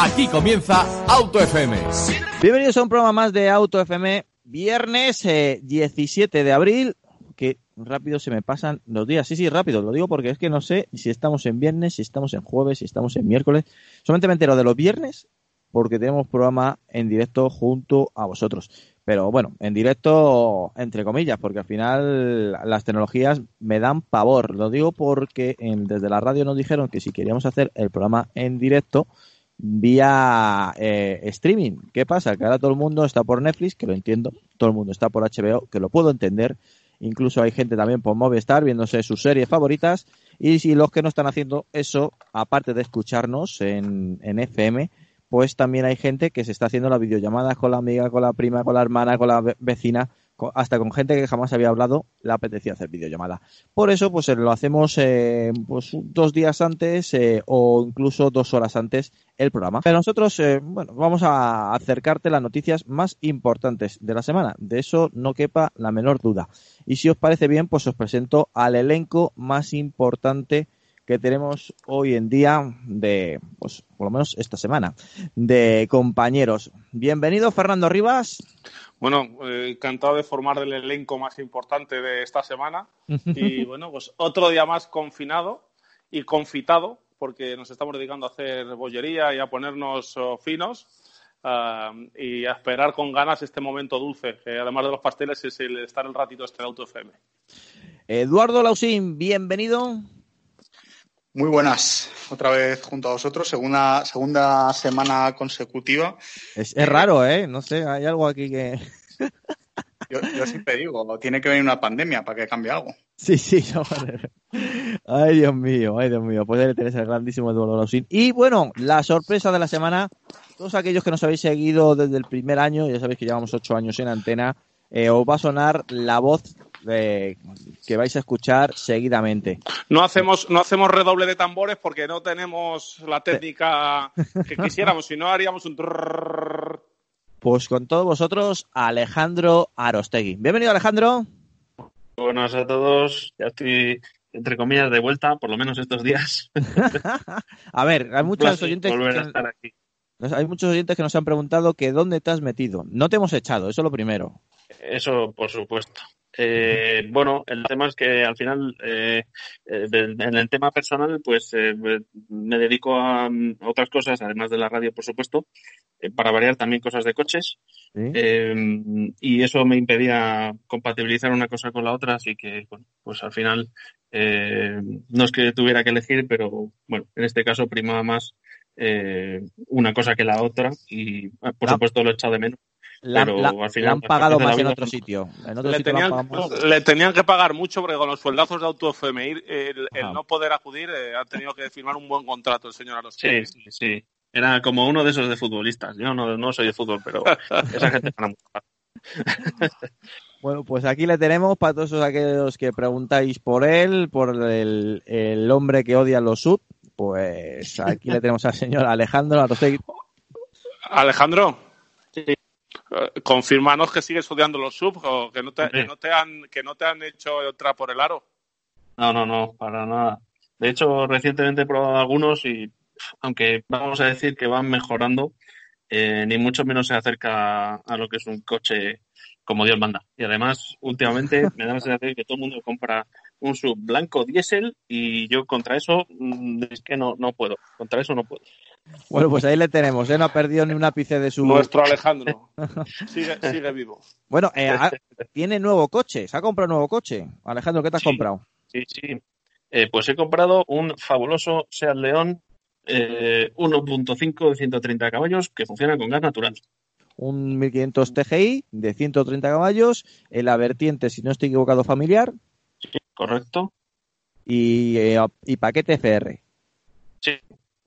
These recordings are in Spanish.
Aquí comienza Auto FM. Bienvenidos a un programa más de Auto FM. Viernes eh, 17 de abril. Que rápido se me pasan los días. Sí, sí, rápido. Lo digo porque es que no sé si estamos en viernes, si estamos en jueves, si estamos en miércoles. Solamente me entero de los viernes porque tenemos programa en directo junto a vosotros. Pero bueno, en directo, entre comillas, porque al final las tecnologías me dan pavor. Lo digo porque en- desde la radio nos dijeron que si queríamos hacer el programa en directo vía eh, streaming. ¿Qué pasa? Que ahora todo el mundo está por Netflix, que lo entiendo. Todo el mundo está por HBO, que lo puedo entender. Incluso hay gente también por Movistar viéndose sus series favoritas. Y si los que no están haciendo eso, aparte de escucharnos en, en FM, pues también hay gente que se está haciendo las videollamadas con la amiga, con la prima, con la hermana, con la ve- vecina, hasta con gente que jamás había hablado, le apetecía hacer videollamada. Por eso, pues eh, lo hacemos eh, pues, dos días antes eh, o incluso dos horas antes el programa. Pero nosotros, eh, bueno, vamos a acercarte las noticias más importantes de la semana. De eso no quepa la menor duda. Y si os parece bien, pues os presento al elenco más importante que tenemos hoy en día de, pues por lo menos esta semana, de compañeros. Bienvenido Fernando Rivas. Bueno, eh, encantado de formar el elenco más importante de esta semana. Y bueno, pues otro día más confinado y confitado, porque nos estamos dedicando a hacer bollería y a ponernos oh, finos. ah, y a esperar con ganas este momento dulce, que además de los pasteles es el estar el ratito este de Auto FM. Eduardo Lausín, bienvenido. Muy buenas, otra vez junto a vosotros, segunda, segunda semana consecutiva. Es, es raro, ¿eh? No sé, hay algo aquí que... Yo, yo siempre digo, tiene que venir una pandemia para que cambie algo. Sí, sí, no, vale. Ay, Dios mío, ay, Dios mío. Pues ahí tenés el grandísimo Eduardo Lausín. Y bueno, la sorpresa de la semana, todos aquellos que nos habéis seguido desde el primer año, ya sabéis que llevamos ocho años en antena, eh, os va a sonar la voz eh, que vais a escuchar seguidamente. No hacemos, no hacemos redoble de tambores porque no tenemos la técnica que quisiéramos, si no haríamos un... Pues con todos vosotros, Alejandro Arostegui. Bienvenido, Alejandro. Buenas a todos, ya estoy entre comillas de vuelta, por lo menos estos días. A ver, hay muchos oyentes volver a que, estar aquí. hay muchos oyentes que nos han preguntado que dónde te has metido. No te hemos echado, eso es lo primero. Eso, por supuesto. Eh, bueno, el tema es que al final, eh, eh, en el tema personal, pues eh, me dedico a mm, otras cosas, además de la radio, por supuesto, eh, para variar también cosas de coches. ¿sí? Eh, y eso me impedía compatibilizar una cosa con la otra, así que, bueno, pues al final eh, no es que tuviera que elegir, pero bueno, en este caso primaba más eh, una cosa que la otra y, eh, por supuesto, lo he echado de menos. La, pero la- al final, han las pagado más en otro sitio. En otro Le sitio tenían, le que pagar mucho porque con los sueldazos de Auto FM ir, el, el Ajá. no poder acudir eh, ha tenido que firmar un buen contrato el señor Arostegui. Sí, sí, sí. Era como uno de esos de futbolistas. Yo no, no soy de fútbol, pero esa gente gana mucho. Bueno, pues aquí le tenemos para todos aquellos que preguntáis por él, por el, el hombre que odia los sub. Pues aquí le tenemos al señor Alejandro Arostegui. Alejandro, Sí. Confirmanos que sigues odiando los subs o que no te, que no te han que no te han hecho otra por el aro. No, no, no, para nada. De hecho, recientemente he probado algunos y, aunque vamos a decir que van mejorando, eh, ni mucho menos se acerca a lo que es un coche como Dios manda. Y además, últimamente me da la sensación que todo el mundo compra un sub blanco diésel y yo contra eso mm, es que no, no puedo. Contra eso no puedo. Bueno, pues ahí le tenemos, ¿eh? No ha perdido ni un ápice de su... Nuestro Alejandro sigue, sigue vivo. Bueno, eh, tiene nuevo coche, se ha comprado nuevo coche. Alejandro, ¿qué te has Sí. comprado? Sí, sí. Eh, pues he comprado un fabuloso Seat León eh, 1.5 de 130 caballos que funciona con gas natural. Un 1500 TGI de 130 caballos, en la vertiente, si no estoy equivocado, familiar ¿Correcto? y, eh, y paquete FR.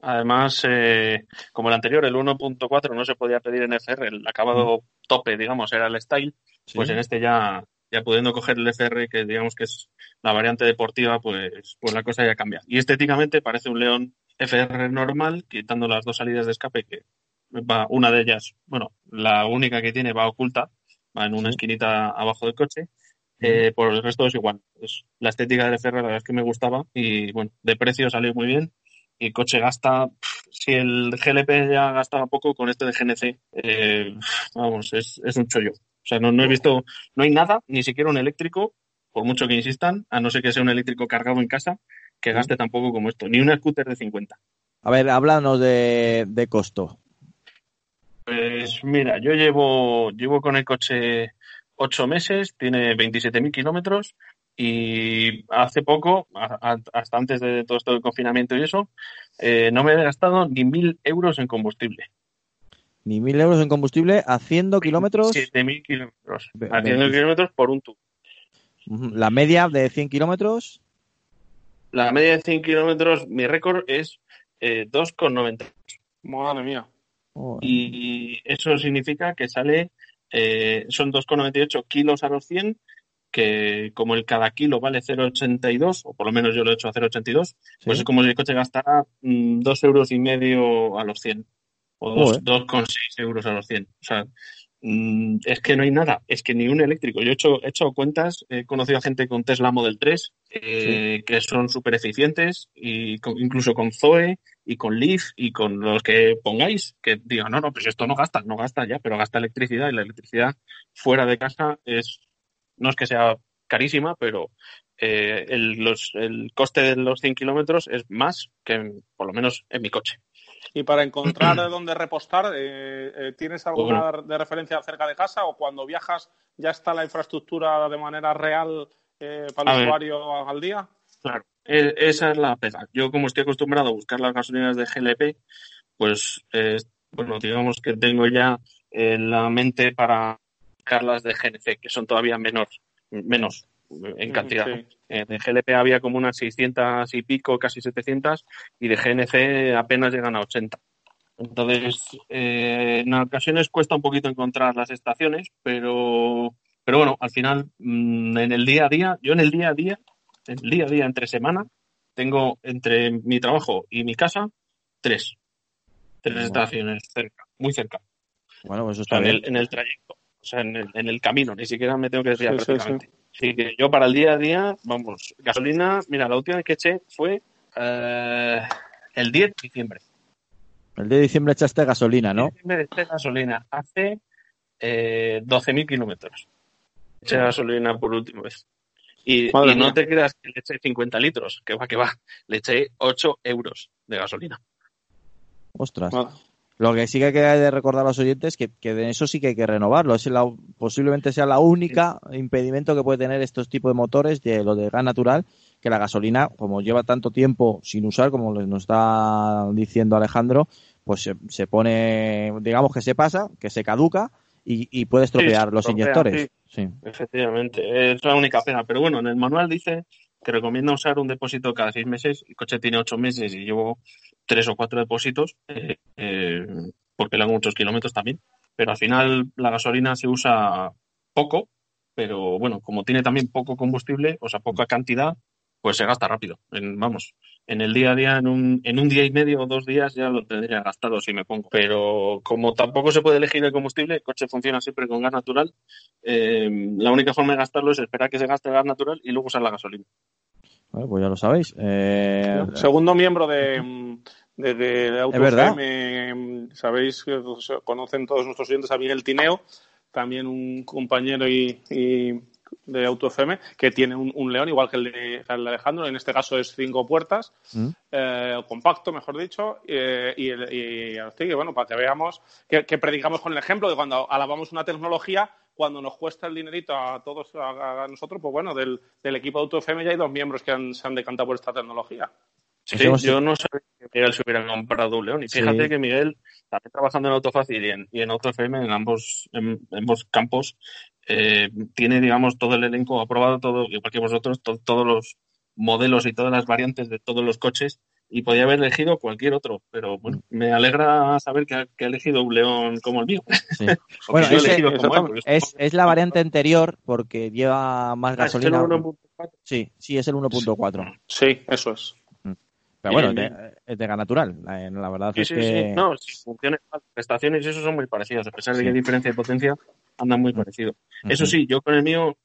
Además, eh, como el anterior, el 1.4 no se podía pedir en FR, el acabado tope, digamos, era el Style, pues en este ya, ya pudiendo coger el FR, que digamos que es la variante deportiva, pues, pues la cosa ya cambia. Y estéticamente parece un León FR normal, quitando las dos salidas de escape, que va, una de ellas, bueno, la única que tiene va oculta, va en una esquinita abajo del coche. Eh, por el resto es igual. Es, la estética del FR la verdad es que me gustaba y bueno, de precio salió muy bien y el coche gasta, si el GLP ya gastaba poco, con este de GNC, eh, vamos, es, es, un chollo. O sea, no, no he visto, no hay nada, ni siquiera un eléctrico, por mucho que insistan, a no ser que sea un eléctrico cargado en casa, que gaste tan poco como esto, ni un scooter de 50. A ver, háblanos de, de costo. Pues mira, yo llevo, llevo con el coche ocho meses, tiene 27.000 kilómetros y hace poco, hasta antes de todo esto del confinamiento y eso, eh, no me he gastado ni mil euros en combustible. Ni mil euros en combustible haciendo kilómetros. Siete mil kilómetros. Haciendo kilómetros por un tubo. La media de 100 kilómetros. La media de 100 kilómetros, mi récord es eh, 2,90. Madre mía. Y eso significa que sale, eh, son 2,98 kilos a los 100 que como el cada kilo vale 0,82, o por lo menos yo lo he hecho a 0,82, pues es como si el coche gastara mm, dos euros y medio a los 100, o 2,6 euros a los 100. O sea, mm, es que no hay nada, es que ni un eléctrico. Yo he hecho, he hecho cuentas, he conocido a gente con Tesla Model 3 eh, que son súper eficientes, y incluso con Zoe y con Leaf y con los que pongáis, que digan, no, no, pues esto no gasta, no gasta ya, pero gasta electricidad y la electricidad fuera de casa es no es que sea carísima, pero eh, el, el, coste de los 100 kilómetros es más que por lo menos en mi coche. Y para encontrar dónde repostar, eh, eh, ¿tienes alguna de referencia cerca de casa o cuando viajas ya está la infraestructura de manera real para el usuario al día? Claro, e, esa es la pega. Yo como estoy acostumbrado a buscar las gasolinas de GLP, pues bueno, digamos que tengo ya la mente para las de GNC, que son todavía menor, menos en mm, cantidad. Eh, de GLP había como unas 600 y pico, casi 700, y de GNC apenas llegan a 80. Entonces, eh, en ocasiones cuesta un poquito encontrar las estaciones, pero, pero bueno, al final, mm, en el día a día, yo en el día a día, en el día a día entre semana, tengo entre mi trabajo y mi casa tres. Tres estaciones cerca, muy cerca. Bueno, pues eso está en, el, en el trayecto o sea, en el, camino, ni siquiera me tengo que desviar prácticamente. Así que yo para el día a día, vamos, gasolina, mira, la última vez que eché fue eh, el 10 de diciembre. El 10 de diciembre echaste gasolina, ¿no? El 10 de diciembre eché gasolina hace eh, 12.000 kilómetros. Eché gasolina por última vez. Y, no te creas que le eché 50 litros, que va, que va. Le eché 8 euros de gasolina. Ostras. Lo que sí que hay que recordar a los oyentes que, que de eso sí que hay que renovarlo. Es la, posiblemente sea la única impedimento que puede tener estos tipos de motores, de lo de gas natural, que la gasolina, como lleva tanto tiempo sin usar, como nos está diciendo Alejandro, pues se, pone, digamos que se pasa, que se caduca y, puede estropear los inyectores. Sí. Efectivamente, es la única pena. Pero bueno, en el manual dice que recomienda usar un depósito cada seis meses. El coche tiene ocho meses y llevo tres o cuatro depósitos, eh, eh, porque le hago muchos kilómetros también. Pero al final la gasolina se usa poco, pero bueno, como tiene también poco combustible, o sea, poca cantidad, pues se gasta rápido. En, vamos, en el día a día, en un, en un día y medio o dos días ya lo tendría gastado si me pongo. Pero como tampoco se puede elegir el combustible, el coche funciona siempre con gas natural, eh, la única forma de gastarlo es esperar que se gaste el gas natural y luego usar la gasolina. Bueno, pues ya lo sabéis. Eh... Segundo miembro de, de, de, sabéis que conocen todos nuestros oyentes a Miguel Tineo, también un compañero y, y de AutoFM que tiene un, león igual que el de, Alejandro, en este caso es cinco puertas, mm. eh, compacto, mejor dicho, eh, y, y, bueno, para que veamos que, predicamos con el ejemplo de cuando alabamos una tecnología, cuando nos cuesta el dinerito a todos, a, nosotros, pues bueno, del, equipo de AutoFM ya hay dos miembros que se han decantado por esta tecnología. Sí, yo no sabía que Miguel se hubiera comprado un león. Y fíjate que Miguel, también trabajando en Autofácil y en, y en AutoFM, en ambos, en, ambos campos, eh, tiene, digamos, todo el elenco aprobado, todo, igual que vosotros, todos los modelos y todas las variantes de todos los coches y podía haber elegido cualquier otro, pero bueno, me alegra saber que ha, elegido un león como el mío. bueno, es, es, la variante anterior porque lleva más ah, gasolina. sí, sí, es el 1.4. Sí, eso es. Pero bueno, es de gas natural, la, verdad es que... Sí, no, si funciones, prestaciones y eso son muy parecidas, a pesar de que hay diferencia de potencia, andan muy parecidos. Eso sí, yo con el mío,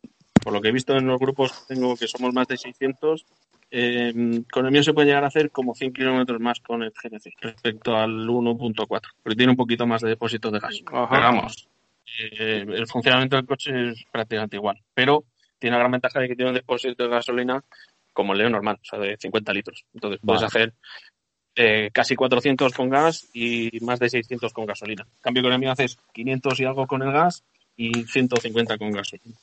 por lo que he visto en los grupos que tengo, que somos más de 600, eh, con el mío se puede llegar a hacer como 100 kilómetros más con el GNC respecto al 1.4, porque tiene un poquito más de depósito de gas. Pero vamos, eh, el funcionamiento del coche es prácticamente igual, pero tiene la gran ventaja de que tiene un depósito de gasolina como el Leo normal, o sea, de 50 litros. Entonces puedes hacer eh, casi 400 con gas y más de 600 con gasolina. En cambio, con el mío haces 500 y algo con el gas y 150 con gasolina.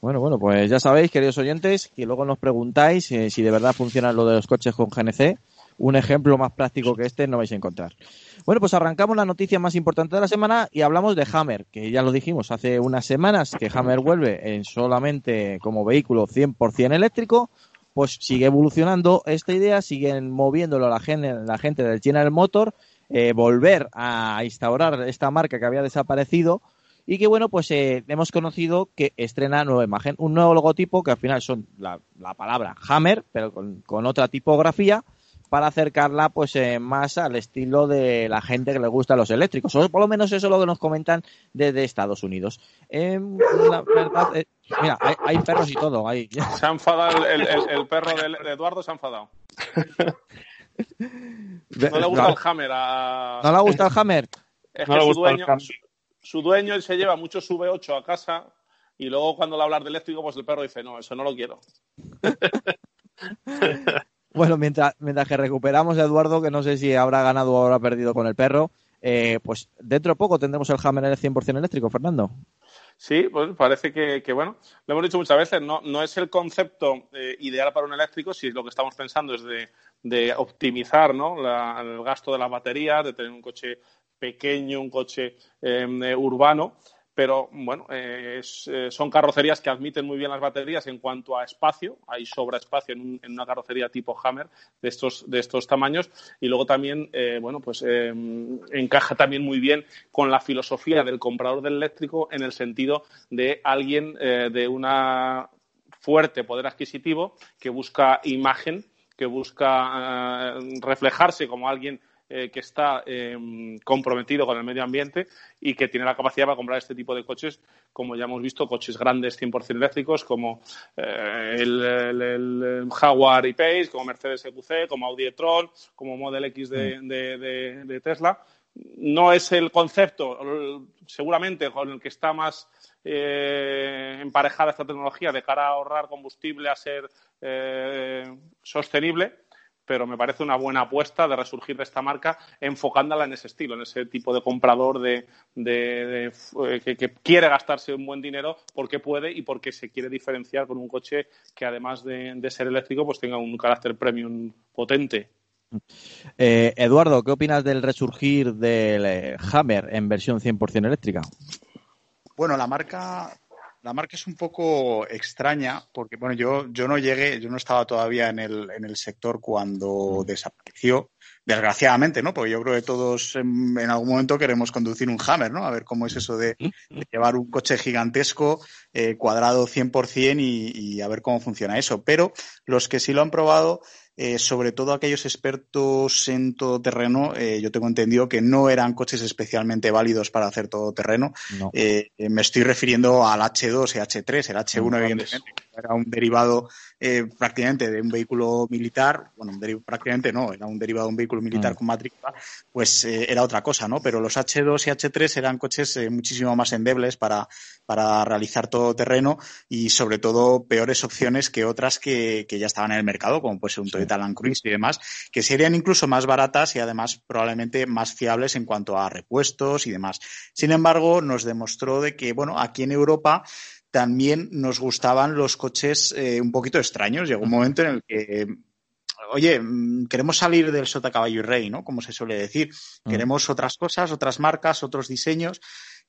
Bueno, bueno, pues ya sabéis, queridos oyentes, que luego nos preguntáis eh, si de verdad funciona lo de los coches con GNC. Un ejemplo más práctico que este no vais a encontrar. Bueno, pues arrancamos la noticia más importante de la semana y hablamos de Hammer, que ya lo dijimos hace unas semanas que Hammer vuelve en solamente como vehículo 100% eléctrico pues sigue evolucionando esta idea, siguen moviéndolo la gente, la gente del General Motor, eh, volver a instaurar esta marca que había desaparecido y que bueno, pues eh, hemos conocido que estrena nueva imagen, un nuevo logotipo que al final son la, palabra Hammer, pero con, otra tipografía para acercarla pues eh, más al estilo de la gente que le gusta los eléctricos. O por lo menos eso es lo que nos comentan desde Estados Unidos. Em, la verdad, Mira, hay, perros y todo. Hay... Se ha enfadado el, perro de, Eduardo, se ha enfadado. No le gusta el Hammer. A... ¿No le gusta el Hammer? Es que su, dueño, su, dueño se lleva mucho V8 a casa y luego cuando le hablar de eléctrico, pues el perro dice, no, eso no lo quiero. bueno, mientras, mientras que recuperamos a Eduardo, que no sé si habrá ganado o habrá perdido con el perro, eh, pues dentro de poco tendremos el Hammer en el 100% eléctrico, Fernando. Sí, pues parece que, bueno, lo hemos dicho muchas veces, no, no es el concepto eh, ideal para un eléctrico si lo que estamos pensando es de, optimizar ¿no? el gasto de las baterías, de tener un coche pequeño, un coche eh, urbano pero bueno, eh, eh, son carrocerías que admiten muy bien las baterías en cuanto a espacio, hay sobra espacio en, una carrocería tipo Hammer de estos, de estos tamaños. Y luego también, eh, bueno, pues encaja también muy bien con la filosofía del comprador del eléctrico en el sentido de alguien de una fuerte poder adquisitivo que busca imagen, que busca reflejarse como alguien eh, que está em, comprometido con el medio ambiente y que tiene la capacidad para comprar este tipo de coches, como ya hemos visto, coches grandes 100% eléctricos, como eh, el, Jaguar E-Pace, como Mercedes EQC, como Audi e-tron, como Model X de, de, Tesla. No es el concepto, seguramente, con el que está más eh, emparejada esta tecnología de cara a ahorrar combustible, a ser sostenible, pero me parece una buena apuesta de resurgir de esta marca enfocándola en ese estilo, en ese tipo de comprador de, eh, que, quiere gastarse un buen dinero porque puede y porque se quiere diferenciar con un coche que además de, ser eléctrico pues tenga un carácter premium potente. Eh, Eduardo, ¿qué opinas del resurgir del eh, Hammer en versión 100% eléctrica? Bueno, la marca la marca es un poco extraña porque, bueno, yo, yo no llegué, yo no estaba todavía en el, en el sector cuando mm. desapareció, desgraciadamente, ¿no? Porque yo creo que todos en, algún momento queremos conducir un Hammer, ¿no? A ver cómo es eso de, mm. llevar un coche gigantesco, eh, cuadrado 100% y, y a ver cómo funciona eso. Pero los que sí lo han probado eh, sobre todo aquellos expertos en todoterreno, eh, yo tengo entendido que no eran coches especialmente válidos para hacer todoterreno. Eh, me estoy refiriendo al H2 y H3. El H1, evidentemente, era un derivado eh, prácticamente de un vehículo militar, bueno, prácticamente no, era un derivado de un vehículo militar mm. con matrícula, pues eh, era otra cosa, ¿no? Pero los H2 y H3 eran coches eh, muchísimo más endebles para, para realizar todo terreno y sobre todo peores opciones que otras que, que ya estaban en el mercado, como puede ser un Toyota Land Cruise y demás, que serían incluso más baratas y además probablemente más fiables en cuanto a repuestos y demás. Sin embargo, nos demostró de que, bueno, aquí en Europa también nos gustaban los coches eh, un poquito extraños. Llegó un momento en el que, oye, mm, queremos salir del sota caballo y rey, ¿no? Como se suele decir. Queremos otras cosas, otras marcas, otros diseños.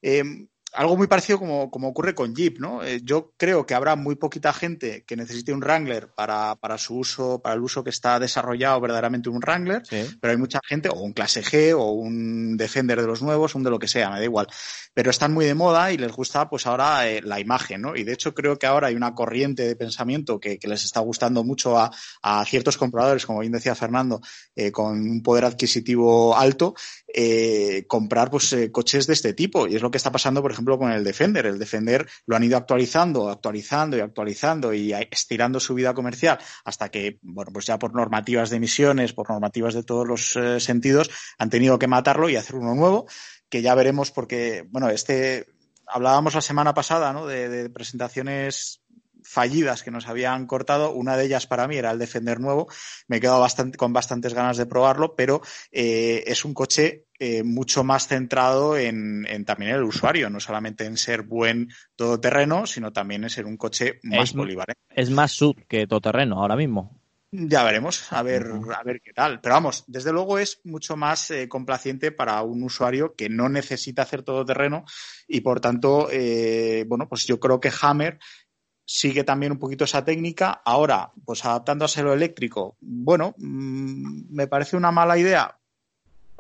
Eh, algo muy parecido como, como, ocurre con Jeep, ¿no? Eh, yo creo que habrá muy poquita gente que necesite un Wrangler para, para, su uso, para el uso que está desarrollado verdaderamente un Wrangler, pero hay mucha gente, o un clase G, o un Defender de los nuevos, un de lo que sea, me da igual. Pero están muy de moda y les gusta pues ahora eh, la imagen, ¿no? Y de hecho creo que ahora hay una corriente de pensamiento que, que les está gustando mucho a, a, ciertos compradores, como bien decía Fernando, eh, con un poder adquisitivo alto, eh, comprar pues coches de este tipo. Y es lo que está pasando, por ejemplo, con el Defender. El Defender lo han ido actualizando, actualizando y actualizando y estirando su vida comercial hasta que, bueno, pues ya por normativas de emisiones, por normativas de todos los eh, sentidos, han tenido que matarlo y hacer uno nuevo, que ya veremos porque, bueno, este, hablábamos la semana pasada, ¿no? de, de presentaciones fallidas que nos habían cortado. Una de ellas para mí era el Defender nuevo. Me he quedado bastante, con bastantes ganas de probarlo, pero eh, es un coche eh, mucho más centrado en, en, también el usuario, no solamente en ser buen todoterreno, sino también en ser un coche más polivalente. Es más sub que todoterreno ahora mismo. Ya veremos, a ver, a ver qué tal. Pero vamos, desde luego es mucho más eh, complaciente para un usuario que no necesita hacer todo terreno y por tanto, eh, bueno, pues yo creo que Hammer sigue también un poquito esa técnica. Ahora, pues adaptándose a lo eléctrico, bueno, mmm, me parece una mala idea.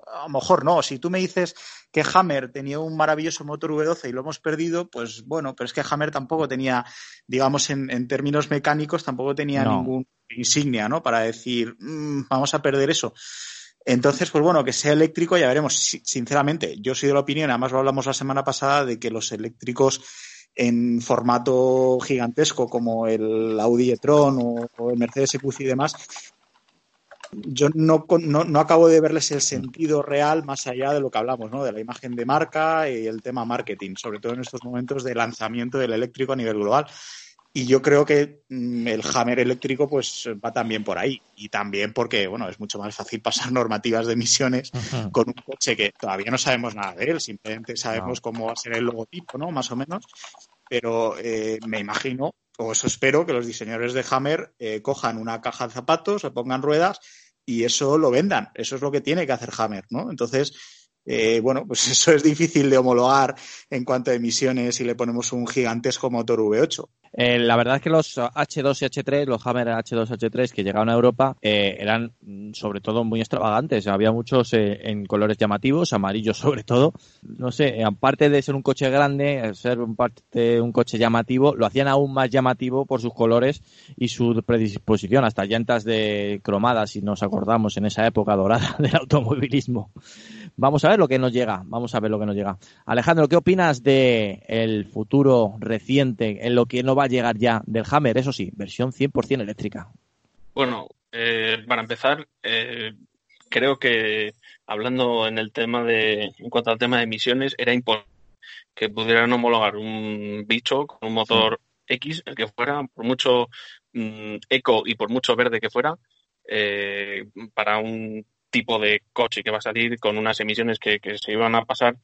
A lo mejor no. Si tú me dices que Hammer tenía un maravilloso motor V12 y lo hemos perdido, pues bueno, pero es que Hammer tampoco tenía, digamos, en, en términos mecánicos, tampoco tenía no. ningún insignia, ¿no? Para decir, mmm, vamos a perder eso. Entonces, pues bueno, que sea eléctrico, ya veremos. Sinceramente, yo soy de la opinión, además lo hablamos la semana pasada, de que los eléctricos en formato gigantesco como el Audi e-tron o, o, el Mercedes EQC y demás, yo no, no, no, acabo de verles el sentido real más allá de lo que hablamos, ¿no? de la imagen de marca y el tema marketing, sobre todo en estos momentos de lanzamiento del eléctrico a nivel global. Y yo creo que mm, el Hammer eléctrico pues va también por ahí. Y también porque, bueno, es mucho más fácil pasar normativas de emisiones con un coche que todavía no sabemos nada de él, simplemente sabemos no. cómo va a ser el logotipo, ¿no? Más o menos. Pero eh, me imagino, o eso espero, que los diseñadores de Hammer eh, cojan una caja de zapatos, se pongan ruedas y eso lo vendan. Eso es lo que tiene que hacer Hammer, ¿no? Entonces, eh, bueno, pues eso es difícil de homologar en cuanto a emisiones si le ponemos un gigantesco motor V8. Eh, la verdad es que los H2 y H3, los Hammer H2 H3 que llegaron a Europa eh, eran mm, sobre todo muy extravagantes. Había muchos eh, en colores llamativos, amarillos sobre todo. No sé, aparte de ser un coche grande, ser un, parte, un coche llamativo, lo hacían aún más llamativo por sus colores y su predisposición, hasta llantas de cromadas, si nos acordamos en esa época dorada del automovilismo. Vamos a ver lo que nos llega, vamos a ver lo que nos llega. Alejandro, ¿qué opinas de el futuro reciente en lo que no va a llegar ya del Hammer, eso sí, versión 100% eléctrica? Bueno, eh, para empezar, eh, creo que hablando en el tema de, en cuanto al tema de emisiones, era importante que pudieran homologar un bicho con un motor. X, el que fuera, por mucho mmm, eco y por mucho verde que fuera, eh, para un tipo de coche que va a salir con unas emisiones que, se iban a pasar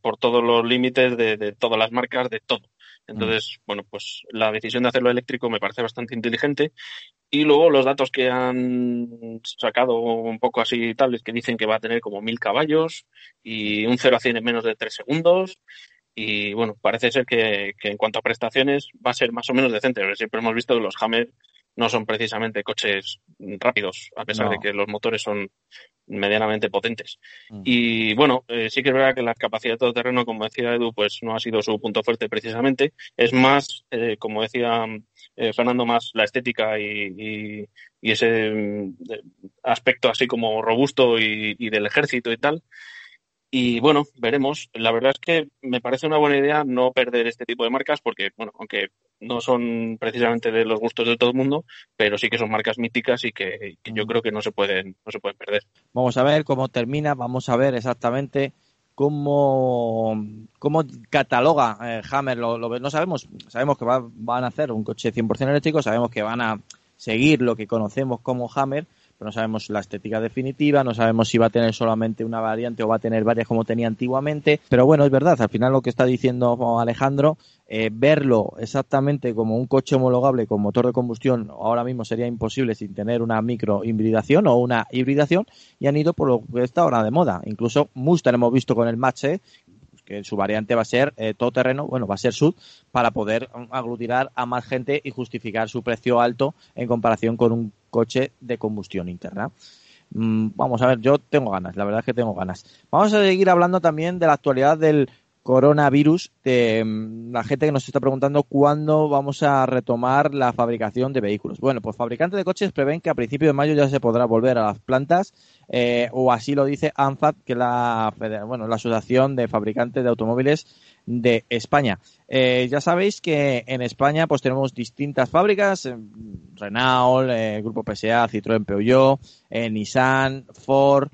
por todos los límites de, todas las marcas, de todo. Entonces, bueno, pues la decisión de hacerlo eléctrico me parece bastante inteligente. Y luego los datos que han sacado un poco así tales que dicen que va a tener como mil caballos y un 0 a 100 en menos de 3 segundos. Y bueno, parece ser que, que en cuanto a prestaciones va a ser más o menos decente. Siempre hemos visto los Hammer no son precisamente coches rápidos, a pesar no. de que los motores son medianamente potentes. Mm. Y bueno, eh, sí que es verdad que la capacidad de todoterreno, como decía Edu, pues no ha sido su punto fuerte precisamente. Es más, eh, como decía eh, Fernando, más la estética y, y, y ese mm, aspecto así como robusto y, y del ejército y tal. Y bueno, veremos. La verdad es que me parece una buena idea no perder este tipo de marcas porque, bueno, aunque no son precisamente de los gustos de todo el mundo, pero sí que son marcas míticas y que, yo creo que no se pueden no se pueden perder. Vamos a ver cómo termina, vamos a ver exactamente cómo, cómo cataloga eh, Hammer, lo, lo, no sabemos, sabemos que va, van a hacer un coche 100% eléctrico, sabemos que van a seguir lo que conocemos como Hammer, no sabemos la estética definitiva, no sabemos si va a tener solamente una variante o va a tener varias como tenía antiguamente, pero bueno, es verdad, al final lo que está diciendo Alejandro, eh, verlo exactamente como un coche homologable con motor de combustión ahora mismo sería imposible sin tener una micro hibridación o una hibridación y han ido por lo que está ahora de moda. Incluso Mustang hemos visto con el Match que su variante va a ser eh, todo terreno, bueno, va a ser SUV, para poder aglutinar a más gente y justificar su precio alto en comparación con un coche de combustión interna. Mm, vamos a ver, yo tengo ganas, la verdad es que tengo ganas. Vamos a seguir hablando también de la actualidad del coronavirus, de mm, la gente que nos está preguntando cuándo vamos a retomar la fabricación de vehículos. Bueno, pues fabricantes de coches prevén que a principios de mayo ya se podrá volver a las plantas, eh, o así lo dice ANFAT, que es la, bueno, la Asociación de Fabricantes de Automóviles de España. Eh, ya sabéis que en España pues tenemos distintas fábricas, eh, Renault, Grupo PSA, Citroën Peugeot, Nissan, Ford,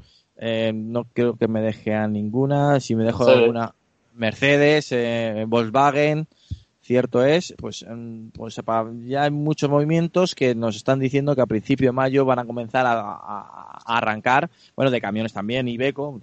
no creo que me deje a ninguna, si me dejo alguna, Mercedes, eh, Volkswagen, cierto es, pues, pues ya hay muchos movimientos que nos están diciendo que a principio de mayo van a comenzar a, arrancar, bueno, de camiones también, Ibeco.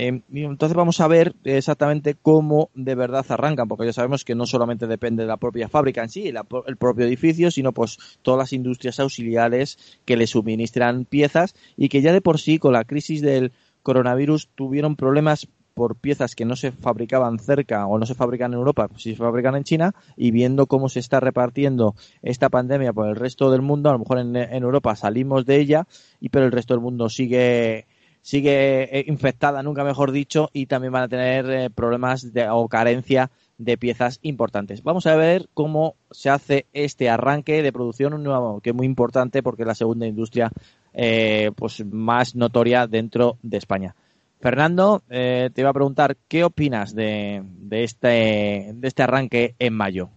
Eh, entonces vamos a ver exactamente cómo de verdad arrancan, porque ya sabemos que no solamente depende de la propia fábrica en sí, el propio edificio, sino pues todas las industrias auxiliares que le suministran piezas y que ya de por sí con la crisis del coronavirus tuvieron problemas por piezas que no se fabricaban cerca o no se fabrican en Europa, si se fabrican en China, y viendo cómo se está repartiendo esta pandemia por el resto del mundo, a lo mejor en, Europa salimos de ella, y pero el resto del mundo sigue sigue eh, infectada, nunca mejor dicho, y también van a tener eh, problemas de, o carencia de piezas importantes. Vamos a ver cómo se hace este arranque de producción nuevo, que es muy importante porque es la segunda industria eh, pues más notoria dentro de España. Fernando, te iba a preguntar, ¿qué opinas de, este, de este arranque en mayo?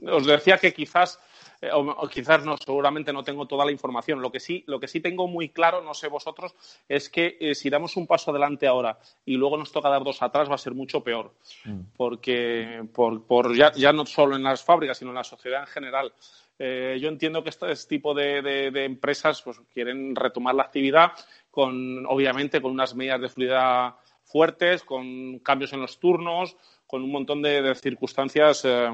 Os decía que quizás eh, o, quizás no, seguramente no tengo toda la información. Lo que sí, lo que sí tengo muy claro, no sé vosotros, es que eh, si damos un paso adelante ahora y luego nos toca dar dos atrás, va a ser mucho peor. Mm. Porque por, ya, ya, no solo en las fábricas, sino en la sociedad en general. yo entiendo que este, tipo de, de, empresas pues, quieren retomar la actividad con, obviamente, con unas medidas de fluidez fuertes, con cambios en los turnos, con un montón de, circunstancias eh,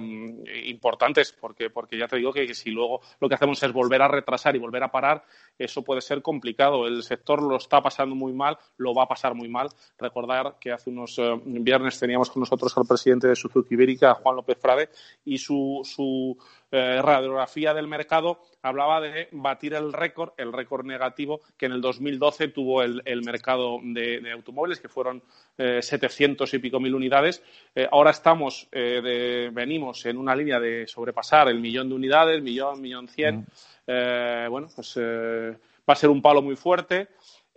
importantes, porque, porque ya te digo que, si luego lo que hacemos es volver a retrasar y volver a parar, eso puede ser complicado. El sector lo está pasando muy mal, lo va a pasar muy mal. Recordar que hace unos eh, viernes teníamos con nosotros al presidente de Suzuki Ibérica, Juan López Frade, y su, su eh, radiografía del mercado hablaba de batir el récord, el récord negativo que en el 2012 tuvo el, mercado de, automóviles, que fueron 700 y pico mil unidades. Eh, ahora estamos, eh, venimos en una línea de sobrepasar el millón de unidades, millón, millón cien. Eh, bueno, pues va a ser un palo muy fuerte.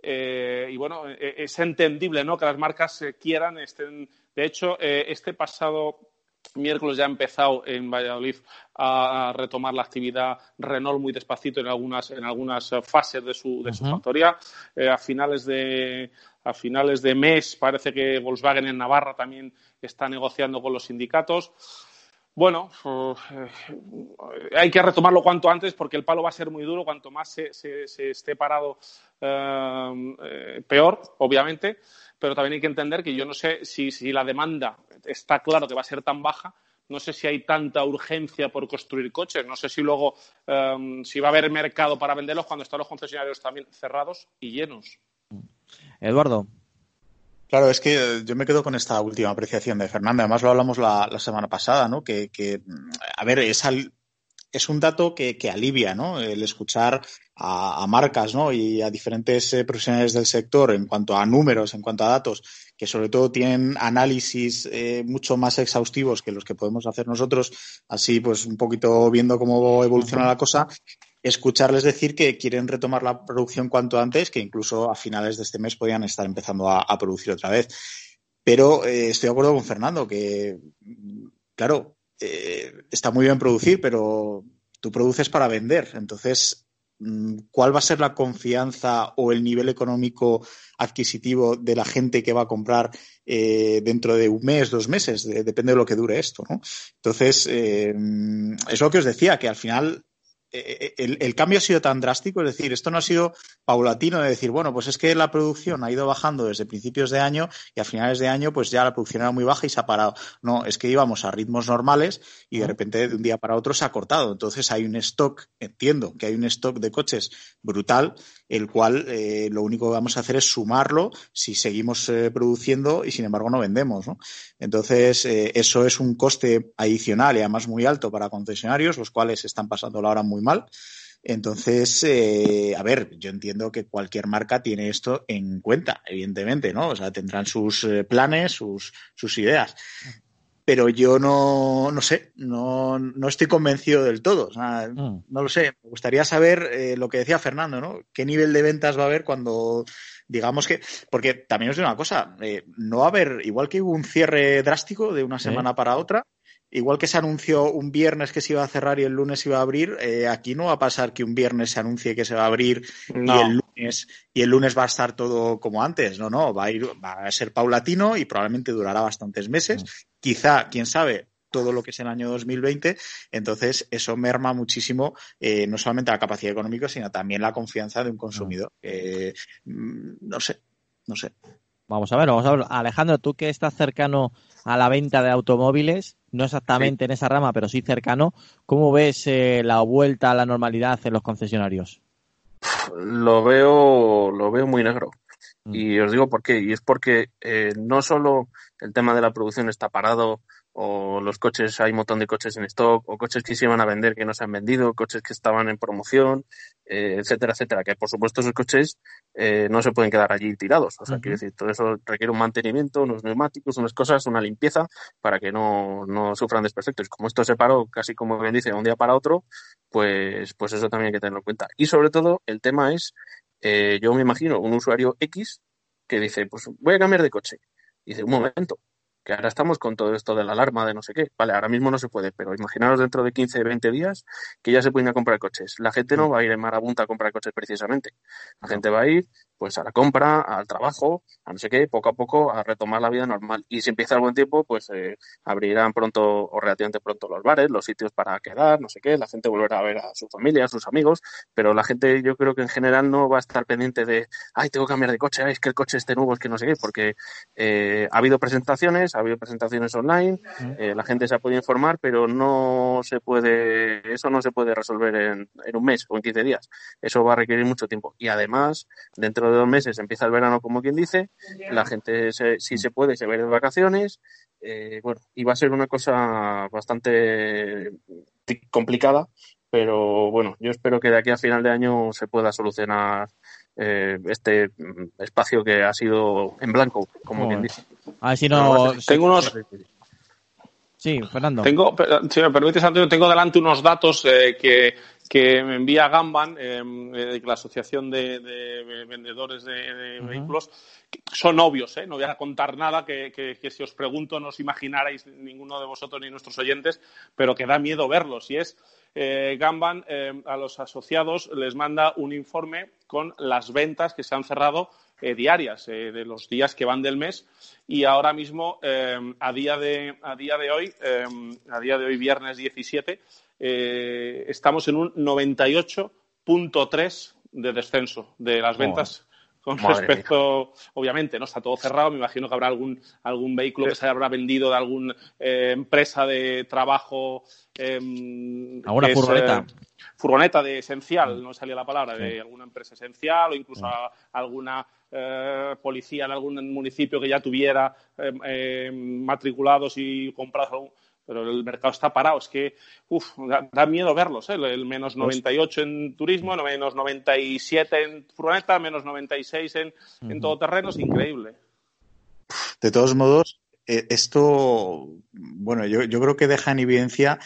y bueno, es entendible ¿no? que las marcas quieran, estén. De hecho, este pasado miércoles ya ha empezado en Valladolid a retomar la actividad Renault muy despacito en algunas, en algunas fases de su, de su factoría. a finales de a finales de mes parece que Volkswagen en Navarra también está negociando con los sindicatos. Bueno, eh, hay que retomarlo cuanto antes porque el palo va a ser muy duro. Cuanto más se, esté parado, eh, eh, peor, obviamente. Pero también hay que entender que yo no sé si, la demanda está claro que va a ser tan baja. No sé si hay tanta urgencia por construir coches. No sé si luego si va a haber mercado para venderlos cuando están los concesionarios también cerrados y llenos. Eduardo. Claro, es que eh, yo me quedo con esta última apreciación de Fernanda. Además, lo hablamos la, semana pasada, ¿no? Que, a ver, es, es un dato que, alivia, ¿no? El escuchar a, marcas, ¿no? Y a diferentes eh, profesionales del sector en cuanto a números, en cuanto a datos, que sobre todo tienen análisis eh, mucho más exhaustivos que los que podemos hacer nosotros, así pues un poquito viendo cómo evoluciona la cosa escucharles decir que quieren retomar la producción cuanto antes, que incluso a finales de este mes podrían estar empezando a, producir otra vez. Pero eh, estoy de acuerdo con Fernando, que, claro, eh, está muy bien producir, pero tú produces para vender. Entonces, mm, ¿cuál va a ser la confianza o el nivel económico adquisitivo de la gente que va a comprar eh, dentro de un mes, dos meses? depende de lo que dure esto, ¿no? Entonces, es lo que os decía, que al final eh, eh, el, cambio ha sido tan drástico, es decir, esto no ha sido paulatino de decir, bueno, pues es que la producción ha ido bajando desde principios de año y a finales de año pues ya la producción era muy baja y se ha parado. No, es que íbamos a ritmos normales y de repente de un día para otro se ha cortado. Entonces hay un stock, entiendo que hay un stock de coches brutal el cual eh, lo único que vamos a hacer es sumarlo si seguimos eh, produciendo y sin embargo no vendemos. ¿no? Entonces, eh, eso es un coste adicional y además muy alto para concesionarios, los cuales están pasando la hora muy mal. Entonces, a ver, yo entiendo que cualquier marca tiene esto en cuenta, evidentemente, ¿no? O sea, tendrán sus planes, sus, sus ideas. Pero yo no, no sé, no, no estoy convencido del todo. O sea, Mm. no lo sé. Me gustaría saber eh, lo que decía Fernando, ¿no? ¿Qué nivel de ventas va a haber cuando, digamos que. Porque también os digo una cosa, eh, no va a haber, igual que hubo un cierre drástico de una semana para otra, Igual que se anunció un viernes que se iba a cerrar y el lunes se iba a abrir, eh, aquí no va a pasar que un viernes se anuncie que se va a abrir y el lunes y el lunes va a estar todo como antes. No, no, va a ir, va a ser paulatino y probablemente durará bastantes meses. Quizá, quién sabe, todo lo que es el año 2020. Entonces, eso merma muchísimo eh, no solamente la capacidad económica, sino también la confianza de un consumidor. Eh, mm, no sé, no sé. Vamos a ver, vamos a ver. Alejandro, tú que estás cercano a la venta de automóviles, no exactamente en esa rama, pero sí cercano, ¿cómo ves eh, la vuelta a la normalidad en los concesionarios? Lo veo, lo veo muy negro. Mm. Y os digo por qué. Y es porque eh, no solo el tema de la producción está parado, o los coches, hay un montón de coches en stock, o coches que se iban a vender que no se han vendido, coches que estaban en promoción, eh, etcétera, etcétera. Que por supuesto esos coches eh, no se pueden quedar allí tirados. O sea, quiero decir, todo eso requiere un mantenimiento, unos neumáticos, unas cosas, una limpieza para que no, no sufran desperfectos. Como esto se paró casi como bien dice, de un día para otro, pues, pues eso también hay que tenerlo en cuenta. Y sobre todo, el tema es, eh, yo me imagino un usuario X que dice, pues voy a cambiar de coche. Y dice, un momento, que ahora estamos con todo esto de la alarma, de no sé qué. Vale, ahora mismo no se puede, pero imaginaros dentro de 15, 20 días que ya se pueden ir a comprar coches. La gente no va a ir en marabunta a comprar coches precisamente. La gente va a ir pues a la compra, al trabajo, a no sé qué, poco a poco a retomar la vida normal. Y si empieza el buen tiempo, pues eh, abrirán pronto o relativamente pronto los bares, los sitios para quedar, no sé qué, la gente volverá a ver a su familia, a sus amigos, pero la gente yo creo que en general no va a estar pendiente de, ay, tengo que cambiar de coche, ay, es que el coche esté nuevo, es que no sé qué, porque eh, ha habido presentaciones, ha habido presentaciones online, eh, la gente se ha podido informar, pero no se puede, eso no se puede resolver en, en un mes o en 15 días. Eso va a requerir mucho tiempo. Y además, dentro de dos meses empieza el verano, como quien dice, la gente, se, si se puede, se va a ir de vacaciones, eh, bueno, y va a ser una cosa bastante complicada, pero bueno, yo espero que de aquí a final de año se pueda solucionar eh, este mm, espacio que ha sido en blanco, como Joder. quien dice. A ver si no... Tengo unos, Sí, Fernando. Tengo, si me permites, Antonio, tengo delante unos datos eh, que, que me envía Gamban, eh, eh, la Asociación de, de Vendedores de, de Ujú. Vehículos. que Son obvios, ¿eh? no voy a contar nada que, que- que si os pregunto no os imaginarais ninguno de vosotros ni nuestros oyentes, pero que da miedo verlos. Y es, eh, Gamban eh, a los asociados les manda un informe con las ventas que se han cerrado eh, diarias, eh, de los días que van del mes. Y ahora mismo, eh, a, día de, a día de hoy, a día de hoy, viernes 17, eh, estamos en un 98.3 de descenso de las ventas con respecto, obviamente, no está todo cerrado. Me imagino que habrá algún, algún vehículo que se habrá vendido de alguna empresa de trabajo. eh, que es, furgoneta. eh, furgoneta de esencial, no me salía la palabra, Sí. de alguna empresa esencial o incluso a- alguna eh, policía en algún municipio que ya tuviera eh, eh, matriculados y comprados pero el mercado está parado. Es que uf, da, da miedo verlos. ¿eh? El, menos 98 en turismo, el menos 97 en furgoneta, menos 96 en, en todoterreno. Es increíble. De todos modos, eh, esto, bueno, yo, yo creo que deja en evidencia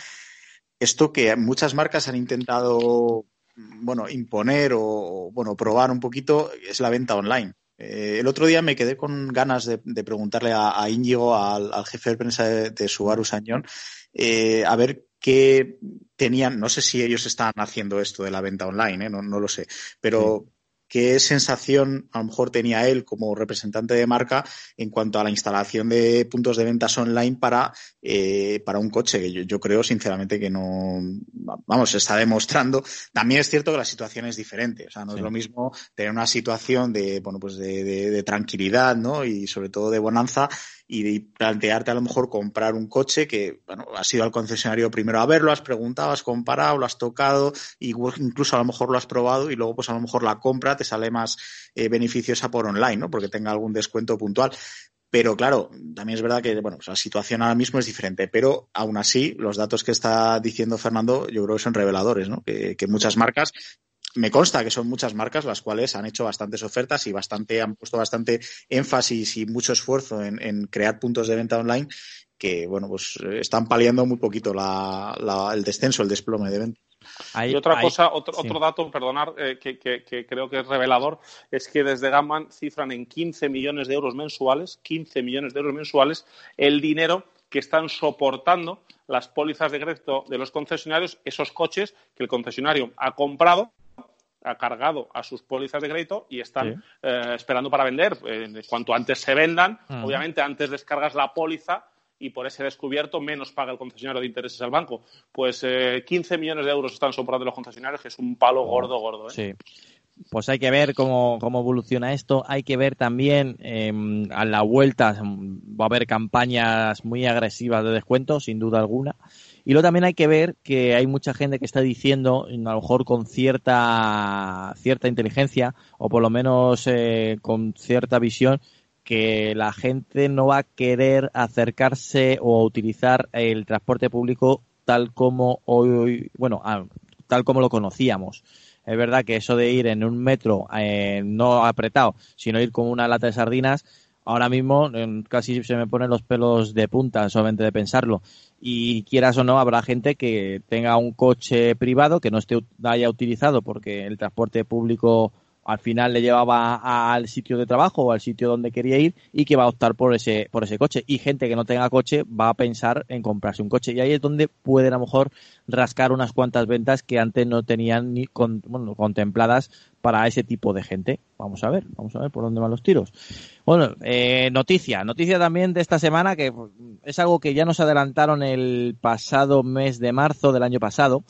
esto que muchas marcas han intentado, bueno, imponer o, bueno, probar un poquito, es la venta online. Eh, el otro día me quedé con ganas de, preguntarle a, a al, jefe de prensa de, de Subaru Sañón, eh, a ver qué tenían, no sé si ellos estaban haciendo esto de la venta online, ¿eh? no lo sé, pero qué sensación a lo mejor tenía él como representante de marca en cuanto a la instalación de puntos de ventas online para, eh, para un coche, que yo, yo creo sinceramente que no, vamos, se está demostrando. También es cierto que la situación es diferente, o sea, no Sí. es lo mismo tener una situación de, bueno, pues de, de- de tranquilidad, ¿no? Y sobre todo de bonanza y plantearte a lo mejor comprar un coche que, bueno, has ido al concesionario primero a verlo, has preguntado, has comparado, lo has tocado, y incluso a lo mejor lo has probado y luego pues a lo mejor la compra te sale más eh, beneficiosa por online, ¿no? Porque tenga algún descuento puntual. Pero claro, también es verdad que bueno, pues la situación ahora mismo es diferente, pero aún así los datos que está diciendo Fernando yo creo que son reveladores, ¿no? que, muchas marcas me consta que son muchas marcas las cuales han hecho bastantes ofertas y bastante han puesto bastante énfasis y mucho esfuerzo en, crear puntos de venta online que bueno pues están paliando muy poquito el descenso, el desplome de ventas. Y otra cosa, otro, otro dato, perdonar, eh, que, creo que es revelador, es que desde Gamman cifran en 15 millones de euros mensuales, 15 millones de euros mensuales, el dinero que están soportando las pólizas de crédito de los concesionarios, esos coches que el concesionario ha comprado cargado a sus pólizas de crédito y están eh, esperando para vender. Eh, cuanto antes se vendan, obviamente antes descargas la póliza y por ese descubierto menos paga el concesionario de intereses al banco. Pues eh, 15 millones de euros están sobrando los concesionarios, que es un palo gordo, gordo. ¿eh? Sí. Pues hay que ver cómo, cómo evoluciona esto. Hay que ver también em, a la vuelta, va a haber campañas muy agresivas de descuento, sin duda alguna. Y luego también hay que ver que hay mucha gente que está diciendo, a lo mejor con cierta, cierta inteligencia, o por lo menos eh, con cierta visión, que la gente no va a querer acercarse o utilizar el transporte público tal como hoy, bueno, tal como lo conocíamos. Es verdad que eso de ir en un metro eh, no apretado, sino ir con una lata de sardinas, ahora mismo casi se me ponen los pelos de punta solamente de pensarlo. Y quieras o no, habrá gente que tenga un coche privado que no esté haya utilizado porque el transporte público al final le llevaba al sitio de trabajo o al sitio donde quería ir y que va a optar por ese, por ese coche. Y gente que no tenga coche va a pensar en comprarse un coche. Y ahí es donde pueden a lo mejor rascar unas cuantas ventas que antes no tenían ni bueno, contempladas para ese tipo de gente. Vamos a ver, vamos a ver por dónde van los tiros. Bueno, eh, noticia, noticia también de esta semana que es algo que ya nos adelantaron el pasado mes de marzo del año pasado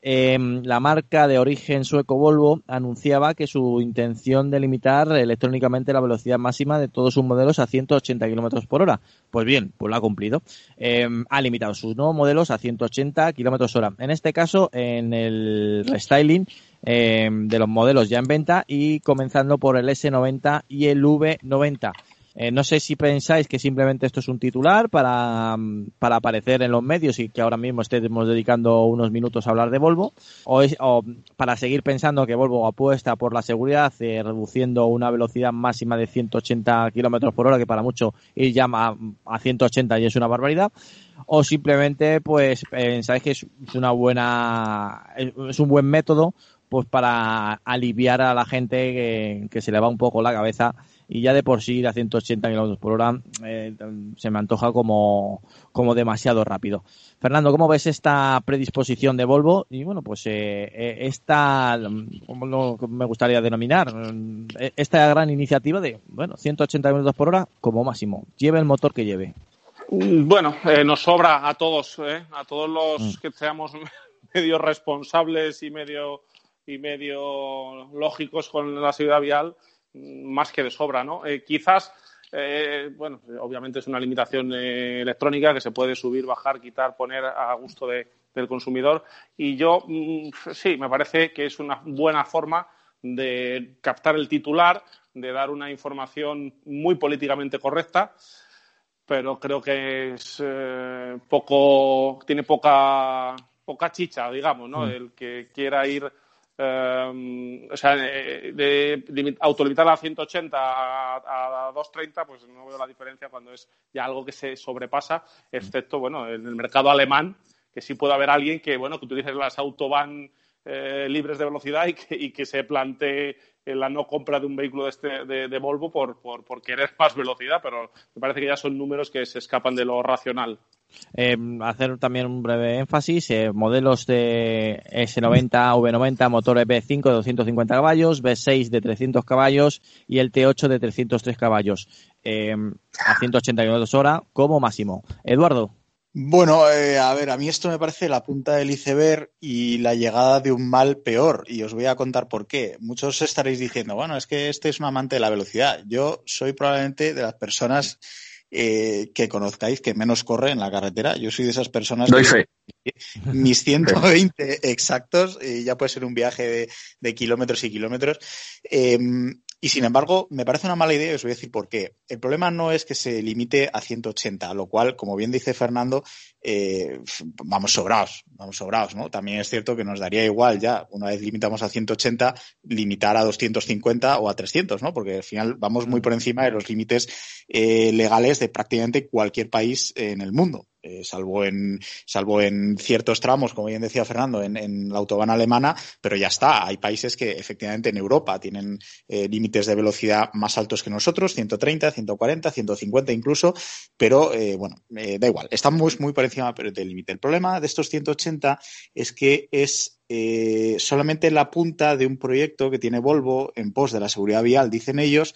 Em, la marca de origen sueco Volvo anunciaba que su intención de limitar electrónicamente la velocidad máxima de todos sus modelos a 180 kilómetros por hora. Pues bien, pues lo ha cumplido. Em, ha limitado sus nuevos modelos a 180 kilómetros hora. En este caso, en el restyling em, de los modelos ya en venta y comenzando por el S90 y el V90. Eh, no sé si pensáis que simplemente esto es un titular para, para, aparecer en los medios y que ahora mismo estemos dedicando unos minutos a hablar de Volvo, o, o para seguir pensando que Volvo apuesta por la seguridad, eh, reduciendo una velocidad máxima de 180 kilómetros por hora, que para mucho ir ya a, a 180 y es una barbaridad o simplemente pues pensáis que es una buena es un buen método pues para aliviar a la gente que, que se le va un poco la cabeza y ya de por sí ir a 180 kilómetros por hora eh, se me antoja como, como demasiado rápido. Fernando, ¿cómo ves esta predisposición de Volvo? Y bueno, pues eh, eh esta, ¿cómo me gustaría denominar? Esta gran iniciativa de, bueno, 180 kilómetros por hora como máximo. Lleve el motor que lleve. Mm, bueno, nos sobra a todos, a todos los mm. que seamos medio responsables y medio y medio lógicos con la seguridad vial, más que de sobra, ¿no? Eh, quizás, eh, bueno, obviamente es una limitación eh, electrónica que se puede subir, bajar, quitar, poner a gusto del consumidor. Y yo, mm, sí, me parece que es una buena forma de captar el titular, de dar una información muy políticamente correcta, pero creo que es poco, tiene poca, poca chicha, digamos, ¿no? Mm. El que quiera ir Em, o sea, de, de, autolimitar a 180 a, a, 230, pues no veo la diferencia cuando es ya algo que se sobrepasa, excepto, bueno, en el mercado alemán, que sí puede haber alguien que, bueno, que utilice las autobahn eh, libres de velocidad y que, se plantee la no compra de un vehículo de, este, de, Volvo por, por, por, querer más velocidad, pero me parece que ya son números que se escapan de lo racional. Eh, hacer también un breve énfasis, eh, modelos de S90, V90, motores B5 de 250 caballos, B6 de 300 caballos y el T8 de 303 caballos eh, a 180 km hora como máximo. Eduardo. Bueno, eh, a ver, a mí esto me parece la punta del iceberg y la llegada de un mal peor. Y os voy a contar por qué. Muchos estaréis diciendo, bueno, es que este es un amante de la velocidad. Yo soy probablemente de las personas eh, que conozcáis que menos corre en la carretera. Yo soy de esas personas Doy que fe. mis 120 exactos, y ya puede ser un viaje de, de kilómetros y kilómetros. Eh, y sin embargo, me parece una mala idea y os voy a decir por qué. El problema no es que se limite a 180, lo cual, como bien dice Fernando, eh, vamos sobrados, vamos sobrados, ¿no? También es cierto que nos daría igual ya, una vez limitamos a 180, limitar a 250 o a 300, ¿no? Porque al final vamos muy por encima de los límites eh, legales de prácticamente cualquier país en el mundo. Eh, salvo en salvo en ciertos tramos, como bien decía Fernando, en, en, la autobahn alemana, pero ya está. Hay países que efectivamente en Europa tienen eh, límites de velocidad más altos que nosotros, 130, 140, 150 incluso, pero eh, bueno, da igual. Estamos muy por encima del límite. El problema de estos 180 es que es solamente la punta de un proyecto que tiene Volvo en pos de la seguridad vial, dicen ellos,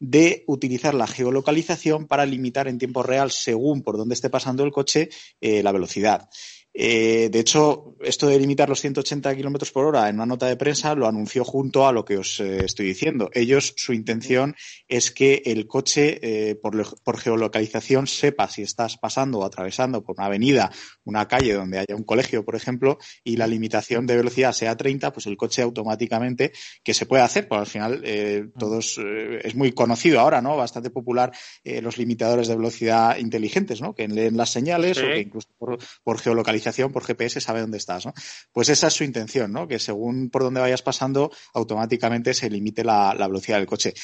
de utilizar la geolocalización para limitar en tiempo real, según por dónde esté pasando el coche, eh, la velocidad. Eh, de hecho, esto de limitar los 180 kilómetros por hora en una nota de prensa lo anunció junto a lo que os eh, estoy diciendo. Ellos, su intención es que el coche, eh, por, por, geolocalización, sepa si estás pasando o atravesando por una avenida, una calle donde haya un colegio, por ejemplo, y la limitación de velocidad sea 30, pues el coche automáticamente, que se puede hacer, porque al final eh, todos es muy conocido ahora, ¿no? Bastante popular los limitadores de velocidad inteligentes, ¿no? Que leen las señales sí. o que incluso por, por geolocalización por GPS sabe dónde estás, ¿no? Pues esa es su intención, ¿no? Que según por dónde vayas pasando, automáticamente se limite la velocidad del coche.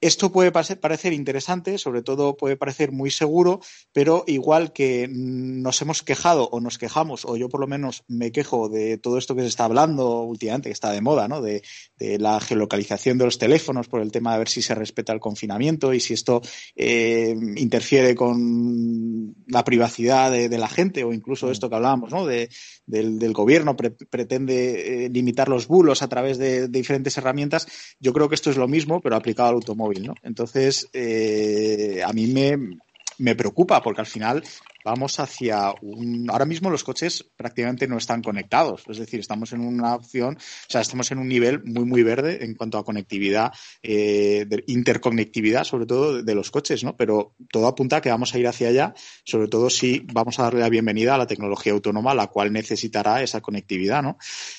Esto puede parecer interesante, sobre todo puede parecer muy seguro, pero igual que nos hemos quejado o nos quejamos, o yo por lo menos me quejo de todo esto que se está hablando últimamente, que está de moda, ¿no? De, de la geolocalización de los teléfonos por el tema de ver si se respeta el confinamiento y si esto eh, interfiere con la privacidad de, de, la gente o incluso esto que hablábamos, ¿no? De, del, del, gobierno pre pretende eh, limitar los bulos a través de diferentes herramientas. Yo creo que esto es lo mismo, pero aplicado al automóvil. Entonces, eh, a mí me, me preocupa porque al final vamos hacia un. Ahora mismo los coches prácticamente no están conectados, es decir, estamos en una opción, o sea, estamos en un nivel muy, muy verde en cuanto a conectividad, eh, interconectividad, sobre todo de, de, los coches, ¿no? Pero todo apunta a que vamos a ir hacia allá, sobre todo si vamos a darle la bienvenida a la tecnología autónoma, la cual necesitará esa conectividad, ¿no?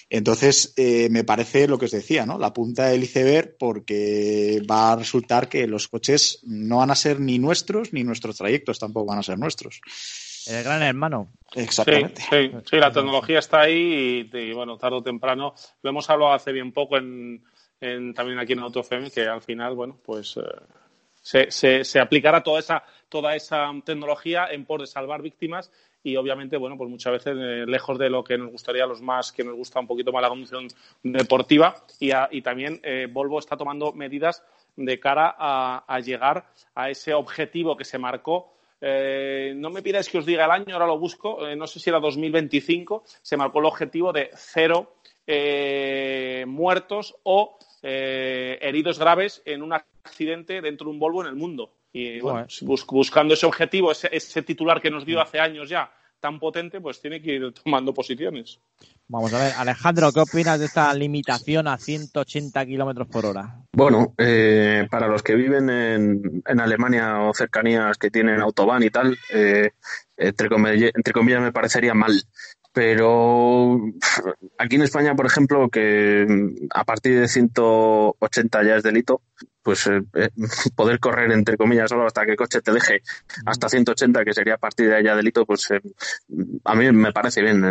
Entonces, eh, me parece lo que os decía, ¿no? La punta del iceberg, porque va a resultar que los coches no van a ser ni nuestros, ni nuestros trayectos tampoco van a ser nuestros. El gran hermano. Exactamente. Sí, sí, sí, la tecnología está ahí y, y, bueno, tarde o temprano, lo hemos hablado hace bien poco en, en también aquí en AutoFM, que al final, bueno, pues eh, se, se, se, aplicará toda esa, toda esa tecnología en pos de salvar víctimas y obviamente, bueno, pues muchas veces eh, lejos de lo que nos gustaría a los más, que nos gusta un poquito más la conducción deportiva y, a, y también eh, Volvo está tomando medidas de cara a, a llegar a ese objetivo que se marcó eh, no me pidáis que os diga el año, ahora lo busco, eh, no sé si era 2025, se marcó el objetivo de cero eh, muertos o eh, heridos graves en un accidente dentro de un Volvo en el mundo. Y bueno, bus buscando ese objetivo, ese, ese titular que nos dio hace años ya, tan potente, pues tiene que ir tomando posiciones. Vamos a ver, Alejandro, ¿qué opinas de esta limitación a 180 kilómetros por hora? Bueno, eh, para los que viven en, en, Alemania o cercanías que tienen autobahn y tal, eh, entre, comillas, entre comillas me parecería mal. Pero aquí en España, por ejemplo, que a partir de 180 ya es delito, pues eh, poder correr entre comillas solo hasta que el coche te deje hasta 180 que sería a partir de allá delito pues eh, a mí me parece bien.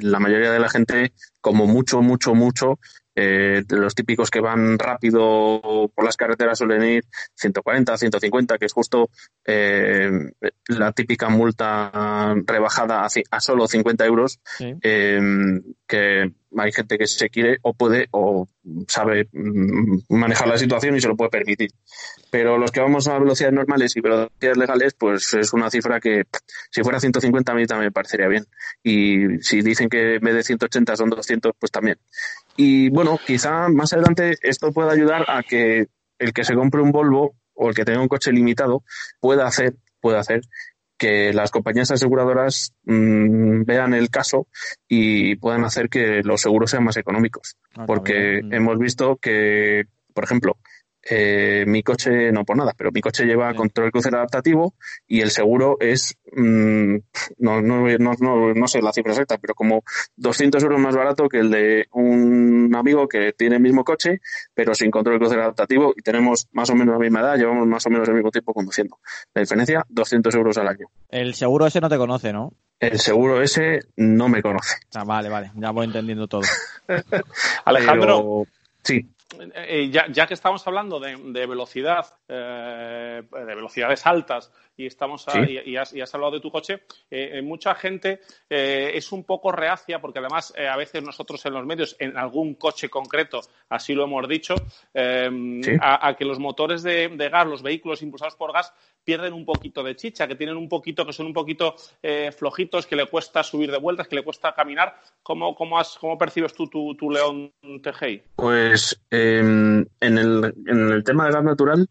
La mayoría de la gente como mucho mucho mucho eh, los típicos que van rápido por las carreteras suelen ir 140, 150, que es justo eh, la típica multa rebajada a, a solo 50 euros, sí. eh, que hay gente que se quiere o puede o sabe manejar la situación y se lo puede permitir. Pero los que vamos a velocidades normales y velocidades legales, pues es una cifra que si fuera 150 a mí también me parecería bien. Y si dicen que en vez de 180 son 200, pues también. Y bueno, quizá más adelante esto pueda ayudar a que el que se compre un Volvo o el que tenga un coche limitado pueda hacer, pueda hacer que las compañías aseguradoras mmm, vean el caso y puedan hacer que los seguros sean más económicos. Ah, Porque bien. hemos visto que, por ejemplo, eh, mi coche no por nada, pero mi coche lleva control crucero adaptativo y el seguro es, mm, no, no, no, no, sé la cifra exacta, pero como 200 euros más barato que el de un amigo que tiene el mismo coche, pero sin control crucero adaptativo y tenemos más o menos la misma edad, llevamos más o menos el mismo tiempo conduciendo. La diferencia, 200 euros al año. El seguro ese no te conoce, ¿no? El seguro ese no me conoce. Ah, vale, vale, ya voy entendiendo todo. Alejandro. sí. Eh, ya, ya, que estamos hablando de, de velocidad, eh, de velocidades altas, y estamos y, has, hablado de tu coche, eh, mucha gente es un poco reacia, porque además a veces nosotros en los medios, en algún coche concreto, así lo hemos dicho, a, que los motores de, gas, los vehículos impulsados por gas, pierden un poquito de chicha, que tienen un poquito, que son un poquito flojitos, que le cuesta subir de vueltas, que le cuesta caminar. ¿Cómo, cómo, has, cómo percibes tú tu, tu León TGI? Pues en, el, en el tema de gas natural,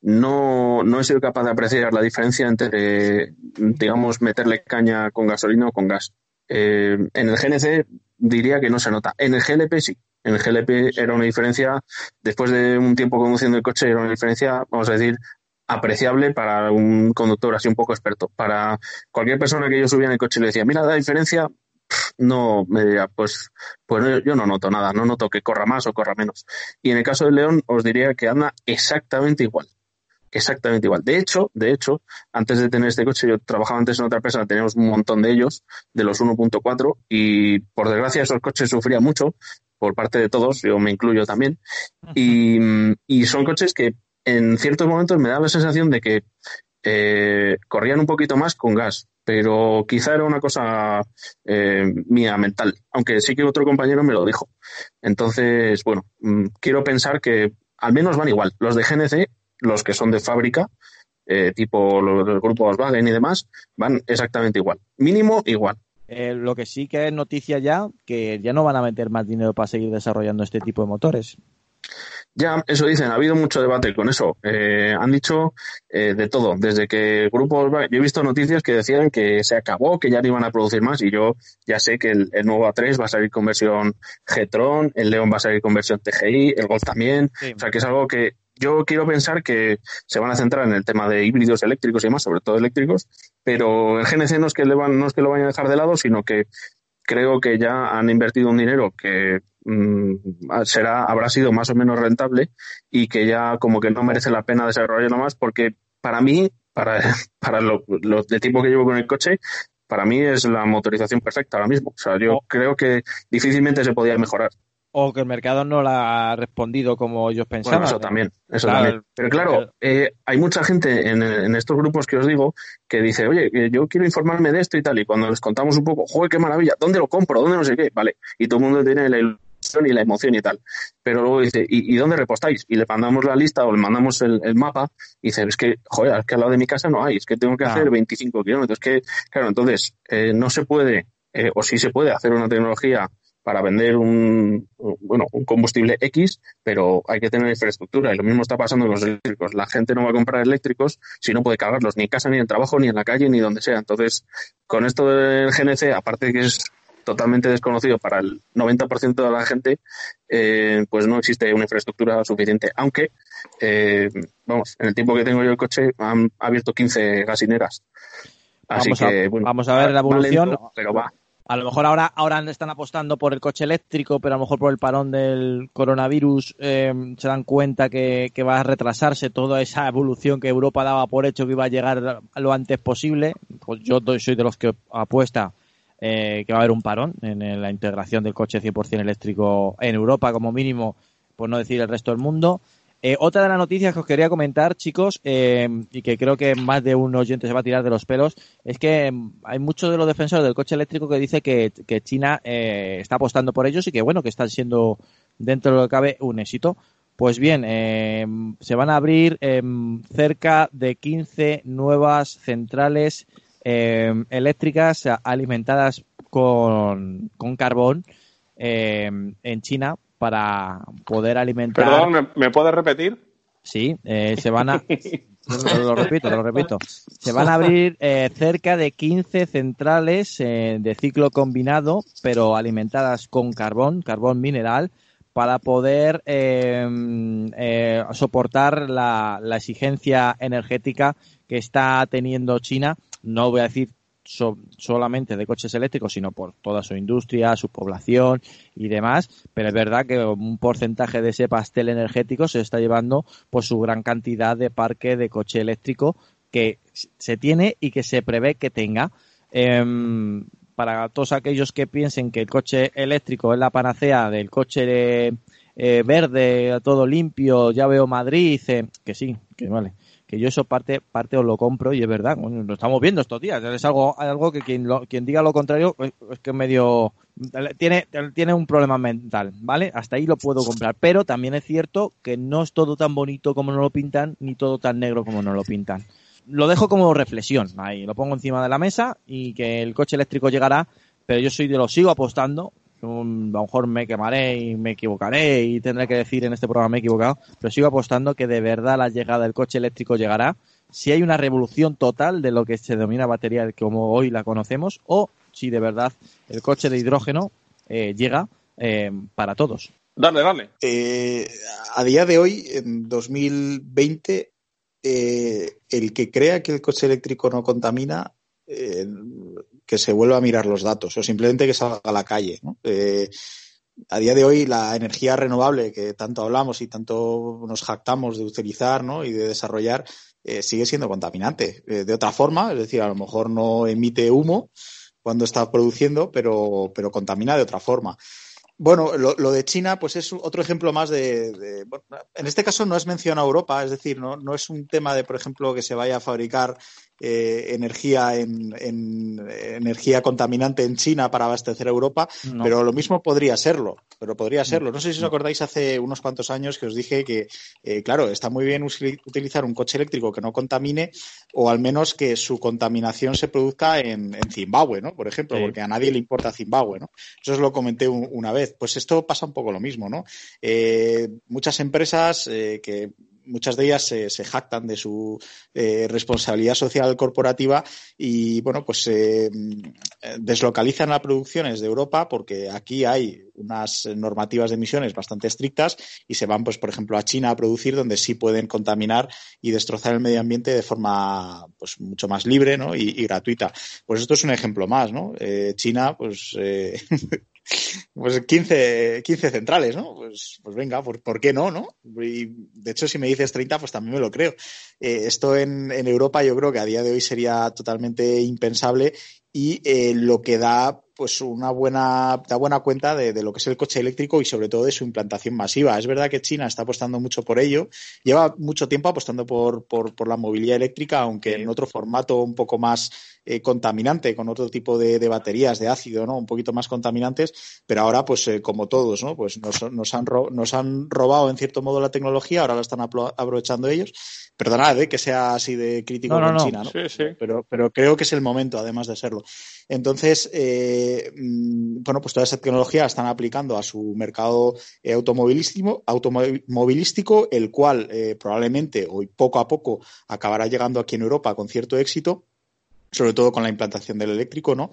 no, no he sido capaz de apreciar la diferencia entre, digamos, meterle caña con gasolina o con gas. Eh, en el GNC diría que no se nota. En el GLP sí. En el GLP era una diferencia, después de un tiempo conduciendo el coche, era una diferencia, vamos a decir, apreciable para un conductor así un poco experto. Para cualquier persona que yo subía en el coche y le decía, mira la diferencia, no me diría, pues, pues yo no noto nada, no noto que corra más o corra menos. Y en el caso del León os diría que anda exactamente igual. Exactamente igual. De hecho, de hecho, antes de tener este coche, yo trabajaba antes en otra empresa, teníamos un montón de ellos, de los 1.4, y por desgracia esos coches sufrían mucho por parte de todos, yo me incluyo también, y, y son coches que en ciertos momentos me da la sensación de que eh, corrían un poquito más con gas, pero quizá era una cosa eh, mía mental, aunque sí que otro compañero me lo dijo. Entonces, bueno, mm, quiero pensar que al menos van igual. Los de GNC, los que son de fábrica, eh, tipo los del grupo Volkswagen y demás, van exactamente igual. Mínimo igual. lo que sí que es noticia ya, que ya no van a meter más dinero para seguir desarrollando este tipo de motores. Ya, eso dicen, ha habido mucho debate con eso. Eh, han dicho eh, de todo, desde que grupos, yo he visto noticias que decían que se acabó, que ya no iban a producir más y yo ya sé que el, nuevo A3 va a salir con versión G-Tron, el León va a salir con versión TGI, el Golf también, o sea que es algo que yo quiero pensar que se van a centrar en el tema de híbridos eléctricos y demás, sobre todo eléctricos, pero el GNC no es que, le van, no es que lo vayan a dejar de lado, sino que creo que ya han invertido un dinero que Mm, será, habrá sido más o menos rentable y que ya como que no merece la pena desarrollarlo más porque para mí, para, para lo, de tiempo que llevo con el coche, para mí es la motorización perfecta ahora mismo. O sea, yo oh. creo que difícilmente se podía mejorar. O que el mercado no la ha respondido como ellos pensaban. eso también, eso también. Pero claro, eh, hay mucha gente en, en, estos grupos que os digo que dice, oye, yo quiero informarme de esto y tal, y cuando les contamos un poco, joder, qué maravilla, ¿dónde lo compro? ¿Dónde no sé qué? Vale, y todo el mundo tiene la y la emoción y tal. Pero luego dice, ¿y, dónde repostáis? Y le mandamos la lista o le mandamos el, mapa y dice, es que, joder, es que al lado de mi casa no hay, es que tengo que hacer 25 kilómetros. que, claro, entonces, eh, no se puede, eh, o sí se puede hacer una tecnología para vender un, bueno, un combustible X, pero hay que tener infraestructura. Y lo mismo está pasando con los eléctricos. La gente no va a comprar eléctricos si no puede cargarlos ni en casa, ni en trabajo, ni en la calle, ni donde sea. Entonces, con esto del GNC, aparte de que es totalmente desconocido para el 90% de la gente, eh, pues no existe una infraestructura suficiente. Aunque, eh, vamos, en el tiempo que tengo yo el coche han abierto 15 gasineras. Así vamos que, a, bueno, vamos a ver la evolución. pero va. A lo mejor ahora, ahora están apostando por el coche eléctrico, pero a lo mejor por el parón del coronavirus eh, se dan cuenta que, que, va a retrasarse toda esa evolución que Europa daba por hecho que iba a llegar lo antes posible. Pues yo soy de los que apuesta eh, que va a haber un parón en la integración del coche 100% eléctrico en Europa como mínimo, por no decir el resto del mundo. Eh, otra de las noticias que os quería comentar, chicos, eh, y que creo que más de un oyente se va a tirar de los pelos, es que hay muchos de los defensores del coche eléctrico que dice que, China está apostando por ellos y que, bueno, que están siendo, dentro de lo que cabe, un éxito. Pues bien, se van a abrir cerca de 15 nuevas centrales eh, eléctricas alimentadas con, con carbón eh, en China para poder alimentar. Perdón, ¿me, puedes repetir? Sí, eh, se van a. lo, repito, lo repito. Se van a abrir cerca de 15 centrales de ciclo combinado, pero alimentadas con carbón, carbón mineral, para poder em, eh, soportar la, la, exigencia energética que está teniendo China. No voy a decir solamente de coches eléctricos, sino por toda su industria, su población y demás. Pero es verdad que un porcentaje de ese pastel energético se está llevando por su gran cantidad de parque de coche eléctrico que se tiene y que se prevé que tenga. Em, para todos aquellos que piensen que el coche eléctrico es la panacea del coche eh, verde, todo limpio, ya veo Madrid, que sí, que vale que yo eso parte, parte os lo compro y es verdad, lo estamos viendo estos días, es algo, algo que quien, quien diga lo contrario pues, es que medio tiene, tiene un problema mental, ¿vale? Hasta ahí lo puedo comprar, pero también es cierto que no es todo tan bonito como nos lo pintan, ni todo tan negro como nos lo pintan. Lo dejo como reflexión, ahí, lo pongo encima de la mesa y que el coche eléctrico llegará, pero yo soy de lo sigo apostando a lo mejor me quemaré y me equivocaré y tendré que decir en este programa me he equivocado, pero sigo apostando que de verdad la llegada del coche eléctrico llegará si hay una revolución total de lo que se denomina batería como hoy la conocemos o si de verdad el coche de hidrógeno eh, llega eh, para todos. Dale, dale. Eh, a día de hoy, en 2020, el que crea que el coche eléctrico no contamina que se vuelva a mirar los datos o simplemente que salga a la calle. Eh, a día de hoy la energía renovable que tanto hablamos y tanto nos jactamos de utilizar y de desarrollar eh, sigue siendo contaminante. Eh, de otra forma, es decir, a lo mejor no emite humo cuando está produciendo, pero, pero contamina de otra forma. Bueno, lo, de China, pues es otro ejemplo más de. en este caso no es mención a Europa, es decir, no, no es un tema de, por ejemplo, que se vaya a fabricar eh, energía en, energía contaminante en China para abastecer a Europa, pero lo mismo podría serlo, pero podría serlo. No sé si os acordáis hace unos cuantos años que os dije que, eh, claro, está muy bien utilizar un coche eléctrico que no contamine o al menos que su contaminación se produzca en, Zimbabue, ¿no? Por ejemplo, porque a nadie le importa Zimbabue, ¿no? Eso os lo comenté una vez. Pues esto pasa un poco lo mismo, ¿no? Eh, muchas empresas que muchas de ellas se, jactan de su eh, responsabilidad social corporativa y, bueno, pues eh, deslocalizan las producciones de Europa porque aquí hay unas normativas de emisiones bastante estrictas y se van, pues, por ejemplo, a China a producir donde sí pueden contaminar y destrozar el medio ambiente de forma, pues, mucho más libre, ¿no? Y, gratuita. Pues esto es un ejemplo más, ¿no? Eh, China, pues, pues 15, 15 centrales, ¿no? Pues, pues venga, ¿por, ¿por, qué no, no? Y de hecho, si me dices 30, pues también me lo creo. Eh, esto en, en, Europa yo creo que a día de hoy sería totalmente impensable y eh, lo que da pues una buena, da buena cuenta de, lo que es el coche eléctrico y sobre todo de su implantación masiva. Es verdad que China está apostando mucho por ello, lleva mucho tiempo apostando por, por, la movilidad eléctrica, aunque en otro formato un poco más eh, contaminante, con otro tipo de, baterías de ácido, ¿no? Un poquito más contaminantes, pero ahora, pues eh, como todos, ¿no? Pues nos, nos, han nos han robado en cierto modo la tecnología, ahora la están aprovechando ellos. Perdonad que sea así de crítico con China, ¿no? Pero, pero creo que es el momento, además de serlo. Entonces, eh, mm, bueno, pues toda esa tecnología la están aplicando a su mercado eh, automovilístico, automovilístico, el cual eh, probablemente hoy poco a poco acabará llegando aquí en Europa con cierto éxito, sobre todo con la implantación del eléctrico, ¿no?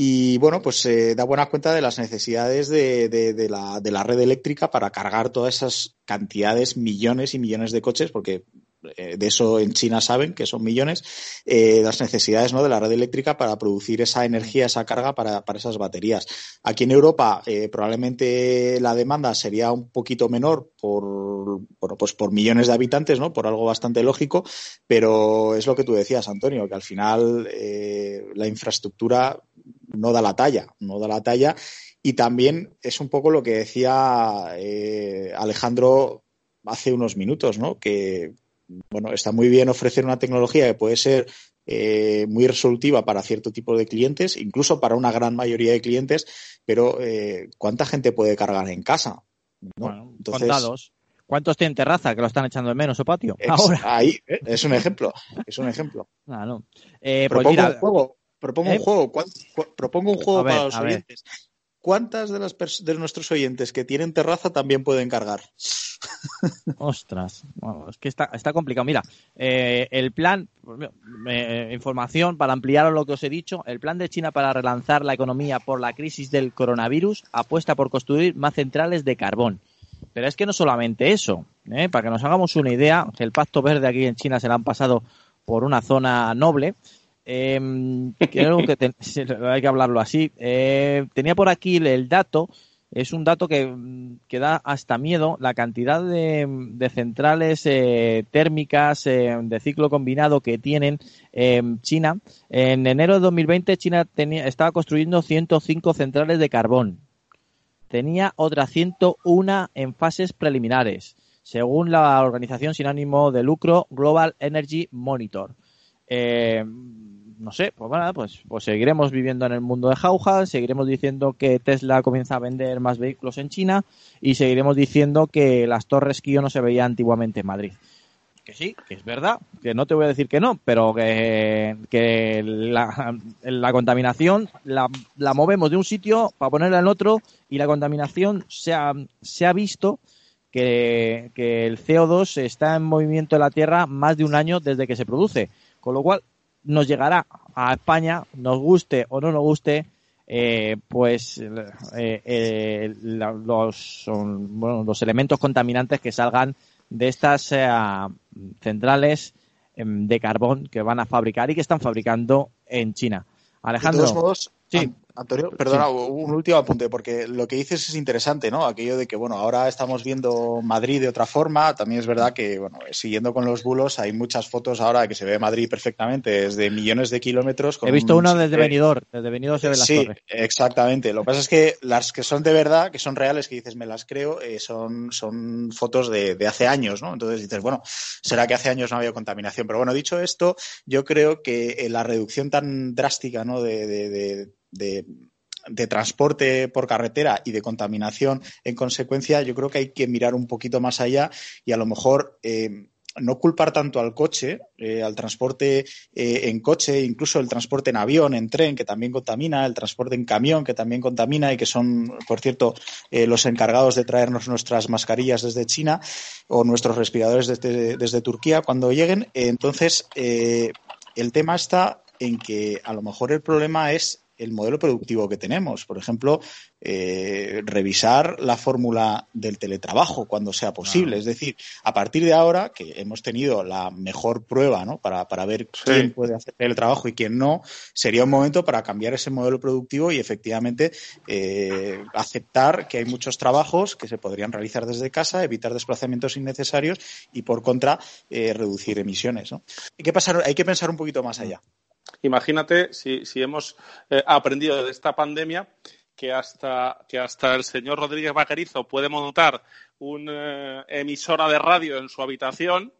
Y bueno, pues se da buena cuenta de las necesidades de, la, red eléctrica para cargar todas esas cantidades, millones y millones de coches, porque eh, de eso en China saben que son millones, eh, las necesidades ¿no? de la red eléctrica para producir esa energía, esa carga para, esas baterías. Aquí en Europa eh, probablemente la demanda sería un poquito menor por, pues por millones de habitantes, ¿no? por algo bastante lógico, pero es lo que tú decías, Antonio, que al final la infraestructura no da la talla, no da la talla. Y también es un poco lo que decía Alejandro hace unos minutos, ¿no? Que bueno, está muy bien ofrecer una tecnología que puede ser eh, muy resolutiva para cierto tipo de clientes, incluso para una gran mayoría de clientes, pero eh, ¿cuánta gente puede cargar en casa? Bueno, contados. ¿Cuántos tienen terraza que lo están echando de menos o patio? Ahora. Ahí, ¿eh? es un ejemplo. Es un ejemplo. Ah, no. Pues propongo un juego. Propongo un juego. Propongo un juego para los oyentes. ¿Cuántas de, las de nuestros oyentes que tienen terraza también pueden cargar? Ostras, es que está, está complicado. Mira, eh, el plan, información para ampliar lo que os he dicho, el plan de China para relanzar la economía por la crisis del coronavirus apuesta por construir más centrales de carbón. Pero es que no solamente eso, ¿eh? para que nos hagamos una idea, el pacto verde aquí en China se le han pasado por una zona noble. Que hay que hablarlo así. Eh, tenía por aquí el dato es un dato que, que, da hasta miedo la cantidad de, de centrales eh, térmicas eh, de ciclo combinado que tienen eh, China. En enero de 2020 China tenía, estaba construyendo 105 centrales de carbón. Tenía otras 101 en fases preliminares, según la organización sin ánimo de lucro Global Energy Monitor. Eh, no sé, pues bueno, pues, pues seguiremos viviendo en el mundo de jaujas, seguiremos diciendo que Tesla comienza a vender más vehículos en China y seguiremos diciendo que las torres Kio no se veían antiguamente en Madrid. Que sí, que es verdad, que no te voy a decir que no, pero que, que la, la contaminación la, la, movemos de un sitio para ponerla en otro y la contaminación se ha, se ha visto que, que el CO2 está en movimiento en la Tierra más de un año desde que se produce. Con lo cual, nos llegará a España, nos guste o no nos guste, eh, pues eh, eh, los, bueno, los elementos contaminantes que salgan de estas eh, centrales em, de carbón que van a fabricar y que están fabricando en China. Alejandro. De todos modos, sí. Antonio, perdona, sí. un último apunte, porque lo que dices es interesante, ¿no? Aquello de que, bueno, ahora estamos viendo Madrid de otra forma. También es verdad que, bueno, siguiendo con los bulos, hay muchas fotos ahora que se ve Madrid perfectamente desde millones de kilómetros. He visto una desde Benidorm, desde Benidorm se ve las sí, torres. exactamente. Lo que pasa es que las que son de verdad, que son reales, que dices, me las creo, eh, son, son fotos de, de, hace años, ¿no? Entonces dices, bueno, será que hace años no había contaminación. Pero bueno, dicho esto, yo creo que la reducción tan drástica, ¿no? de, de, de de, transporte por carretera y de contaminación en consecuencia, yo creo que hay que mirar un poquito más allá y a lo mejor eh, no culpar tanto al coche, eh, al transporte eh, en coche, incluso el transporte en avión, en tren, que también contamina, el transporte en camión, que también contamina y que son, por cierto, los encargados de traernos nuestras mascarillas desde China o nuestros respiradores desde, desde Turquía cuando lleguen. entonces, el tema está en que a lo mejor el problema es el modelo productivo que tenemos. Por ejemplo, eh, revisar la fórmula del teletrabajo cuando sea posible. Ah. Es decir, a partir de ahora, que hemos tenido la mejor prueba ¿no? para, para ver sí. quién puede hacer el trabajo y quién no, sería un momento para cambiar ese modelo productivo y efectivamente eh, aceptar que hay muchos trabajos que se podrían realizar desde casa, evitar desplazamientos innecesarios y, por contra, eh, reducir emisiones. ¿no? Hay, que pasar, hay que pensar un poquito más allá. Imagínate si, hemos eh, aprendido de esta pandemia que hasta, que hasta el señor Rodríguez Vaquerizo puede montar una eh, emisora de radio en su habitación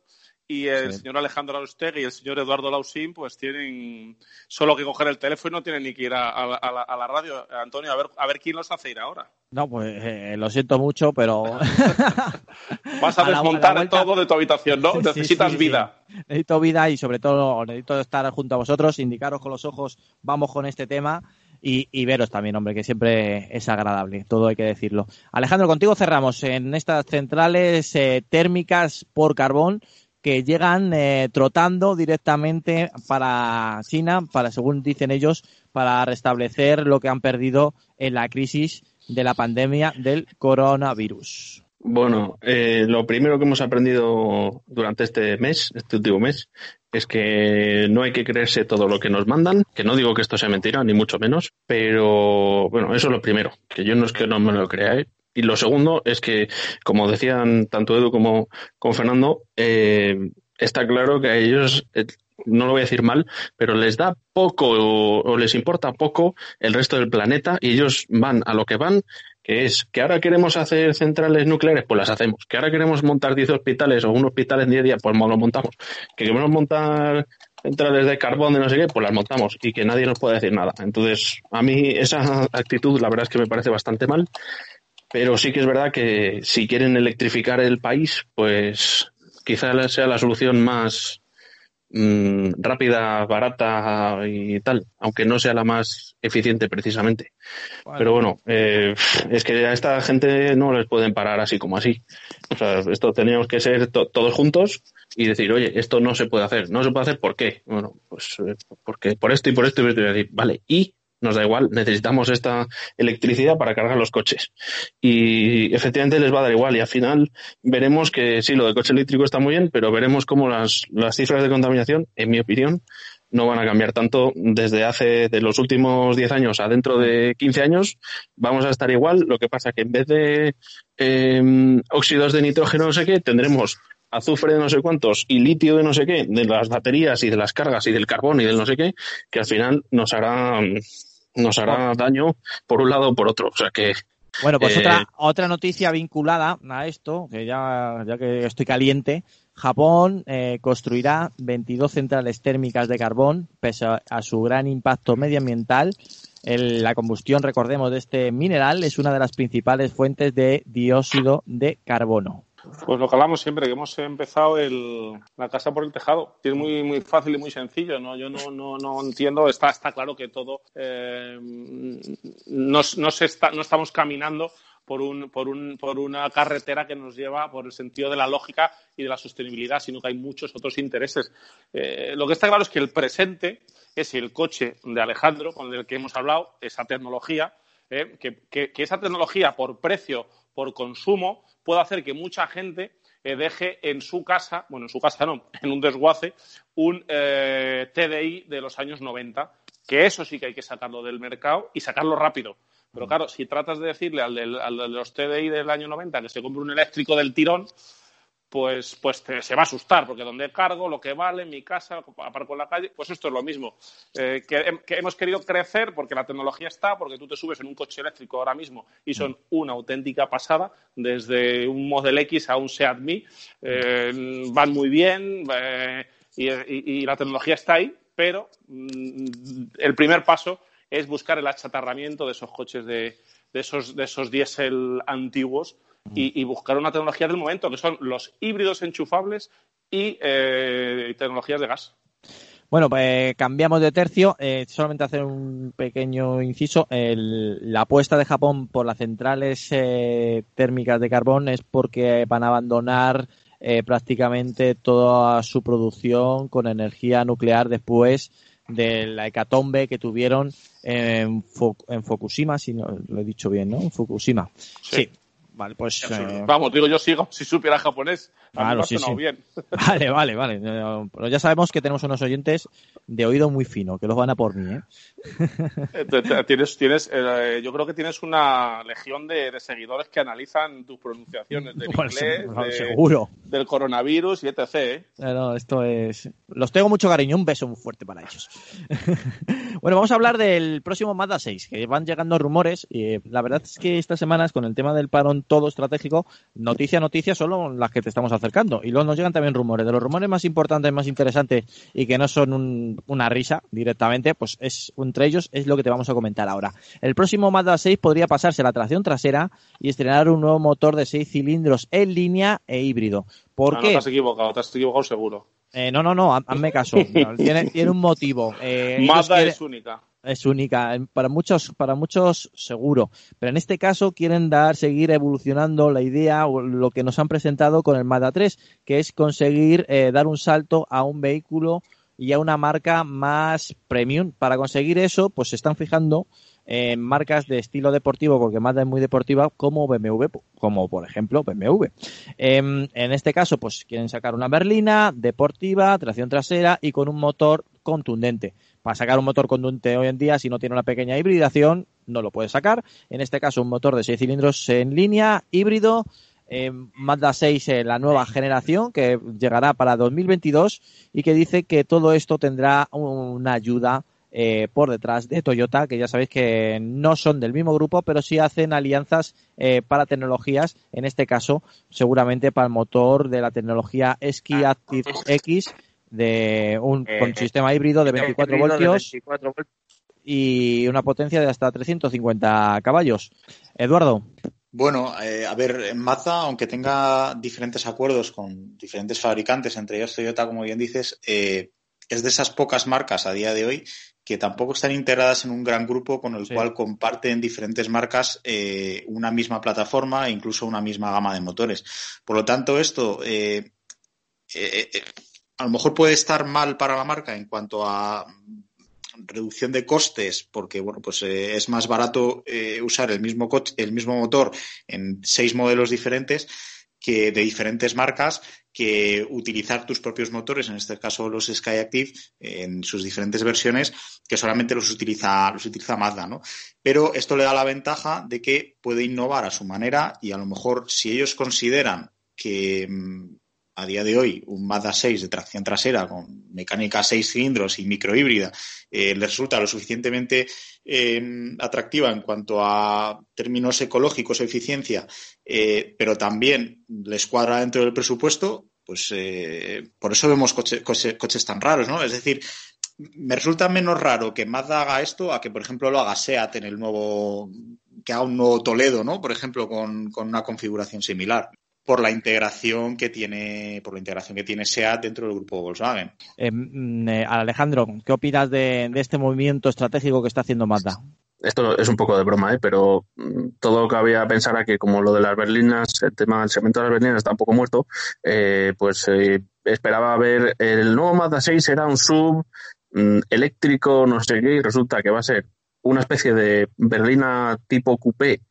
y el sí. señor Alejandro Austeg y el señor Eduardo Lausín pues tienen solo que coger el teléfono y no tienen ni que ir a, a, a, la, a la, radio. Antonio, a ver, a ver quién los hace ir ahora. No, pues eh, lo siento mucho, pero... Vas a, desmontar la, todo de tu habitación, ¿no? Sí, Necesitas sí, vida. Necesito vida y sobre todo necesito estar junto a vosotros, indicaros con los ojos, vamos con este tema. Y, y, veros también, hombre, que siempre es agradable, todo hay que decirlo. Alejandro, contigo cerramos en estas centrales eh, térmicas por carbón que llegan eh, trotando directamente para China, para según dicen ellos, para restablecer lo que han perdido en la crisis de la pandemia del coronavirus. Bueno, eh, lo primero que hemos aprendido durante este mes, este último mes, es que no hay que creerse todo lo que nos mandan, que no digo que esto sea mentira, ni mucho menos, pero bueno, eso es lo primero, que yo no es que no me lo crea, ¿eh? Y lo segundo es que, como decían tanto Edu como, como Fernando, eh, está claro que a ellos, eh, no lo voy a decir mal, pero les da poco o, les importa poco el resto del planeta y ellos van a lo que van, que es que ahora queremos hacer centrales nucleares, pues las hacemos. Que ahora queremos montar 10 hospitales o un hospital en 10 días, pues lo montamos. Que queremos montar centrales de carbón de no sé qué, pues las montamos y que nadie nos puede decir nada. Entonces, a mí esa actitud la verdad es que me parece bastante mal. Pero sí que es verdad que si quieren electrificar el país, pues quizás sea la solución más mmm, rápida, barata y tal, aunque no sea la más eficiente precisamente. Vale. Pero bueno, eh, es que a esta gente no les pueden parar así como así. O sea, esto teníamos que ser to todos juntos y decir, oye, esto no se puede hacer. No se puede hacer, ¿por qué? Bueno, pues eh, porque por esto y por esto y por esto. Y decir, vale, ¿y nos da igual, necesitamos esta electricidad para cargar los coches. Y efectivamente les va a dar igual y al final veremos que sí, lo del coche eléctrico está muy bien, pero veremos cómo las, las cifras de contaminación, en mi opinión, no van a cambiar tanto desde hace de los últimos 10 años a dentro de 15 años vamos a estar igual lo que pasa que en vez de eh, óxidos de nitrógeno no sé qué tendremos azufre de no sé cuántos y litio de no sé qué de las baterías y de las cargas y del carbón y del no sé qué que al final nos hará nos hará daño por un lado o por otro o sea que bueno, pues eh, otra, otra noticia vinculada a esto, que ya, ya que estoy caliente, Japón eh, construirá 22 centrales térmicas de carbón, pese a, a su gran impacto medioambiental. El- la combustión, recordemos, de este mineral es una de las principales fuentes de dióxido de carbono. Pues lo que hablamos siempre, que hemos empezado el, la casa por el tejado. Es muy, muy fácil y muy sencillo, ¿no? Yo no, no, no entiendo, está, está claro que todo, eh, no, está, no estamos caminando por, un, por, un, por una carretera que nos lleva por el sentido de la lógica y de la sostenibilidad, sino que hay muchos otros intereses. Eh, lo que está claro es que el presente es el coche de Alejandro, con el que hemos hablado, esa tecnología, eh, que, que esa tecnología por precio, por consumo, puede hacer que mucha gente eh, deje en su casa, bueno, en su casa no, en un desguace, un eh, TDI de los años 90, que eso sí que hay que sacarlo del mercado y sacarlo rápido. Pero claro, si tratas de decirle al, del- al de los TDI del año 90 que se compre un eléctrico del tirón, pues, pues te- se va a asustar, porque donde cargo, lo que vale, mi casa, aparco en la calle, pues esto es lo mismo. Eh, que, hem- que hemos querido crecer porque la tecnología está, porque tú te subes en un coche eléctrico ahora mismo y son una auténtica pasada, desde un Model X a un Seat Mii, eh, van muy bien eh, y, y- y la tecnología está ahí, pero mm, el primer paso es buscar el achatarramiento de esos coches de, de esos, de esos diésel antiguos y, y buscar una tecnología del momento, que son los híbridos enchufables y eh, tecnologías de gas. Bueno, pues cambiamos de tercio. Eh, solamente hacer un pequeño inciso. El- la apuesta de Japón por las centrales eh, térmicas de carbón es porque van a abandonar eh, prácticamente toda su producción con energía nuclear después de la hecatombe que tuvieron en, Fu- en Fukushima, si no lo he dicho bien, ¿no? Fukushima. Sí. Vale, pues. eh, Vamos, digo yo sigo si supiera japonés. Claro, sí, sí. bien. Vale, vale, vale. Pero ya sabemos que tenemos unos oyentes de oído muy fino, que los van a por mí, ¿eh? Eh, tienes, tienes, eh, yo creo que tienes una legión de, de seguidores que analizan tus pronunciaciones del Bueno, inglés, se- de- seguro. del coronavirus y etc. ¿eh? No, esto es. Los tengo mucho cariño, un beso muy fuerte para ellos. bueno, vamos a hablar del próximo Mazda 6, que van llegando rumores. Y eh, la verdad es que estas semanas, con el tema del parón todo estratégico, noticia, noticia, solo las que te estamos acercando. Y luego nos llegan también rumores. De los rumores más importantes, más interesantes y que no son un- una risa directamente, pues es entre ellos es lo que te vamos a comentar ahora. El próximo Mazda 6 podría pasarse a la tracción trasera y estrenar un nuevo motor de 6 cilindros en línea e híbrido. ¿Por No, qué? no te has equivocado, te has equivocado seguro. Eh, no, no, no, haz- hazme caso. Tiene, tiene un motivo. Eh, Mazda quieren- es única. Es única. Para muchos, para muchos seguro. Pero en este caso quieren dar, seguir evolucionando la idea o lo que nos han presentado con el Mazda 3, que es conseguir eh, dar un salto a un vehículo y a una marca más premium. Para conseguir eso, pues se están fijando en marcas de estilo deportivo, porque Mazda es muy deportiva, como BMW, como por ejemplo BMW. Em, en este caso, pues quieren sacar una berlina deportiva, tracción trasera y con un motor contundente. Para sacar un motor contundente hoy en día, si no tiene una pequeña hibridación, no lo puede sacar. En este caso, un motor de 6 cilindros en línea, híbrido, eh, Mazda 6 eh, la nueva generación que llegará para 2022 y que dice que todo esto tendrá una ayuda eh, por detrás de Toyota, que ya sabéis que no son del mismo grupo, pero sí hacen alianzas eh, para tecnologías, en este caso seguramente para el motor de la tecnología Ski Active X de un con sistema híbrido de 24 voltios y una potencia de hasta 350 caballos. Eduardo. Bueno, eh, a ver, Mazda, aunque tenga diferentes acuerdos con diferentes fabricantes, entre ellos Toyota, como bien dices, eh, es de esas pocas marcas a día de hoy que tampoco están integradas en un gran grupo con el Sí. cual comparten diferentes marcas eh, una misma plataforma e incluso una misma gama de motores. Por lo tanto, esto eh, eh, eh, a lo mejor puede estar mal para la marca en cuanto a reducción de costes, porque bueno, pues eh, es más barato eh, usar el mismo coche, el mismo motor en seis modelos diferentes que de diferentes marcas que utilizar tus propios motores, en este caso los Skyactiv, en sus diferentes versiones, que solamente los utiliza, los utiliza Mazda, ¿no? Pero esto le da la ventaja de que puede innovar a su manera y a lo mejor si ellos consideran que mm, a día de hoy un Mazda 6 de tracción trasera con mecánica 6 cilindros y microhíbrida eh, le resulta lo suficientemente eh, atractiva en cuanto a términos ecológicos eficiencia, eh, pero también les cuadra dentro del presupuesto, pues eh, por eso vemos coche, coche, coches tan raros, ¿no? Es decir, me resulta menos raro que Mazda haga esto a que, por ejemplo, lo haga SEAT en el nuevo, que haga un nuevo Toledo, ¿no? Por ejemplo, con una configuración similar por la integración que tiene por la integración que tiene SEAT dentro del grupo Volkswagen. Eh, eh, Alejandro, ¿qué opinas de, de, este movimiento estratégico que está haciendo Mazda? Esto es un poco de broma, ¿eh? pero mm, todo lo que había pensar a que como lo de las berlinas, el tema del segmento de las berlinas está un poco muerto, eh, pues eh, esperaba ver el nuevo Mazda 6 era un sub mm, eléctrico, no sé qué, y resulta que va a ser una especie de berlina tipo coupé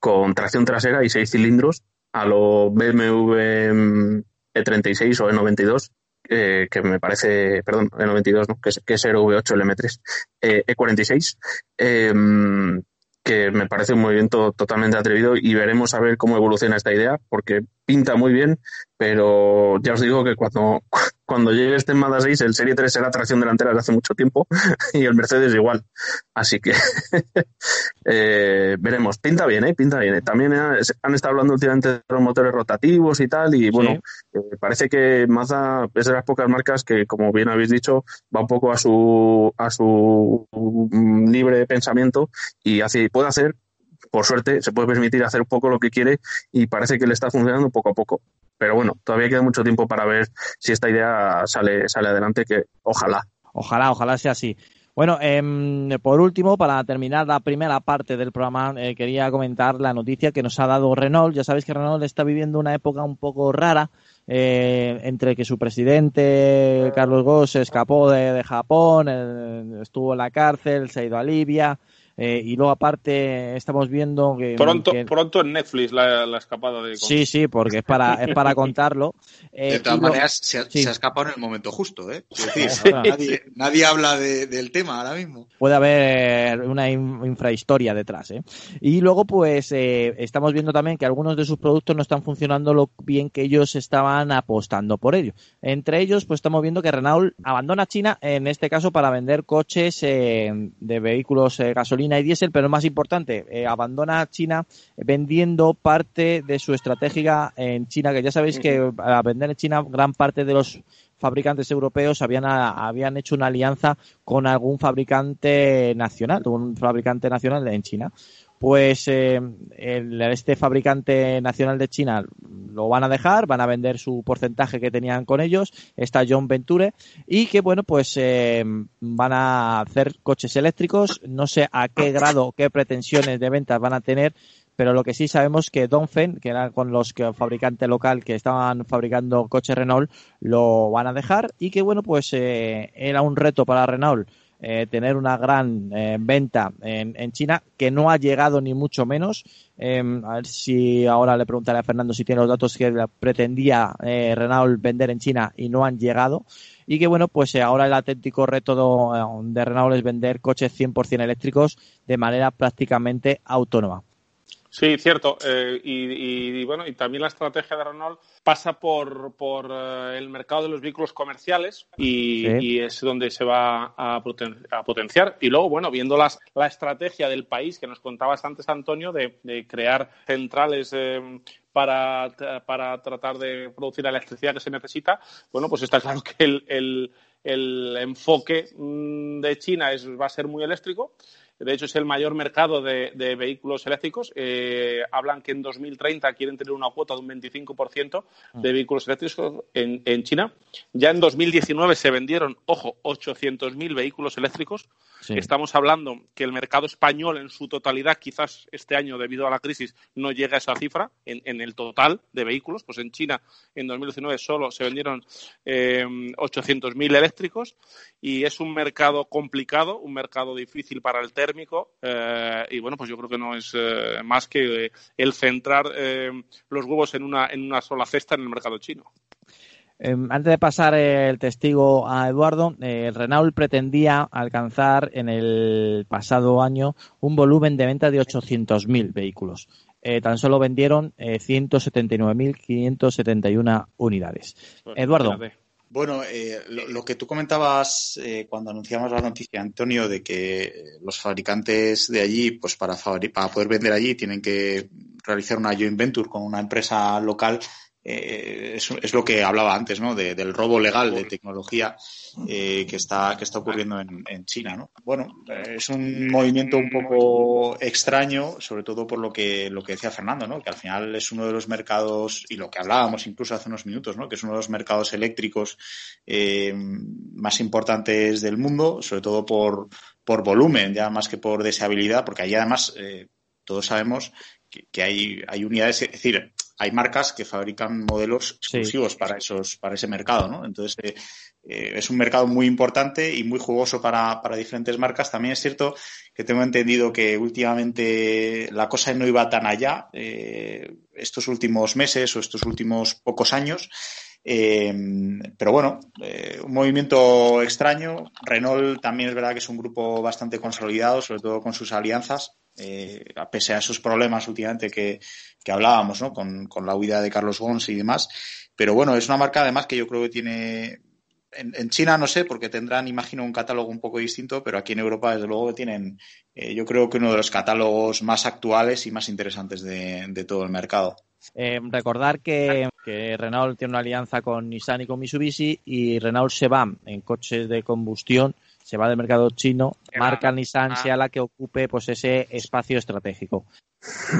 con tracción trasera y seis cilindros a lo BMW E36 o E92, eh, que me parece, perdón, E92, ¿no? que, es, que es V8 el M3, eh, E46, eh, que me parece un movimiento totalmente atrevido y veremos a ver cómo evoluciona esta idea, porque pinta muy bien, pero ya os digo que cuando, cuando llegue este Mazda 6, el Serie 3 será tracción delantera desde hace mucho tiempo y el Mercedes igual. Así que eh, veremos. Pinta bien, ¿eh? Pinta bien. También han estado hablando últimamente de los motores rotativos y tal, y bueno, sí. eh, parece que Mazda es de las pocas marcas que, como bien habéis dicho, va un poco a su, a su libre pensamiento y hace, puede hacer por suerte, se puede permitir hacer un poco lo que quiere y parece que le está funcionando poco a poco. Pero bueno, todavía queda mucho tiempo para ver si esta idea sale, sale adelante, que ojalá. Ojalá, ojalá sea así. Bueno, eh, por último, para terminar la primera parte del programa, eh, quería comentar la noticia que nos ha dado Renault. Ya sabéis que Renault está viviendo una época un poco rara, eh, entre que su presidente, Carlos Ghosn, se escapó de, de Japón, eh, estuvo en la cárcel, se ha ido a Libia, eh, y luego aparte estamos viendo que pronto, que... pronto en Netflix la, la, escapada de sí sí porque es para es para contarlo. Eh, de todas maneras lo... se, sí. se, ha escapado en el momento justo eh es decir, sí. nadie, nadie, habla de, del tema ahora mismo. Puede haber una in, infrahistoria detrás eh y luego pues eh, estamos viendo también que algunos de sus productos no están funcionando lo bien que ellos estaban apostando por ello. Entre ellos pues estamos viendo que Renault abandona China en este caso para vender coches eh, de vehículos gasolina gasolina y diésel, pero más importante, eh, abandona China vendiendo parte de su estrategia en China, que ya sabéis que a vender en China gran parte de los fabricantes europeos habían, habían hecho una alianza con algún fabricante nacional, un fabricante nacional en China pues eh, el, este fabricante nacional de China lo van a dejar, van a vender su porcentaje que tenían con ellos, está John Venture, y que bueno, pues eh, van a hacer coches eléctricos, no sé a qué grado, qué pretensiones de ventas van a tener, pero lo que sí sabemos que Dongfeng, que era con los que fabricante local que estaban fabricando coches Renault, lo van a dejar y que bueno, pues eh, era un reto para Renault eh, tener una gran eh, venta en, China que no ha llegado ni mucho menos. Eh, a ver si ahora le preguntaré a Fernando si tiene los datos que pretendía Renault vender en China y no han llegado. Y que bueno, pues ahora el auténtico reto de Renault es vender coches 100% eléctricos de manera prácticamente autónoma. Sí, cierto. Eh, y, y, bueno, y también la estrategia de Renault pasa por, por uh, el mercado de los vehículos comerciales y, sí. y, es donde se va a, poten a, potenciar. Y luego, bueno, viendo las, la estrategia del país que nos contabas antes, Antonio, de, de crear centrales eh, para, para tratar de producir la electricidad que se necesita, bueno, pues está claro que el, el, el enfoque mm, de China es, va a ser muy eléctrico De hecho, es el mayor mercado de, vehículos eléctricos. Eh, hablan que en 2030 quieren tener una cuota de un 25% de vehículos eléctricos en, en, China. Ya en 2019 se vendieron, ojo, 800.000 vehículos eléctricos. Estamos hablando que el mercado español en su totalidad, quizás este año, debido a la crisis, no llega a esa cifra en, el total de vehículos. Pues en China, en 2019 solo se vendieron eh, 800.000 eléctricos y es un mercado complicado, un mercado difícil para el térmico eh, y bueno, pues yo creo que no es eh, más que el centrar eh, los huevos en una, en una sola cesta en el mercado chino. Em, antes de pasar el testigo a Eduardo, el Renault pretendía alcanzar en el pasado año un volumen de venta de 800.000 vehículos. tan solo vendieron 179.571 unidades. Eduardo. Bueno, eh, lo, que tú comentabas eh, cuando anunciamos la noticia, Antonio, de que los fabricantes de allí, pues para, para poder vender allí, tienen que realizar una joint venture con una empresa local, eh, es, lo que hablaba antes, ¿no? del robo legal de tecnología eh, que está que está ocurriendo en, China, ¿no? Bueno, es un movimiento un poco extraño, sobre todo por lo que lo que decía Fernando, ¿no? Que al final es uno de los mercados y lo que hablábamos incluso hace unos minutos, ¿no? Que es uno de los mercados eléctricos eh, más importantes del mundo, sobre todo por por volumen, ya más que por deseabilidad, porque ahí además todos sabemos que, hay, hay unidades, es decir, hay marcas que fabrican modelos exclusivos para esos, para ese mercado, ¿no? Entonces, eh, eh, es un mercado muy importante y muy jugoso para, para, diferentes marcas. También es cierto que tengo entendido que últimamente la cosa no iba tan allá eh, estos últimos meses o estos últimos pocos años. pero bueno, un movimiento extraño. Renault también es verdad que es un grupo bastante consolidado, sobre todo con sus alianzas eh, a pese a esos problemas últimamente que, que hablábamos, ¿no? Con, con, la huida de Carlos Gons y demás. Pero bueno, es una marca además que yo creo que tiene. En, China no sé, porque tendrán, imagino, un catálogo un poco distinto, pero aquí en Europa, desde luego, tienen, eh, yo creo que uno de los catálogos más actuales y más interesantes de, de todo el mercado. Eh, recordar que, que, Renault tiene una alianza con Nissan y con Mitsubishi y Renault se va en coches de combustión se va del mercado chino, marca Nissan sea la que ocupe pues ese espacio estratégico.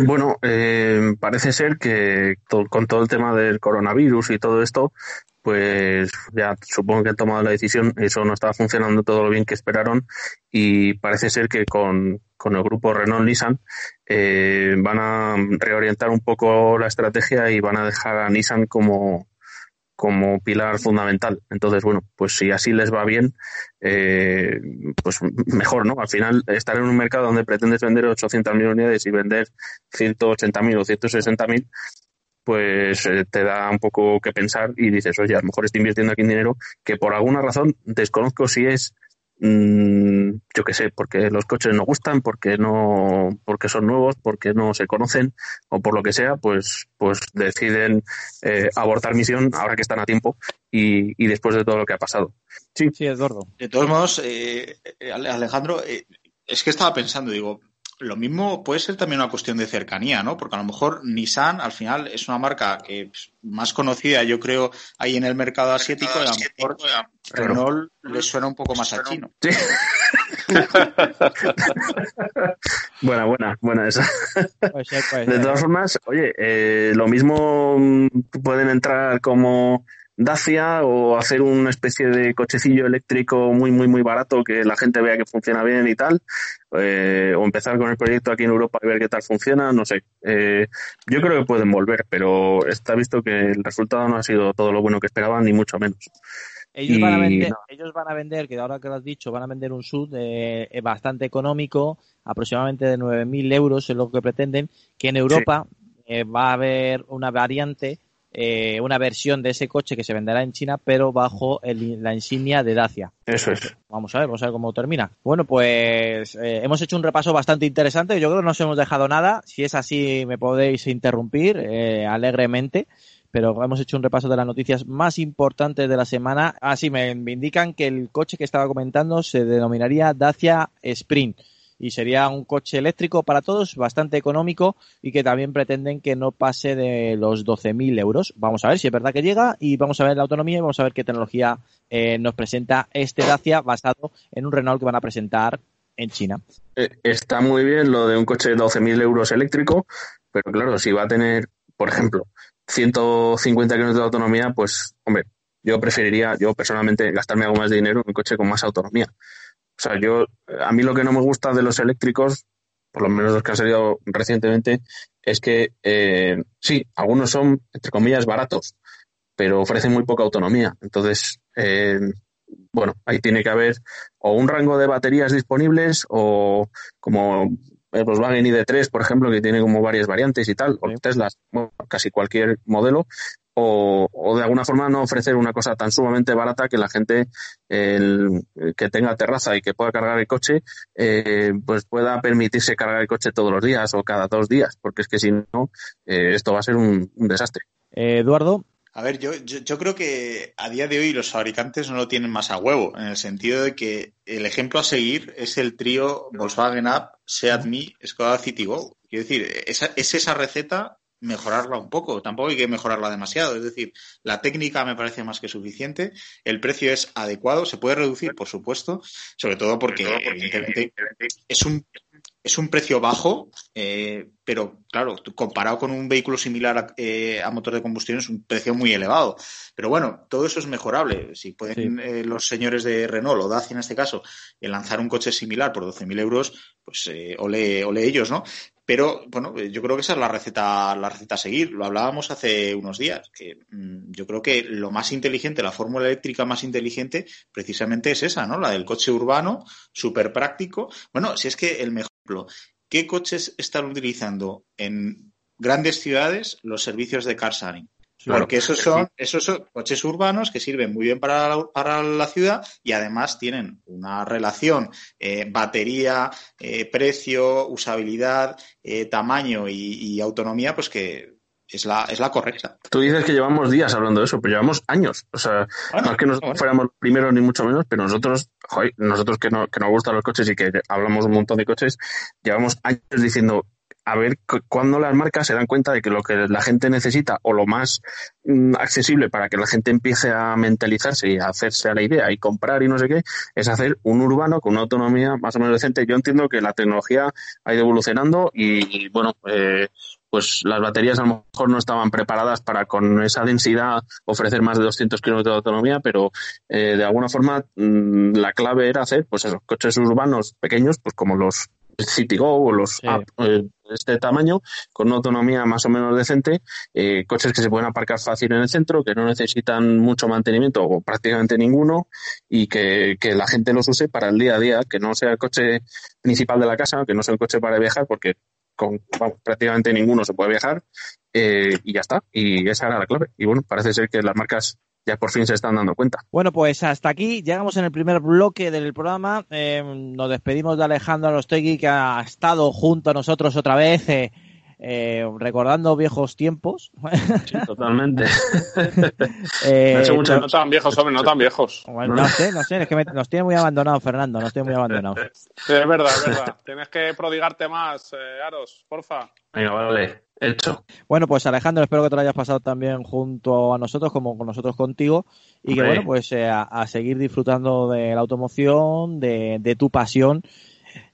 Bueno, eh, parece ser que con todo el tema del coronavirus y todo esto, pues ya supongo que han tomado la decisión, eso no estaba funcionando todo lo bien que esperaron y parece ser que con, el grupo Renault Nissan eh, van a reorientar un poco la estrategia y van a dejar a Nissan como, como pilar fundamental. Entonces, bueno, pues si así les va bien, eh, pues mejor, ¿no? Al final, estar en un mercado donde pretendes vender 800.000 unidades y vender 180.000 o 160.000, pues eh, te da un poco que pensar y dices, oye, a lo mejor estoy invirtiendo aquí en dinero que por alguna razón desconozco si es Mm, yo qué sé, porque los coches no gustan, porque no, porque son nuevos, porque no se conocen o por lo que sea, pues, pues deciden eh, abortar misión ahora que están a tiempo y, y, después de todo lo que ha pasado. Sí, sí, Eduardo. De todos modos, eh, eh Alejandro, eh, es que estaba pensando, digo, lo mismo puede ser también una cuestión de cercanía, ¿no? Porque a lo mejor Nissan al final es una marca que más conocida, yo creo, ahí en el mercado asiático, y a lo mejor Renault le suena un poco más a chino. Sí. buena, buena, buena esa. de todas formas, oye, eh, lo mismo pueden entrar como Dacia o hacer una especie de cochecillo eléctrico muy, muy, muy barato que la gente vea que funciona bien y tal, eh, o empezar con el proyecto aquí en Europa y ver qué tal funciona, no sé. Eh, yo creo que pueden volver, pero está visto que el resultado no ha sido todo lo bueno que esperaban, ni mucho menos. Ellos, van a vender, ellos van a vender, que ahora que lo has dicho, van a vender un SUV eh, bastante económico, aproximadamente de 9.000 euros es lo que pretenden, que en Europa va a haber una variante eh, una versión de ese coche que se venderá en China, pero bajo la insignia de Dacia. Eso es. Vamos a ver, vamos a ver cómo termina. Bueno, pues eh, hemos hecho un repaso bastante interesante. Yo creo que no os hemos dejado nada. Si es así, me podéis interrumpir eh, alegremente pero hemos hecho un repaso de las noticias más importantes de la semana. Así ah, me, me, indican que el coche que estaba comentando se denominaría Dacia Sprint y sería un coche eléctrico para todos, bastante económico y que también pretenden que no pase de los 12.000 euros. Vamos a ver si es verdad que llega y vamos a ver la autonomía y vamos a ver qué tecnología eh, nos presenta este Dacia basado en un Renault que van a presentar en China. Eh, está muy bien lo de un coche de 12.000 euros eléctrico, pero claro, si va a tener, por ejemplo, 150 kilómetros de autonomía, pues, hombre, yo preferiría, yo personalmente, gastarme algo más de dinero en un coche con más autonomía. O sea, yo, a mí lo que no me gusta de los eléctricos, por lo menos los que han salido recientemente, es que eh, sí, algunos son, entre comillas, baratos, pero ofrecen muy poca autonomía. Entonces, eh, bueno, ahí tiene que haber o un rango de baterías disponibles o como el Volkswagen ID3, por ejemplo, que tiene como varias variantes y tal, o Tesla, casi cualquier modelo, o, de alguna forma no ofrecer una cosa tan sumamente barata que la gente el, que tenga terraza y que pueda cargar el coche, eh, pues pueda permitirse cargar el coche todos los días o cada dos días, porque es que si no, eh, esto va a ser un, desastre. Eduardo. A ver, yo, yo, creo que a día de hoy los fabricantes no lo tienen más a huevo, en el sentido de que el ejemplo a seguir es el trío Volkswagen Up, Seat Me, Skoda Citigo. Quiero decir, esa, es esa receta mejorarla un poco, tampoco hay que mejorarla demasiado, es decir, la técnica me parece más que suficiente, el precio es adecuado, se puede reducir, por supuesto, sobre todo porque, evidentemente es un es un precio bajo, eh, pero claro, comparado con un vehículo similar eh, a, motor de combustión es un precio muy elevado. Pero bueno, todo eso es mejorable. Si pueden eh, los señores de Renault o Dacia en este caso lanzar un coche similar por 12.000 euros, pues ole, ole ellos, ¿no? Pero bueno, yo creo que esa es la receta, la receta a seguir. Lo hablábamos hace unos días, que mm, yo creo que lo más inteligente, la fórmula eléctrica más inteligente, precisamente es esa, ¿no? La del coche urbano, súper práctico. Bueno, si es que el mejor ejemplo, ¿qué coches están utilizando en grandes ciudades los servicios de car sharing? Porque esos son, esos son coches urbanos que sirven muy bien para la, para la ciudad y además tienen una relación eh, batería, eh, precio, usabilidad, eh, tamaño y, autonomía, pues que es la, es la correcta. Tú dices que llevamos días hablando de eso, pero llevamos años. O sea, no es que nosotros fuéramos primeros ni mucho menos, pero nosotros, nosotros que, no, que nos gustan los coches y que hablamos un montón de coches, llevamos años diciendo a ver cuándo las marcas se dan cuenta de que lo que la gente necesita o lo más mm, accesible para que la gente empiece a mentalizarse y a hacerse a la idea y comprar y no sé qué, es hacer un urbano con una autonomía más o menos decente. Yo entiendo que la tecnología ha ido evolucionando y, bueno, eh, pues las baterías a lo mejor no estaban preparadas para con esa densidad ofrecer más de 200 kilómetros de autonomía, pero eh, de alguna forma mm, la clave era hacer pues esos coches urbanos pequeños, pues como los CityGo o los eh, de este tamaño, con una autonomía más o menos decente, eh, coches que se pueden aparcar fácil en el centro, que no necesitan mucho mantenimiento o prácticamente ninguno y que, la gente los use para el día a día, que no sea el coche principal de la casa, que no sea un coche para viajar, porque con prácticamente ninguno se puede viajar eh, y ya está. Y esa era la clave. Y bueno, parece ser que las marcas ya por fin se están dando cuenta. Bueno, pues hasta aquí llegamos en el primer bloque del programa. Eh, nos despedimos de Alejandro Arostegui, que ha estado junto a nosotros otra vez. Eh, eh, recordando viejos tiempos. Sí, totalmente. no tan viejos, hombre, no tan viejos. no sé, no sé, es que nos tiene muy abandonado, Fernando, nos tiene muy abandonado. Sí, es verdad, es verdad. Tienes que prodigarte más, Aros, porfa. Venga, vale. Hecho. Bueno, pues Alejandro, espero que te lo hayas pasado también junto a nosotros, como con nosotros contigo, y que bueno, pues eh, a, seguir disfrutando de la automoción, de, tu pasión,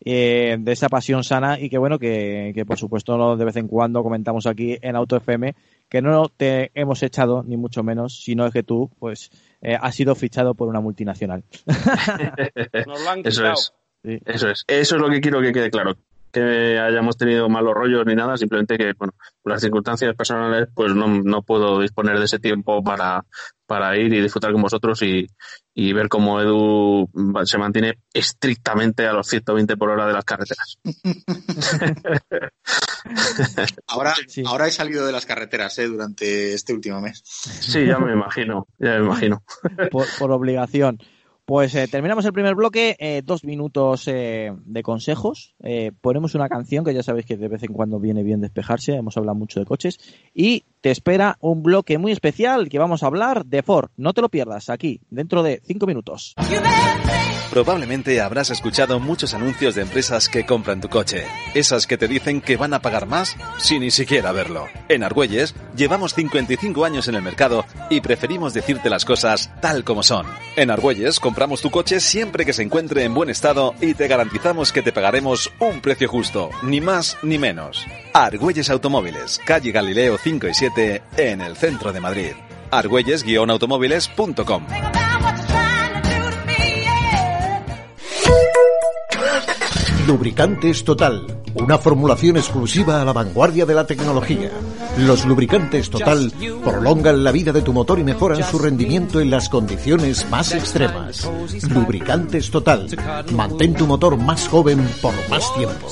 eh, de esa pasión sana, y que bueno, que, que por supuesto de vez en cuando comentamos aquí en Auto FM que no te hemos echado, ni mucho menos, sino es que tú, pues, eh, has sido fichado por una multinacional. Nos lo han Eso es. Eso es. Eso es lo que quiero que quede claro que hayamos tenido malos rollos ni nada, simplemente que, bueno, por las circunstancias personales, pues no, no puedo disponer de ese tiempo para, para ir y disfrutar con vosotros y, y ver cómo Edu se mantiene estrictamente a los 120 por hora de las carreteras. ahora, ahora he salido de las carreteras ¿eh? durante este último mes. Sí, ya me imagino, ya me imagino. por, por obligación. Pues eh, terminamos el primer bloque, eh, dos minutos eh, de consejos. ponemos una canción que ya sabéis que de vez en cuando viene bien despejarse, hemos hablado mucho de coches. Y te espera un bloque muy especial que vamos a hablar de Ford. No te lo pierdas aquí, dentro de 5 minutos. Probablemente habrás escuchado muchos anuncios de empresas que compran tu coche. Esas que te dicen que van a pagar más sin ni siquiera verlo. En Argüelles llevamos 55 años en el mercado y preferimos decirte las cosas tal como son. En Argüelles compramos tu coche siempre que se encuentre en buen estado y te garantizamos que te pagaremos un precio justo, ni más ni menos. Argüelles Automóviles, calle Galileo 5 y 7, en el centro de Madrid. Argüelles-automóviles.com. Lubricantes Total, una formulación exclusiva a la vanguardia de la tecnología. Los lubricantes Total prolongan la vida de tu motor y mejoran su rendimiento en las condiciones más extremas. Lubricantes Total, mantén tu motor más joven por más tiempo.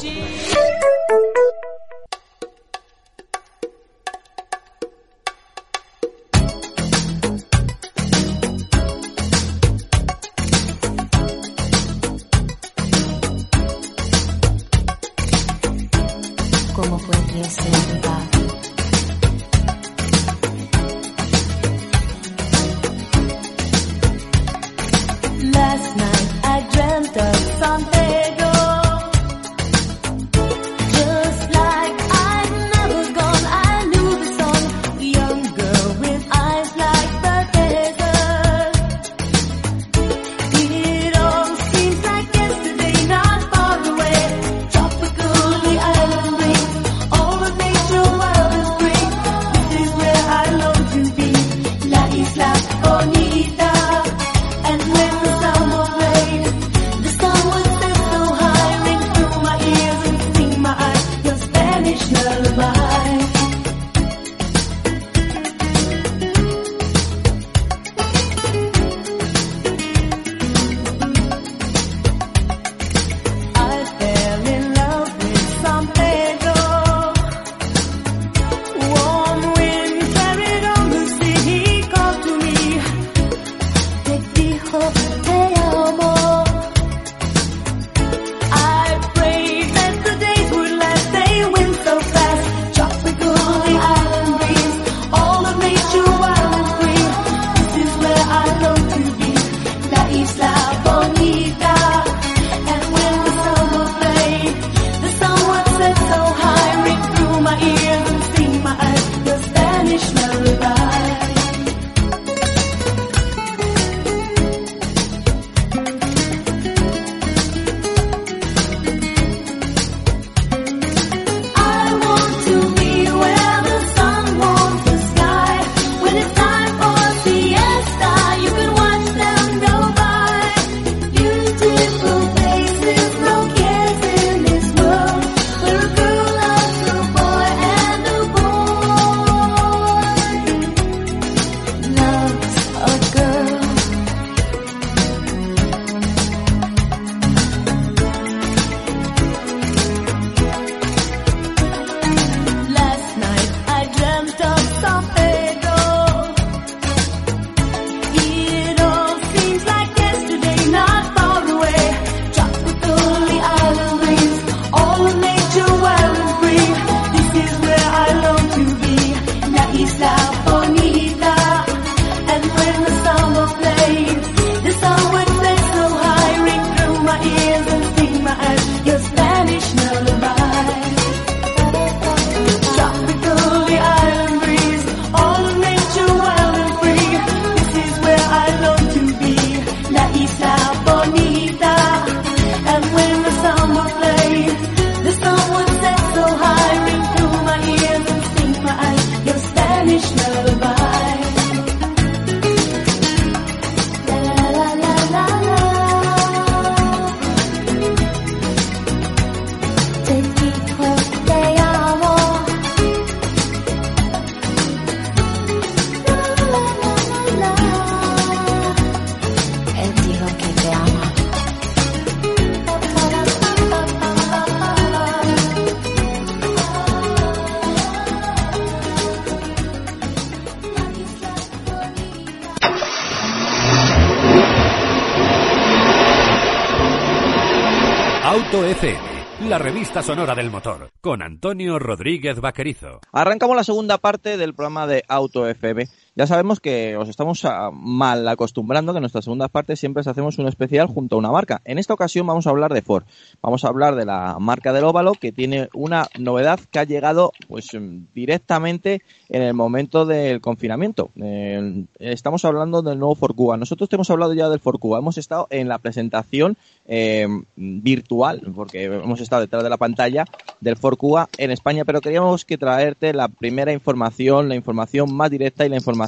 Revista sonora del motor, con Antonio Rodríguez Vaquerizo. Arrancamos la segunda parte del programa de Auto FM. Ya sabemos que os estamos ah, mal acostumbrando que en nuestras segundas partes siempre os hacemos un especial junto a una marca. En esta ocasión vamos a hablar de Ford. Vamos a hablar de la marca del óvalo que tiene una novedad que ha llegado pues mm, directamente en el momento del confinamiento. Eh, estamos hablando del nuevo Ford Kuga. Nosotros te hemos hablado ya del Ford Kuga. Hemos estado en la presentación eh, virtual porque hemos estado detrás de la pantalla del Ford Kuga en España, pero queríamos que traerte la primera información, la información más directa y la información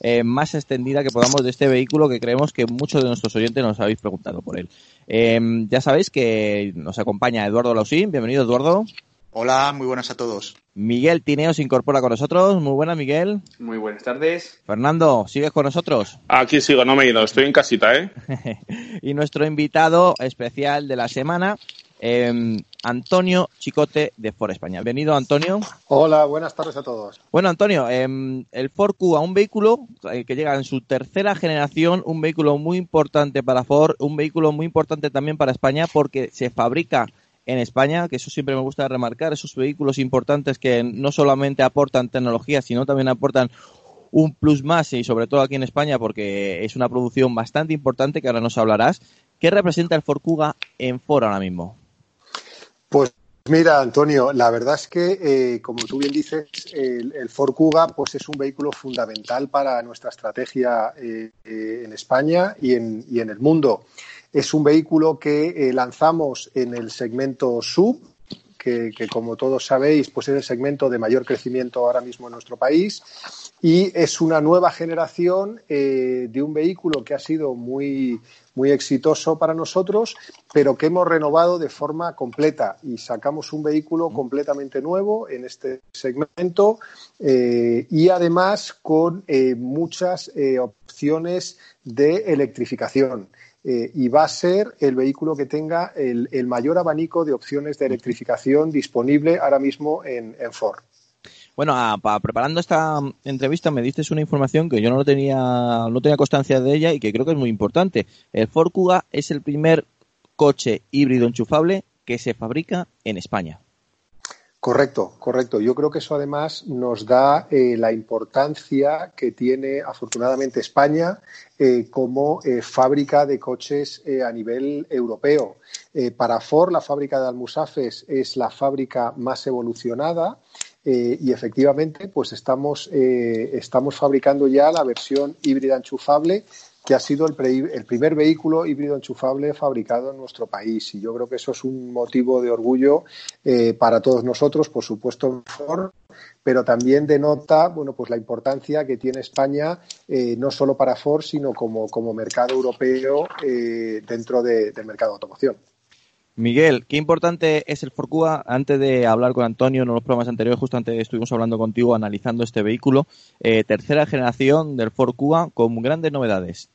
eh, más extendida que podamos de este vehículo que creemos que muchos de nuestros oyentes nos habéis preguntado por él. Eh, ya sabéis que nos acompaña Eduardo Lausín. Bienvenido, Eduardo. Hola, muy buenas a todos. Miguel Tineo se incorpora con nosotros. Muy buenas, Miguel. Muy buenas tardes. Fernando, ¿sigues con nosotros? Aquí sigo, no me he ido, estoy en casita, ¿eh? y nuestro invitado especial de la semana, eh, Antonio Chicote de Ford España. Bienvenido, Antonio. Hola, buenas tardes a todos. Bueno, Antonio, eh, el Ford Kuga, un vehículo eh, que llega en su tercera generación, un vehículo muy importante para Ford, un vehículo muy importante también para España porque se fabrica en España, que eso siempre me gusta remarcar, esos vehículos importantes que no solamente aportan tecnología, sino también aportan un plus más y sobre todo aquí en España porque es una producción bastante importante que ahora nos hablarás. ¿Qué representa el Ford Kuga en Ford ahora mismo? Pues mira, Antonio, la verdad es que, eh, como tú bien dices, el, Ford Kuga pues, es un vehículo fundamental para nuestra estrategia eh, eh, en España y en, y en, el mundo. Es un vehículo que lanzamos en el segmento sub, que, que, como todos sabéis, pues es el segmento de mayor crecimiento ahora mismo en nuestro país. Y es una nueva generación de un vehículo que ha sido muy, muy exitoso para nosotros, pero que hemos renovado de forma completa y sacamos un vehículo completamente nuevo en este segmento eh, y además con eh, muchas eh, opciones de electrificación. y va a ser el vehículo que tenga el, el, mayor abanico de opciones de electrificación disponible ahora mismo en, en Ford. Bueno, a, a, preparando esta entrevista me diste una información que yo no tenía, no tenía constancia de ella y que creo que es muy importante. El Ford Kuga es el primer coche híbrido enchufable que se fabrica en España. Correcto, correcto. Yo creo que eso además nos da eh, la importancia que tiene afortunadamente España eh, como eh, fábrica de coches a nivel europeo. para Ford, la fábrica de Almusafes es la fábrica más evolucionada eh, y efectivamente, pues estamos, eh, estamos fabricando ya la versión híbrida enchufable, que ha sido el, el, primer vehículo híbrido enchufable fabricado en nuestro país. Y yo creo que eso es un motivo de orgullo eh, para todos nosotros, por supuesto, Ford, pero también denota bueno, pues la importancia que tiene España, eh, no solo para Ford, sino como, como mercado europeo dentro de, del mercado de automoción. Miguel, qué importante es el Ford Kuga. Antes de hablar con Antonio en los programas anteriores, justo antes estuvimos hablando contigo analizando este vehículo. Eh, tercera generación del Ford Kuga con grandes novedades.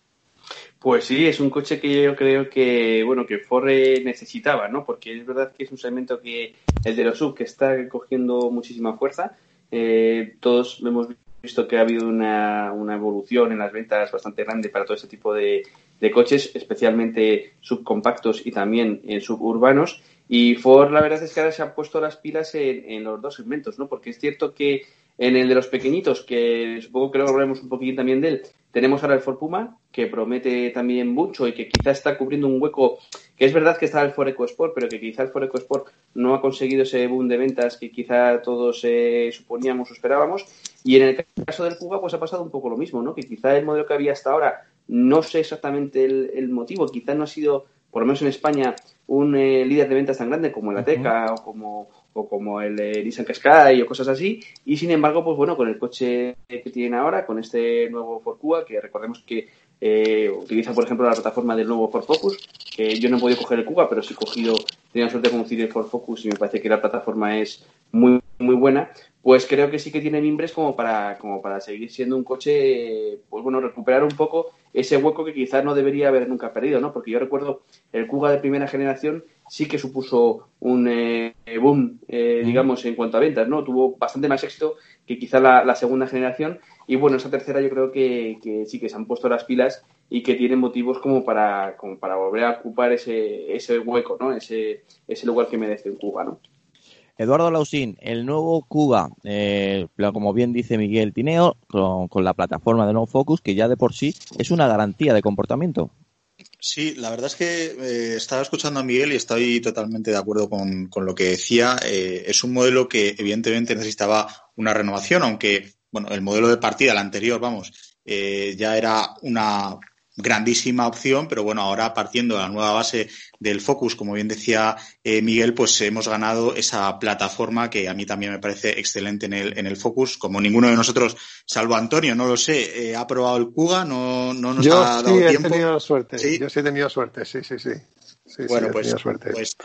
Pues sí, es un coche que yo creo que bueno que Ford necesitaba, ¿no? Porque es verdad que es un segmento que el de los sub que está cogiendo muchísima fuerza. Eh, todos hemos visto que ha habido una, una, evolución en las ventas bastante grande para todo ese tipo de, de coches, especialmente subcompactos y también en suburbanos. Y Ford, la verdad es que ahora se han puesto las pilas en, en, los dos segmentos, ¿no? Porque es cierto que en el de los pequeñitos, que supongo que luego hablaremos un poquitín también de él, tenemos ahora el Ford Puma, que promete también mucho y que quizá está cubriendo un hueco, que es verdad que está el Ford EcoSport, pero que quizá el Ford EcoSport no ha conseguido ese boom de ventas que quizá todos eh, suponíamos o esperábamos. Y en el caso del Puma, pues ha pasado un poco lo mismo, ¿no? Que quizá el modelo que había hasta ahora no sé exactamente el, el, motivo, quizás no ha sido, por lo menos en España, un eh, líder de ventas tan grande como el Ateca uh -huh. o como o como el eh, Nissan Qashqai o cosas así. Y sin embargo pues bueno con el coche que tienen ahora con este nuevo Ford Kuga que recordemos que eh, utiliza por ejemplo la plataforma del nuevo Ford Focus que yo no he podido coger el Kuga pero sí he cogido tenía suerte de conducir el Ford Focus y me parece que la plataforma es muy muy buena. Pues creo que sí que tiene mimbres como para como para seguir siendo un coche pues bueno recuperar un poco ese hueco que quizás no debería haber nunca perdido, ¿no? Porque yo recuerdo el Kuga de primera generación sí que supuso un eh, boom, eh, digamos, en cuanto a ventas, ¿no? Tuvo bastante más éxito que quizá la, la segunda generación y bueno, esa tercera yo creo que, que, sí que se han puesto las pilas y que tiene motivos como para, como para volver a ocupar ese, ese hueco, ¿no? Ese, ese lugar que merece un Cuba, ¿no? Eduardo Lausín, el nuevo Cuba, eh, como bien dice Miguel Tineo, con, la plataforma de No Focus, que ya de por sí es una garantía de comportamiento. Sí, la verdad es que eh, estaba escuchando a Miguel y estoy totalmente de acuerdo con, con lo que decía. Eh, es un modelo que evidentemente necesitaba una renovación, aunque bueno, el modelo de partida, el anterior, vamos, ya era una grandísima opción, pero bueno, ahora partiendo de la nueva base del Focus, como bien decía eh, Miguel, pues hemos ganado esa plataforma que a mí también me parece excelente en el, en el Focus. Como ninguno de nosotros, salvo Antonio, no lo sé, eh, ha probado el Cuga, no, no nos Yo ha sí dado he tiempo. tenido suerte. ¿Sí? Yo sí he tenido suerte, sí, sí, sí. Sí, bueno, sí, he pues, suerte. pues,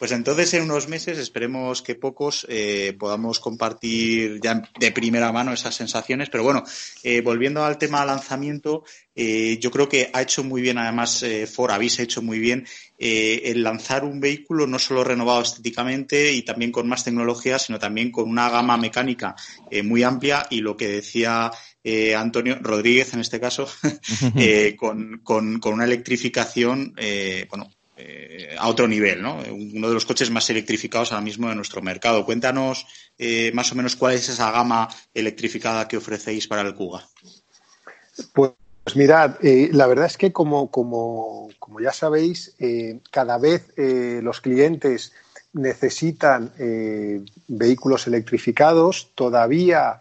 pues entonces en unos meses esperemos que pocos eh, podamos compartir ya de primera mano esas sensaciones. Pero bueno, eh, volviendo al tema lanzamiento, eh, yo creo que ha hecho muy bien, además, Ford habéis hecho muy bien el lanzar un vehículo no solo renovado estéticamente y también con más tecnología, sino también con una gama mecánica muy amplia y lo que decía eh, Antonio Rodríguez en este caso, eh, con, con- con una electrificación, eh, bueno, eh, a otro nivel, ¿no? Uno de los coches más electrificados ahora mismo de nuestro mercado. Cuéntanos eh, más o menos cuál es esa gama electrificada que ofrecéis para el Kuga. Pues mirad, eh, la verdad es que como, como, como ya sabéis, cada vez los clientes necesitan eh, vehículos electrificados, todavía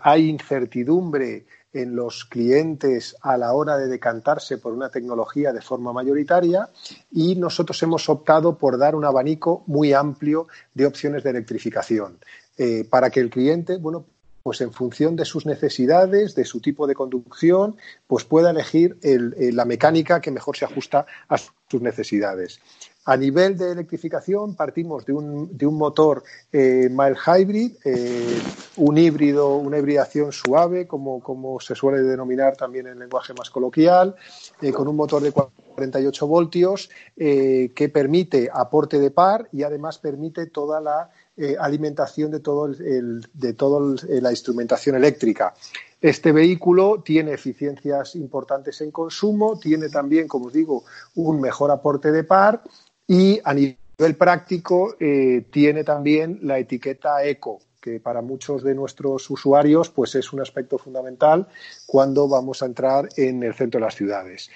hay incertidumbre en los clientes a la hora de decantarse por una tecnología de forma mayoritaria y nosotros hemos optado por dar un abanico muy amplio de opciones de electrificación eh, para que el cliente, bueno, pues en función de sus necesidades, de su tipo de conducción, pues pueda elegir el- eh, la mecánica que mejor se ajusta a sus necesidades. A nivel de electrificación partimos de un, de un motor eh, mild hybrid, eh, un híbrido, una hibridación suave, como, se suele denominar también en lenguaje más coloquial, eh, con un motor de 48 voltios eh, que permite aporte de par y además permite toda la alimentación de todo el- de toda la instrumentación eléctrica. Este vehículo tiene eficiencias importantes en consumo, tiene también, como os digo, un mejor aporte de par y a nivel práctico eh, tiene también la etiqueta eco que para muchos de nuestros usuarios pues es un aspecto fundamental cuando vamos a entrar en el centro de las ciudades.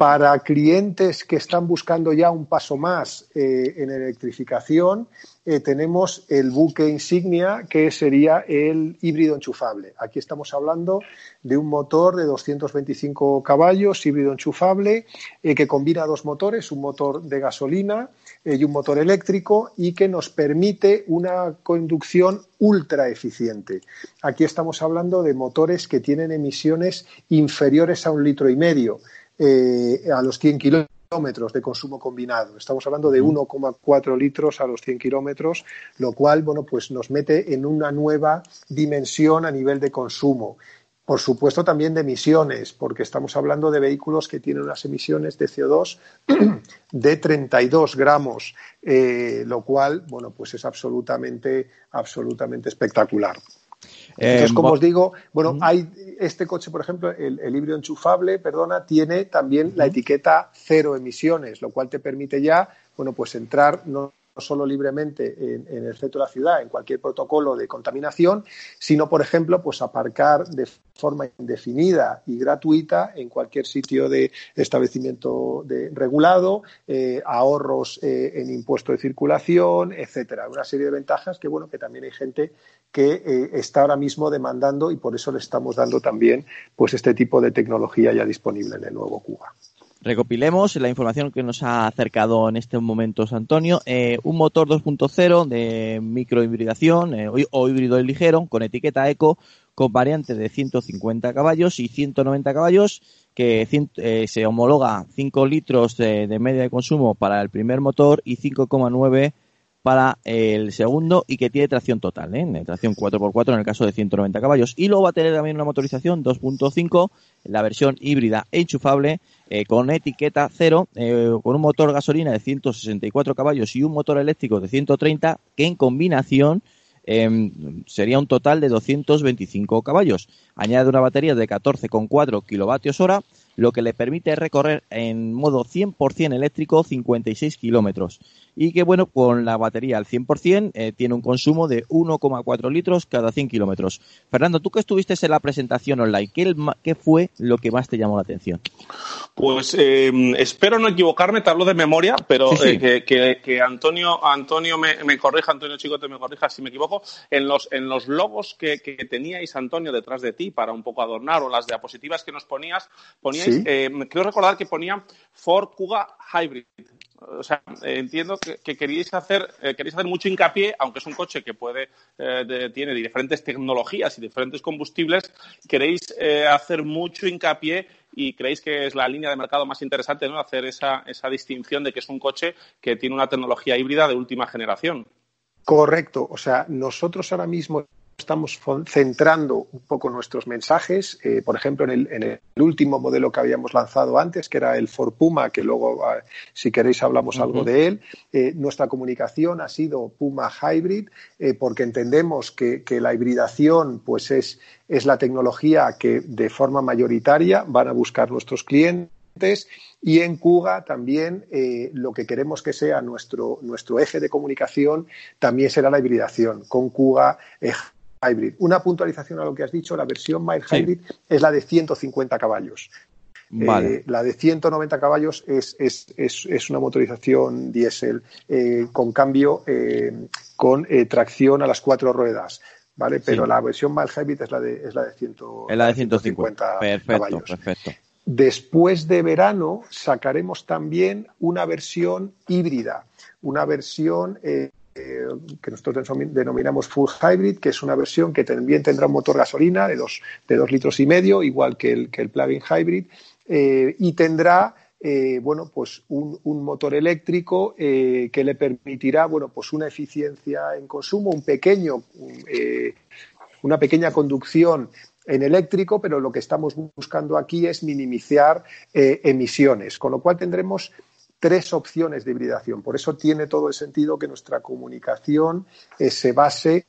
Para clientes que están buscando ya un paso más eh, en electrificación, eh, tenemos el buque insignia que sería el híbrido enchufable. Aquí estamos hablando de un motor de 225 caballos, híbrido enchufable, eh, que combina dos motores, un motor de gasolina y un motor eléctrico y que nos permite una conducción ultra eficiente. Aquí estamos hablando de motores que tienen emisiones inferiores a un litro y medio eh, a los 100 kilómetros de consumo combinado. Estamos hablando de 1,4 litros a los 100 kilómetros, lo cual, bueno, pues nos mete en una nueva dimensión a nivel de consumo. Por supuesto, también de emisiones, porque estamos hablando de vehículos que tienen unas emisiones de CO2 de 32 gramos, eh, lo cual, bueno, pues es absolutamente, absolutamente espectacular. Entonces, Eh, como os digo, bueno, hay este coche, por ejemplo, el, el híbrido enchufable, perdona, tiene también la etiqueta cero emisiones, lo cual te permite ya, bueno, pues entrar no no solo libremente en, el centro de la ciudad, en cualquier protocolo de contaminación, sino, por ejemplo, pues aparcar de forma indefinida y gratuita en cualquier sitio de establecimiento de- regulado, eh, ahorros eh, en impuesto de circulación, etcétera. Una serie de ventajas que, bueno, que también hay gente que eh, está ahora mismo demandando y por eso le estamos dando también pues este tipo de tecnología ya disponible en el nuevo Cuba. Recopilemos la información que nos ha acercado en estos momentos Antonio. Eh, un motor 2.0 de microhibridación eh, o, híbrido ligero con etiqueta eco con variante de 150 caballos y 190 caballos que eh, se homologa 5 litros de, de media de consumo para el primer motor y 5,9 para el segundo y que tiene tracción total, ¿eh? tracción 4x4 en el caso de 190 caballos. Y luego va a tener también una motorización 2.5, la versión híbrida enchufable, eh, con etiqueta cero, eh, con un motor gasolina de 164 caballos y un motor eléctrico de 130, que en combinación eh, sería un total de 225 caballos. Añade una batería de 14,4 kilovatios hora, lo que le permite recorrer en modo 100% eléctrico 56 kilómetros. Y que, bueno, con la batería al 100% eh, tiene un consumo de 1,4 litros cada 100 kilómetros. Fernando, tú que estuviste en la presentación online, ¿qué, fue lo que más te llamó la atención? Pues eh, espero no equivocarme, te hablo de memoria, pero Sí, sí. eh, que, que- que Antonio, Antonio me, me corrija, Antonio Chicote me corrija si me equivoco, en los, en los logos que, que teníais, Antonio, detrás de ti para un poco adornar, o las diapositivas que nos ponías, poníais, Sí. eh, creo recordar que ponía Ford Kuga Hybrid. O sea, eh, entiendo que, que queríais hacer eh, queréis hacer mucho hincapié, aunque es un coche que puede eh, de- tiene diferentes tecnologías y diferentes combustibles, queréis hacer mucho hincapié y creéis que es la línea de mercado más interesante, ¿no? Hacer esa, esa distinción de que es un coche que tiene una tecnología híbrida de última generación. Correcto. O sea, nosotros ahora mismo estamos centrando un poco nuestros mensajes. eh, por ejemplo, en el, en el último modelo que habíamos lanzado antes, que era el Ford Puma, que luego, ah, si queréis, hablamos algo de él. eh, nuestra comunicación ha sido Puma Hybrid, eh, porque entendemos que, que la hibridación pues es, es la tecnología que de forma mayoritaria van a buscar nuestros clientes. Y en Kuga también eh, lo que queremos que sea nuestro, nuestro eje de comunicación también será la hibridación con Kuga eh, Hybrid. Una puntualización a lo que has dicho, la versión Mild Sí. Hybrid es la de 150 caballos. Vale. Eh, la de 190 caballos es, es, es, es una motorización diésel eh, con cambio eh, con tracción a las cuatro ruedas. ¿Vale? Pero la versión Mild Hybrid es la de, es la de, 100, Es la de 150. Perfecto, caballos. perfecto. Después de verano sacaremos también una versión híbrida, una versión eh, eh, que nosotros denom- denominamos full hybrid, que es una versión que también tendrá un motor gasolina de dos, de dos litros y medio, igual que el, que el plug-in hybrid, eh, y tendrá eh, bueno, pues un, motor eléctrico que le permitirá bueno, pues una eficiencia en consumo, un pequeño, una pequeña conducción en eléctrico, pero lo que estamos buscando aquí es minimizar emisiones, con lo cual tendremos tres opciones de hibridación. Por eso tiene todo el sentido que nuestra comunicación eh, se base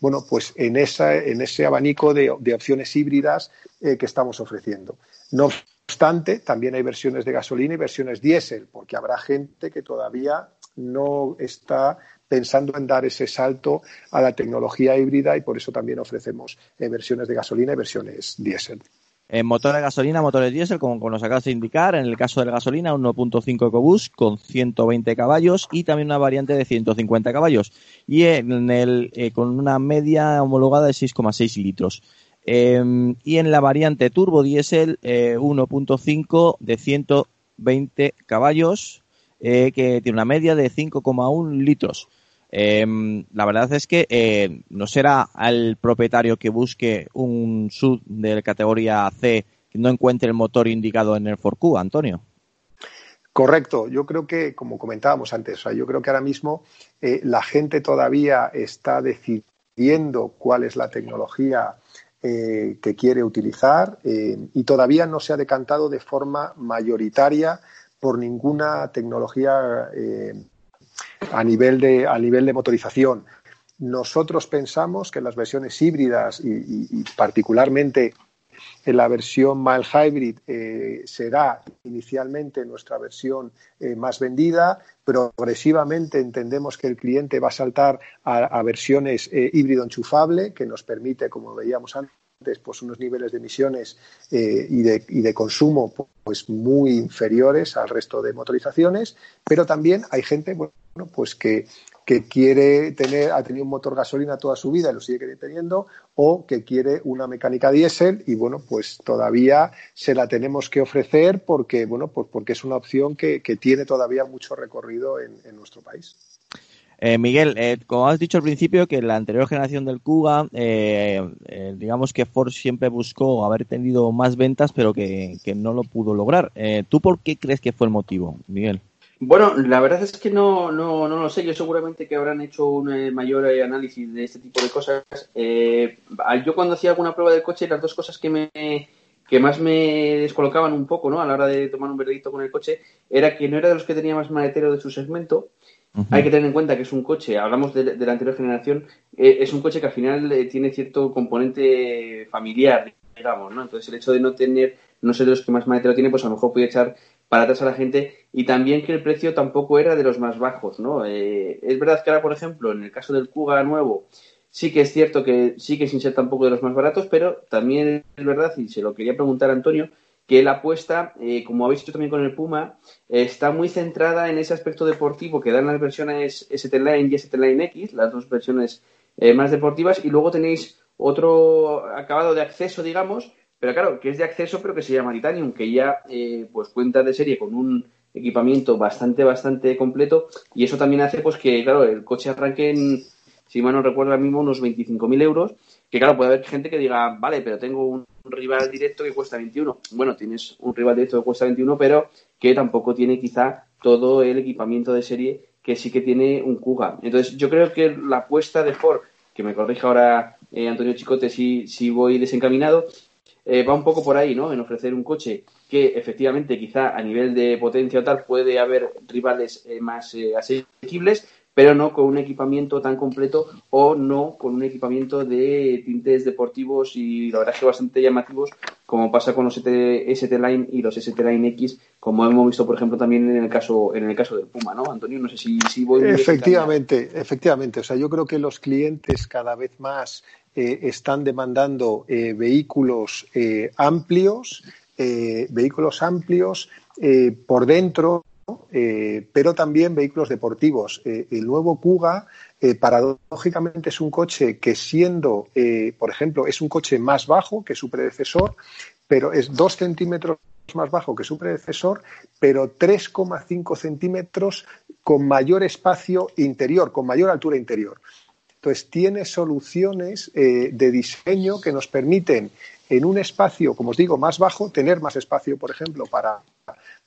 bueno, pues en, esa, en ese abanico de, opciones híbridas eh, que estamos ofreciendo. No obstante, también hay versiones de gasolina y versiones diésel, porque habrá gente que todavía no está pensando en dar ese salto a la tecnología híbrida y por eso también ofrecemos eh, versiones de gasolina y versiones diésel. En motores de gasolina, motores diésel, como, como nos acabas de indicar, en el caso de la gasolina, un 1.5 EcoBoost con 120 caballos y también una variante de 150 caballos. Y en el, eh, con una media homologada de 6,6 litros. Eh, y en la variante turbo diésel, eh, 1.5 de 120 caballos, eh, que tiene una media de 5,1 litros. Eh, la verdad es que eh, no será al propietario que busque un sub de categoría C que no encuentre el motor indicado en el Ford Q, Antonio. Correcto, yo creo que, como comentábamos antes, o sea, yo creo que ahora mismo eh, la gente todavía está decidiendo cuál es la tecnología eh, que quiere utilizar y todavía no se ha decantado de forma mayoritaria por ninguna tecnología a, nivel de, a nivel de motorización. Nosotros pensamos que las versiones híbridas y, particularmente en la versión mild hybrid eh, será inicialmente nuestra versión eh, más vendida. Progresivamente entendemos que el cliente va a saltar a, versiones eh, híbrido enchufable, que nos permite, como veíamos antes, pues unos niveles de emisiones y, de, y de consumo pues muy inferiores al resto de motorizaciones. Pero también hay gente pues que que quiere tener, ha tenido un motor gasolina toda su vida y lo sigue teniendo, o que quiere una mecánica diésel y bueno, pues todavía se la tenemos que ofrecer porque, bueno, pues porque es una opción que, que tiene todavía mucho recorrido en, en nuestro país. Eh, Miguel, eh, como has dicho al principio, que la anterior generación del Kuga, eh, eh, digamos que Ford siempre buscó haber tenido más ventas, pero que, que no lo pudo lograr. ¿Tú por qué crees que fue el motivo, Miguel? Bueno, la verdad es que no, no, no lo sé. Yo seguramente que habrán hecho un eh, mayor eh, análisis de este tipo de cosas. Eh, yo cuando hacía alguna prueba del coche, las dos cosas que me que más me descolocaban un poco, ¿no? A la hora de tomar un veredicto con el coche, era que no era de los que tenía más maletero de su segmento. Hay que tener en cuenta que es un coche, hablamos de, de la anterior generación, eh, es un coche que al final eh, tiene cierto componente familiar, digamos, ¿no? Entonces el hecho de no tener no sé de los que más maletero tiene, pues a lo mejor puede echar para atrás a la gente y también que el precio tampoco era de los más bajos, ¿no? Eh, es verdad que ahora, por ejemplo, en el caso del Kuga nuevo, sí que es cierto que sí que sin ser tampoco de los más baratos, pero también es verdad, y se lo quería preguntar a Antonio, que la apuesta, eh, como habéis hecho también con el Puma, está muy centrada en ese aspecto deportivo que dan las versiones ST Line y ST Line X, las dos versiones eh, más deportivas, y luego tenéis otro acabado de acceso, digamos, pero claro, que es de acceso, pero que se llama Titanium, que ya eh, pues cuenta de serie con un equipamiento bastante, bastante completo, y eso también hace pues que, claro, el coche arranque en, si mal no recuerdo ahora mismo, unos 25.000 euros, que claro, puede haber gente que diga, vale, pero tengo un rival directo que cuesta 21. Bueno, tienes un rival directo que cuesta 21, pero que tampoco tiene quizá todo el equipamiento de serie que sí que tiene un Kuga. Entonces, yo creo que la apuesta de Ford, que me corrija ahora eh, Antonio Chicote si, si voy desencaminado, eh, va un poco por ahí, ¿no? En ofrecer un coche que efectivamente quizá a nivel de potencia o tal puede haber rivales eh, más eh, asequibles, pero no con un equipamiento tan completo o no con un equipamiento de tintes deportivos y la verdad es que bastante llamativos, como pasa con los ST, ST Line y los ST Line X, como hemos visto, por ejemplo, también en el caso en el caso del Puma, ¿no? Antonio, no sé si, si voy Efectivamente, efectivamente. O sea, yo creo que los clientes cada vez más eh, están demandando eh, vehículos eh, amplios, eh, vehículos amplios por dentro. Eh, pero también vehículos deportivos. Eh, el nuevo Kuga, eh, paradójicamente, es un coche que siendo, por ejemplo, es un coche más bajo que su predecesor, pero es dos centímetros más bajo que su predecesor, pero 3,5 centímetros con mayor espacio interior, con mayor altura interior. Entonces, tiene soluciones de diseño que nos permiten, en un espacio, como os digo, más bajo, tener más espacio, por ejemplo, para,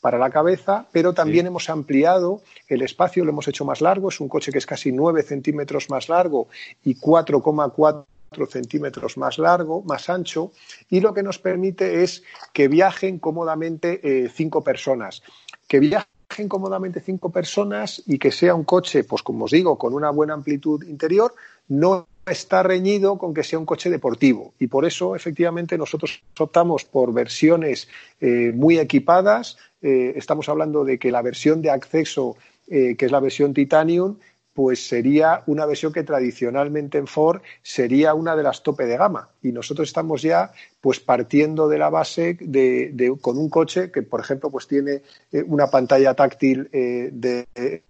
para la cabeza, pero también Sí. hemos ampliado el espacio, lo hemos hecho más largo. Es un coche que es casi 9 centímetros más largo y 4,4 centímetros más largo, más ancho, y lo que nos permite es que viajen cómodamente eh, cinco personas. Que viajen cómodamente cinco personas y que sea un coche, pues como os digo, con una buena amplitud interior, no está reñido con que sea un coche deportivo. Y por eso, efectivamente, nosotros optamos por versiones eh, muy equipadas. Eh, estamos hablando de que la versión de acceso, eh, que es la versión Titanium, pues sería una versión que tradicionalmente en Ford sería una de las tope de gama. Y nosotros estamos ya pues partiendo de la base de, de- con un coche que, por ejemplo, pues tiene eh, una pantalla táctil eh, de, eh,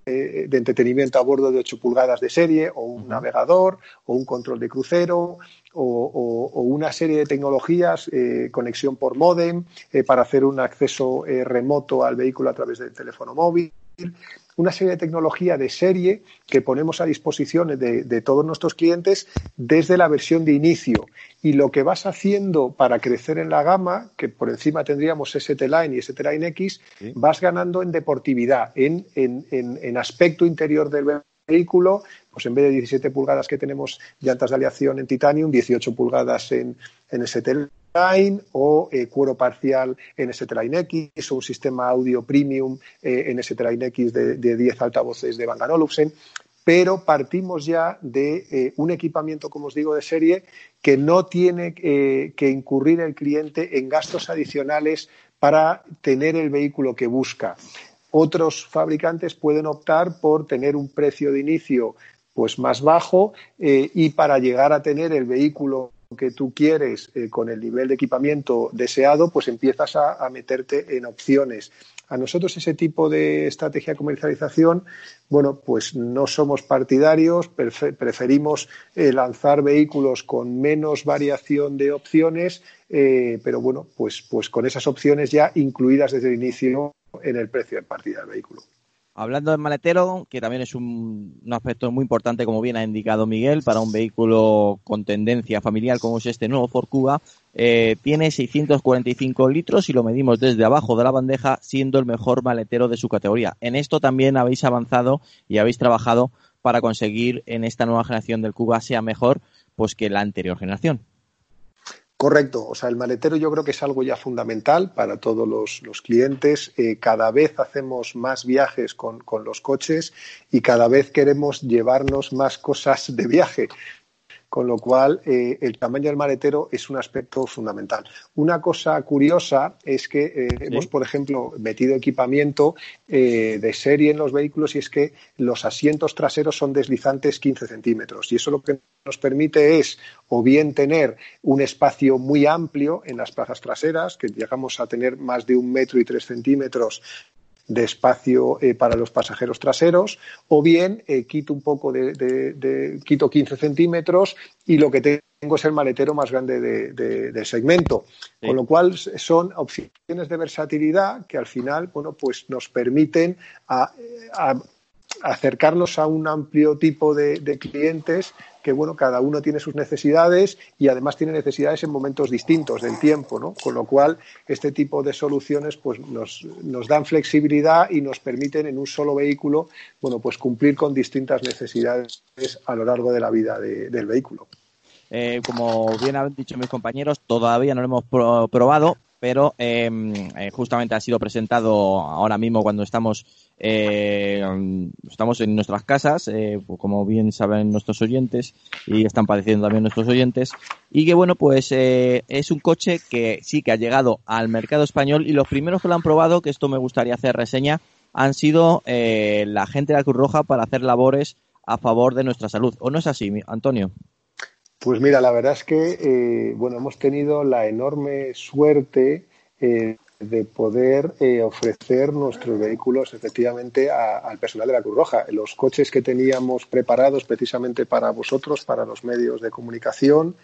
de entretenimiento a bordo de 8 pulgadas de serie, o un navegador, o un control de crucero, o, o- o una serie de tecnologías, eh, conexión por modem, para hacer un acceso remoto al vehículo a través del teléfono móvil una serie de tecnología de serie que ponemos a disposición de, de todos nuestros clientes desde la versión de inicio. Y lo que vas haciendo para crecer en la gama, que por encima tendríamos ST Line y ST Line X, vas ganando en deportividad, en, en- en- en aspecto interior del vehículo, pues en vez de 17 pulgadas que tenemos llantas de aleación en titanium, 18 pulgadas en, en ST Line o eh, cuero parcial en ST Line X o un sistema audio premium eh, en ST Line X de, de 10 altavoces de Bang Olufsen pero partimos ya de eh, un equipamiento, como os digo, de serie que no tiene eh, que incurrir el cliente en gastos adicionales para tener el vehículo que busca. Otros fabricantes pueden optar por tener un precio de inicio pues más bajo y para llegar a tener el vehículo que tú quieres eh, con el nivel de equipamiento deseado, pues empiezas a, meterte en opciones. A nosotros ese tipo de estrategia de comercialización, bueno, pues no somos partidarios, prefe- preferimos eh, lanzar vehículos con menos variación de opciones, eh, pero bueno, pues, pues con esas opciones ya incluidas desde el inicio en el precio de partida del vehículo. Hablando del maletero, que también es un, aspecto muy importante, como bien ha indicado Miguel, para un vehículo con tendencia familiar como es este nuevo Ford Kuga, eh, tiene 645 litros y lo medimos desde abajo de la bandeja, siendo el mejor maletero de su categoría. En esto también habéis avanzado y habéis trabajado para conseguir en esta nueva generación del Kuga sea mejor pues que la anterior generación. Correcto, o sea, el maletero yo creo que es algo ya fundamental para todos los, clientes. Eh, cada vez hacemos más viajes con, con los coches y cada vez queremos llevarnos más cosas de viaje. Con lo cual eh, el tamaño del maletero es un aspecto fundamental. Una cosa curiosa es que eh, hemos, por ejemplo, metido equipamiento eh, de serie en los vehículos y es que los asientos traseros son deslizantes 15 centímetros y eso lo que nos permite es o bien tener un espacio muy amplio en las plazas traseras, que llegamos a tener más de un metro y tres centímetros de espacio eh, para los pasajeros traseros, o bien eh, quito un poco de, de- de- quito 15 centímetros y lo que tengo es el maletero más grande de, de- del segmento. Sí. Con lo cual son opciones de versatilidad que al final, bueno, pues nos permiten a- a- acercarnos a un amplio tipo de, de clientes que bueno cada uno tiene sus necesidades y además tiene necesidades en momentos distintos del tiempo ¿no? con lo cual este tipo de soluciones pues nos, nos dan flexibilidad y nos permiten en un solo vehículo bueno pues cumplir con distintas necesidades a lo largo de la vida de- del vehículo Eh, como bien han dicho mis compañeros, todavía no lo hemos pro- probado, pero eh, eh, justamente ha sido presentado ahora mismo cuando estamos eh, estamos en nuestras casas, eh, pues como bien saben nuestros oyentes y están padeciendo también nuestros oyentes, y que bueno, pues eh, es un coche que sí que ha llegado al mercado español y los primeros que lo han probado, que esto me gustaría hacer reseña, han sido eh, la gente de la Cruz Roja para hacer labores a favor de nuestra salud. ¿O no es así, Antonio? Pues mira, la verdad es que eh, bueno, hemos tenido la enorme suerte de poder eh, ofrecer nuestros vehículos efectivamente a- al personal de la Cruz Roja. Los coches que teníamos preparados precisamente para vosotros, para los medios de comunicación,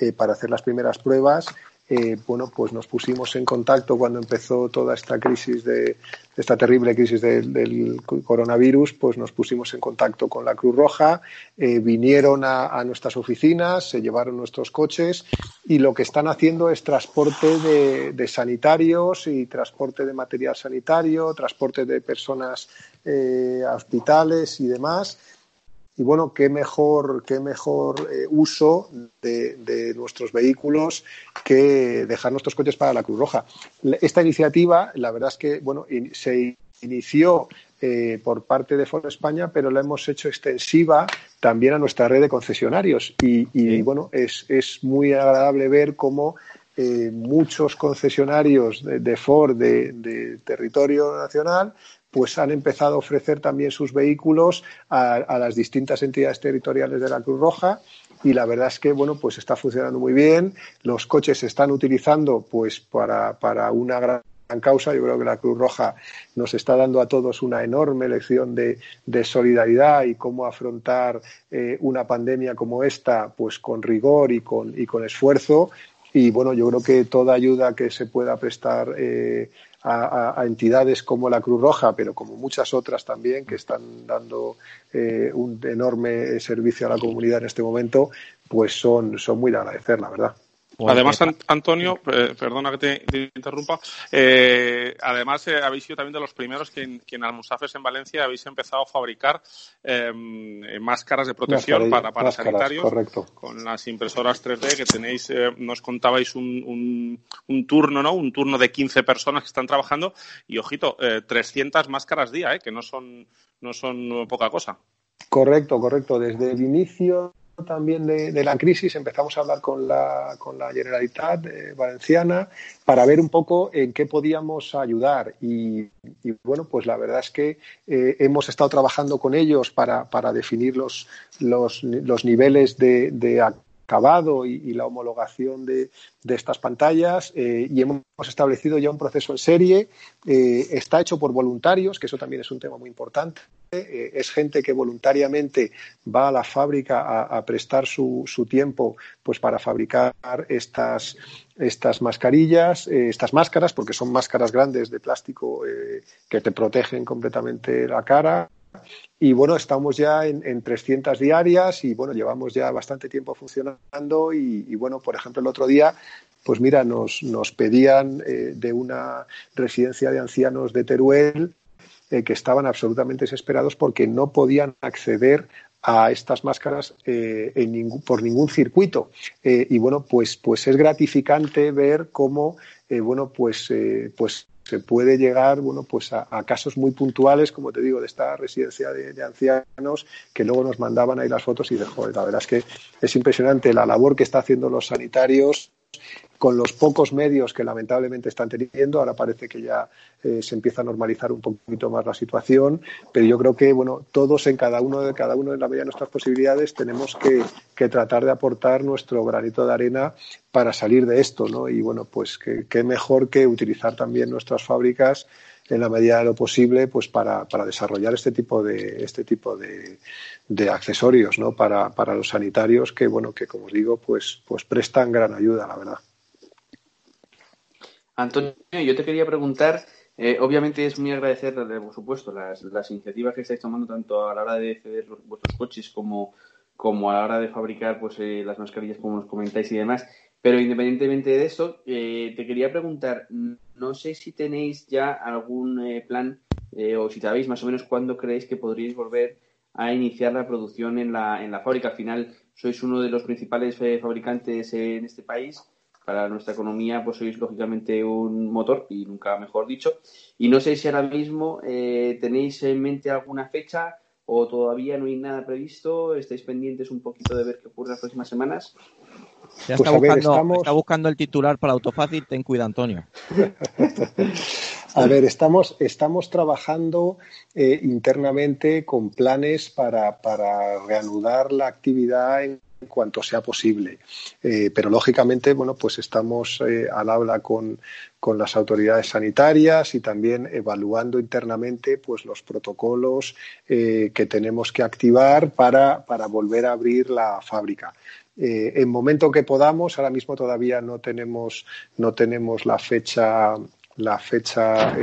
eh, para hacer las primeras pruebas, eh, bueno, pues nos pusimos en contacto cuando empezó toda esta crisis de esta terrible crisis del, del coronavirus, pues nos pusimos en contacto con la Cruz Roja, eh, vinieron a, nuestras oficinas, se llevaron nuestros coches y lo que están haciendo es transporte de, de sanitarios y transporte de material sanitario, transporte de personas eh, a hospitales y demás. Y bueno, qué mejor, qué mejor eh, uso de, de nuestros vehículos que dejar nuestros coches para la Cruz Roja. Esta iniciativa, la verdad es que bueno, in- se inició eh, por parte de Ford España, pero la hemos hecho extensiva también a nuestra red de concesionarios. Y, y, bueno, es, es muy agradable ver cómo eh, muchos concesionarios de, de Ford de, de territorio nacional pues han empezado a ofrecer también sus vehículos a, las distintas entidades territoriales de la Cruz Roja y la verdad es que bueno pues está funcionando muy bien los coches se están utilizando pues para, para una gran causa. Yo creo que la Cruz Roja nos está dando a todos una enorme lección de, de solidaridad y cómo afrontar eh, una pandemia como esta, pues con rigor y con, y con esfuerzo. Y bueno, yo creo que toda ayuda que se pueda prestar eh, a, a, entidades como la Cruz Roja, pero como muchas otras también que están dando eh, un enorme servicio a la comunidad en este momento, pues son, son muy de agradecer, la verdad. Además, Antonio, eh, perdona que te, te interrumpa, eh, además eh, habéis sido también de los primeros que en, que en Almusafes en Valencia habéis empezado a fabricar máscaras de protección para, para máscaras, sanitarios correcto. con las impresoras 3D que tenéis, eh, nos contabais un, un, un, turno, ¿no? Un turno de 15 personas que están trabajando y, ojito, 300 máscaras día, ¿eh? Que no son, no son poca cosa. Correcto, correcto. Desde el inicio también de, la crisis empezamos a hablar con la, con la Generalitat eh, Valenciana para ver un poco en qué podíamos ayudar. Y, y bueno, pues la verdad es que eh, hemos estado trabajando con ellos para, para definir los, los, los niveles de, de acabado y, la homologación de, de estas pantallas eh, y hemos establecido ya un proceso en serie. Eh, está hecho por voluntarios, que eso también es un tema muy importante. Eh, es gente que voluntariamente va a la fábrica a, a prestar su, su, tiempo pues para fabricar estas, estas mascarillas, estas máscaras, porque son máscaras grandes de plástico que te protegen completamente la cara. Y bueno, estamos ya en, en, 300 diarias y bueno, llevamos ya bastante tiempo funcionando y, bueno, por ejemplo, el otro día, pues mira, nos, nos pedían eh, de una residencia de ancianos de Teruel eh, que estaban absolutamente desesperados porque no podían acceder a estas máscaras eh, por ningún circuito. Y bueno, pues, pues es gratificante ver cómo, bueno, pues, pues se puede llegar bueno pues a, casos muy puntuales como te digo de esta residencia de, de, ancianos que luego nos mandaban ahí las fotos y de joder, la verdad es que es impresionante la labor que está haciendo los sanitarios con los pocos medios que lamentablemente están teniendo. Ahora parece que ya eh, se empieza a normalizar un poquito más la situación, pero yo creo que bueno, todos en cada uno de cada uno en la medida de nuestras posibilidades tenemos que, que tratar de aportar nuestro granito de arena para salir de esto, ¿no? Y bueno, pues qué mejor que utilizar también nuestras fábricas en la medida de lo posible pues para, para desarrollar este tipo de este tipo de, de accesorios ¿no? para, para los sanitarios que bueno que como os digo pues pues prestan gran ayuda la verdad Antonio, yo te quería preguntar, eh, obviamente es muy agradecer, por supuesto, las, las, iniciativas que estáis tomando tanto a la hora de ceder vuestros coches como, como a la hora de fabricar pues, eh, las mascarillas, como nos comentáis y demás. Pero independientemente de eso, eh, te quería preguntar, no sé si tenéis ya algún eh, plan o si sabéis más o menos cuándo creéis que podríais volver a iniciar la producción en la, en la fábrica. Al final, sois uno de los principales fabricantes en este país para nuestra economía, pues sois lógicamente un motor, y nunca mejor dicho. Y no sé si ahora mismo eh, tenéis en mente alguna fecha o todavía no hay nada previsto, estáis pendientes un poquito de ver qué ocurre las próximas semanas. Ya está, pues buscando, ver, estamos... está buscando el titular para Autofácil, ten cuidado, Antonio. A ver, estamos, estamos trabajando eh, internamente con planes para, para reanudar la actividad en en cuanto sea posible. Eh, pero lógicamente, bueno, pues estamos eh, al habla con, con, las autoridades sanitarias y también evaluando internamente pues los protocolos eh, que tenemos que activar para, para, volver a abrir la fábrica. En momento que podamos, ahora mismo todavía no tenemos, no tenemos la fecha la fecha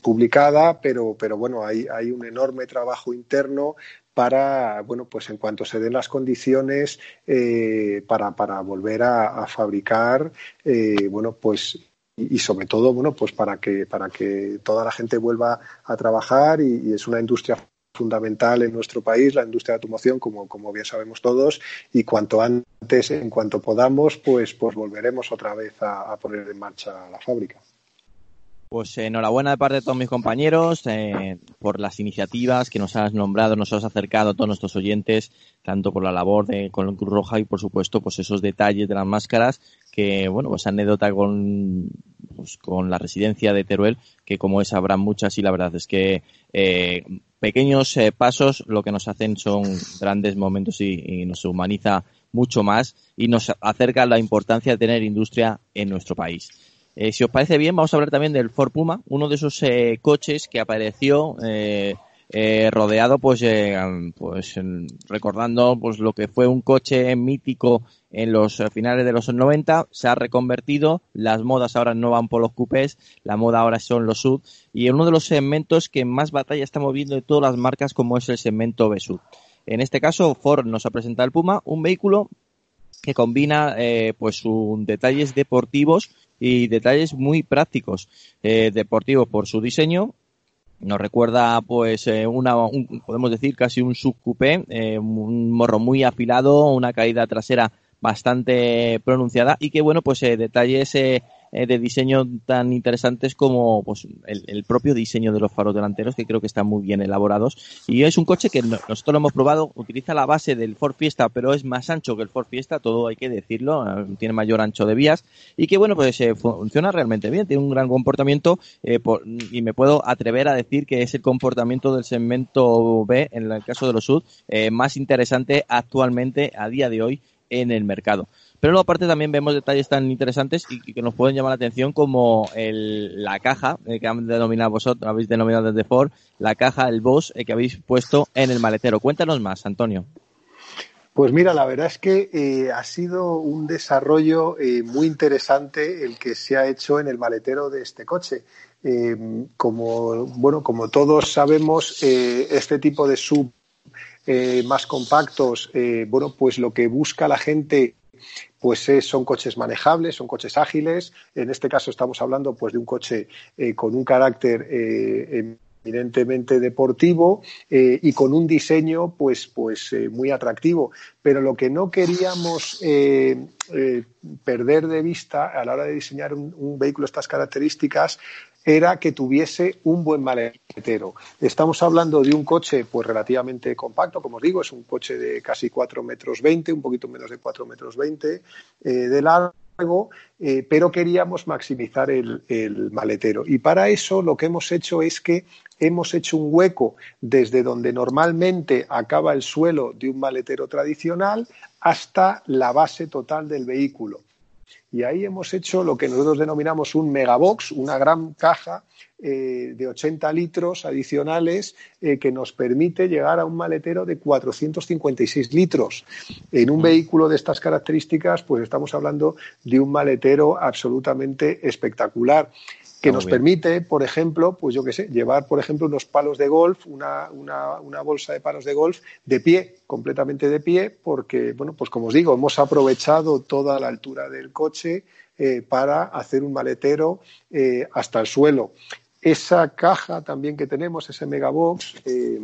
publicada, pero, pero bueno, hay, hay, un enorme trabajo interno para, bueno, pues en cuanto se den las condiciones eh, para, para, volver a, fabricar, eh, bueno, pues y, sobre todo, bueno, pues para que, para que toda la gente vuelva a trabajar y, es una industria fundamental en nuestro país, la industria de automoción, como, como bien sabemos todos, y cuanto antes, en cuanto podamos, pues, pues volveremos otra vez a poner en marcha la fábrica. Pues eh, enhorabuena de parte de todos mis compañeros eh, por las iniciativas que nos has nombrado, nos has acercado a todos nuestros oyentes, tanto por la labor de con Cruz Roja y por supuesto pues esos detalles de las máscaras que bueno pues anécdota con pues, con la residencia de Teruel que como es habrá muchas y la verdad es que eh, pequeños pasos lo que nos hacen son grandes momentos y, y nos humaniza mucho más y nos acerca la importancia de tener industria en nuestro país. Eh, si os parece bien, vamos a hablar también del Ford Puma, uno de esos eh, coches que apareció eh, rodeado, pues, pues recordando pues lo que fue un coche mítico en los finales de los 90, se ha reconvertido, las modas ahora no van por los coupés, la moda ahora son los SUV, y uno de los segmentos que más batalla está moviendo de todas las marcas, como es el segmento B-SUV. En este caso, Ford nos ha presentado el Puma, un vehículo que combina eh, pues sus detalles deportivos y detalles muy prácticos. Eh, deportivo por su diseño, nos recuerda pues eh, una un, podemos decir casi un subcoupé, eh, un morro muy afilado, una caída trasera bastante pronunciada y que bueno pues eh, detalles eh, de diseño tan interesantes como pues, el, propio diseño de los faros delanteros, que creo que están muy bien elaborados. Y es un coche que nosotros lo hemos probado, utiliza la base del Ford Fiesta, pero es más ancho que el Ford Fiesta, todo hay que decirlo, tiene mayor ancho de vías, y que bueno, pues eh, funciona realmente bien, tiene un gran comportamiento, eh, y me puedo atrever a decir que es el comportamiento del segmento B, en el caso de los SUD, eh, más interesante actualmente, a día de hoy, en el mercado. Pero luego aparte también vemos detalles tan interesantes y, que nos pueden llamar la atención como la caja eh, que han denominado vosotros, habéis denominado desde Ford, la caja, el Boss eh, que habéis puesto en el maletero. Cuéntanos más, Antonio. Pues mira, la verdad es que eh, ha sido un desarrollo muy interesante el que se ha hecho en el maletero de este coche. Como bueno, como todos sabemos, este tipo de sub más compactos, bueno, pues lo que busca la gente pues eh, son coches manejables, son coches ágiles. En este caso estamos hablando pues de un coche eh, con un carácter eh, eminentemente deportivo y con un diseño pues pues muy atractivo pero lo que no queríamos perder de vista a la hora de diseñar un, un vehículo de estas características era que tuviese un buen maletero. Estamos hablando de un coche pues relativamente compacto, como os digo, es un coche de casi 4 metros 20, un poquito menos de 4 metros 20 eh, de largo, eh, pero queríamos maximizar el, el maletero. Y para eso lo que hemos hecho es que hemos hecho un hueco desde donde normalmente acaba el suelo de un maletero tradicional hasta la base total del vehículo. Y ahí hemos hecho lo que nosotros denominamos un megabox, una gran caja eh, de 80 litros adicionales eh, que nos permite llegar a un maletero de 456 litros. En un vehículo de estas características, pues estamos hablando de un maletero absolutamente espectacular que Muy nos bien. permite, por ejemplo, pues yo qué sé, llevar, por ejemplo, unos palos de golf, una, una- una bolsa de palos de golf de pie, completamente de pie, porque, bueno, pues como os digo, hemos aprovechado toda la altura del coche eh, para hacer un maletero eh, hasta el suelo. Esa caja también que tenemos, ese megabox, eh,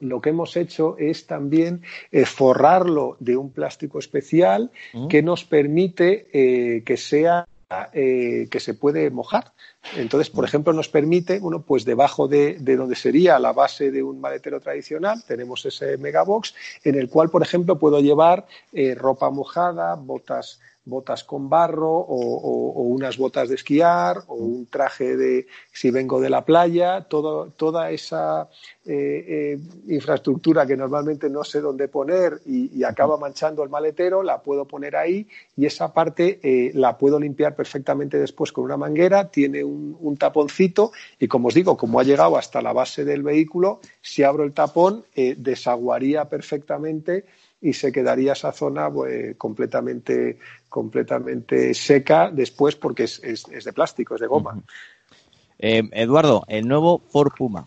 lo que hemos hecho es también eh, forrarlo de un plástico especial que nos permite eh, que sea eh, que se puede mojar. Entonces, por ejemplo, nos permite, bueno, pues debajo de, de donde sería la base de un maletero tradicional, tenemos ese megabox en el cual, por ejemplo, puedo llevar eh, ropa mojada, botas botas con barro o, o- o unas botas de esquiar o un traje de si vengo de la playa, todo, toda esa eh, eh, infraestructura que normalmente no sé dónde poner y, y acaba manchando el maletero, la puedo poner ahí y esa parte eh, la puedo limpiar perfectamente después con una manguera, tiene un, un taponcito y como os digo, como ha llegado hasta la base del vehículo, si abro el tapón desaguaría perfectamente y se quedaría esa zona pues, completamente, completamente seca después porque es, es- de plástico, es de goma. Eh, Eduardo, el nuevo Ford Puma.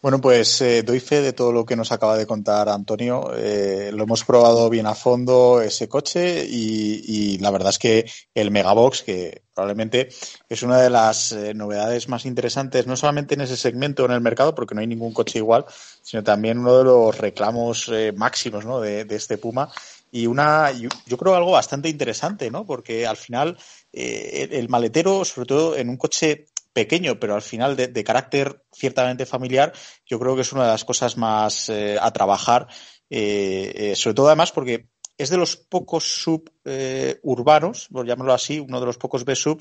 Bueno, pues eh, doy fe de todo lo que nos acaba de contar Antonio. Eh, lo hemos probado bien a fondo ese coche y, la verdad es que el Megabox, que probablemente es una de las eh, novedades más interesantes, no solamente en ese segmento en el mercado, porque no hay ningún coche igual, sino también uno de los reclamos eh, máximos de, este Puma y una yo, creo algo bastante interesante, ¿no? Porque al final eh, el maletero, sobre todo en un coche pequeño, pero al final de, carácter ciertamente familiar, yo creo que es una de las cosas más eh, a trabajar, eh, eh, sobre todo además porque es de los pocos sub eh, urbanos, por llamarlo así, uno de los pocos B-sub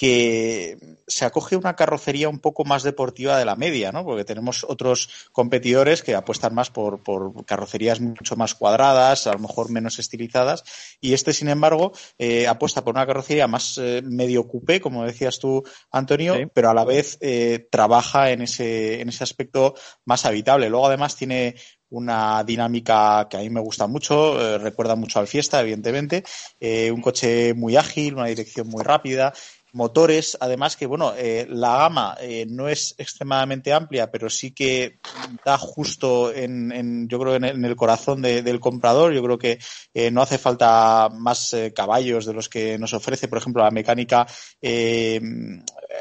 que se acoge a una carrocería un poco más deportiva de la media, ¿no? Porque tenemos otros competidores que apuestan más por, por carrocerías mucho más cuadradas, a lo mejor menos estilizadas, y este, sin embargo, eh, apuesta por una carrocería más eh, medio coupé, como decías tú, Antonio, Sí. pero a la vez eh, trabaja en ese, en ese aspecto más habitable. Luego, además, tiene una dinámica que a mí me gusta mucho, eh, recuerda mucho al Fiesta, evidentemente, eh, un coche muy ágil, una dirección muy rápida, motores, además que bueno, eh, la gama eh, no es extremadamente amplia, pero sí que da justo en, en yo creo en el, en el corazón de- del comprador. Yo creo que eh, no hace falta más caballos de los que nos ofrece, por ejemplo, la mecánica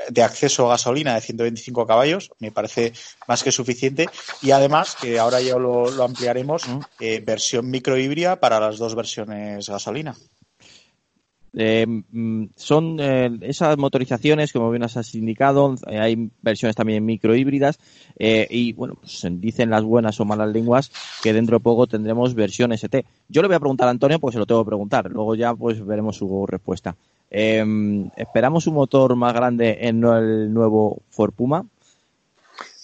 de acceso a gasolina de 125 caballos, me parece más que suficiente. Y además, que ahora ya lo, lo ampliaremos, versión microhíbrida para las dos versiones gasolina. Eh, mm, son eh, esas motorizaciones, como bien has indicado, eh, hay versiones también microhíbridas eh, y bueno, pues dicen las buenas o malas lenguas que dentro de poco tendremos versión ST. Yo le voy a preguntar a Antonio, pues se lo tengo que preguntar, luego ya pues veremos su respuesta. Eh, ¿Esperamos un motor más grande en el nuevo Ford Puma?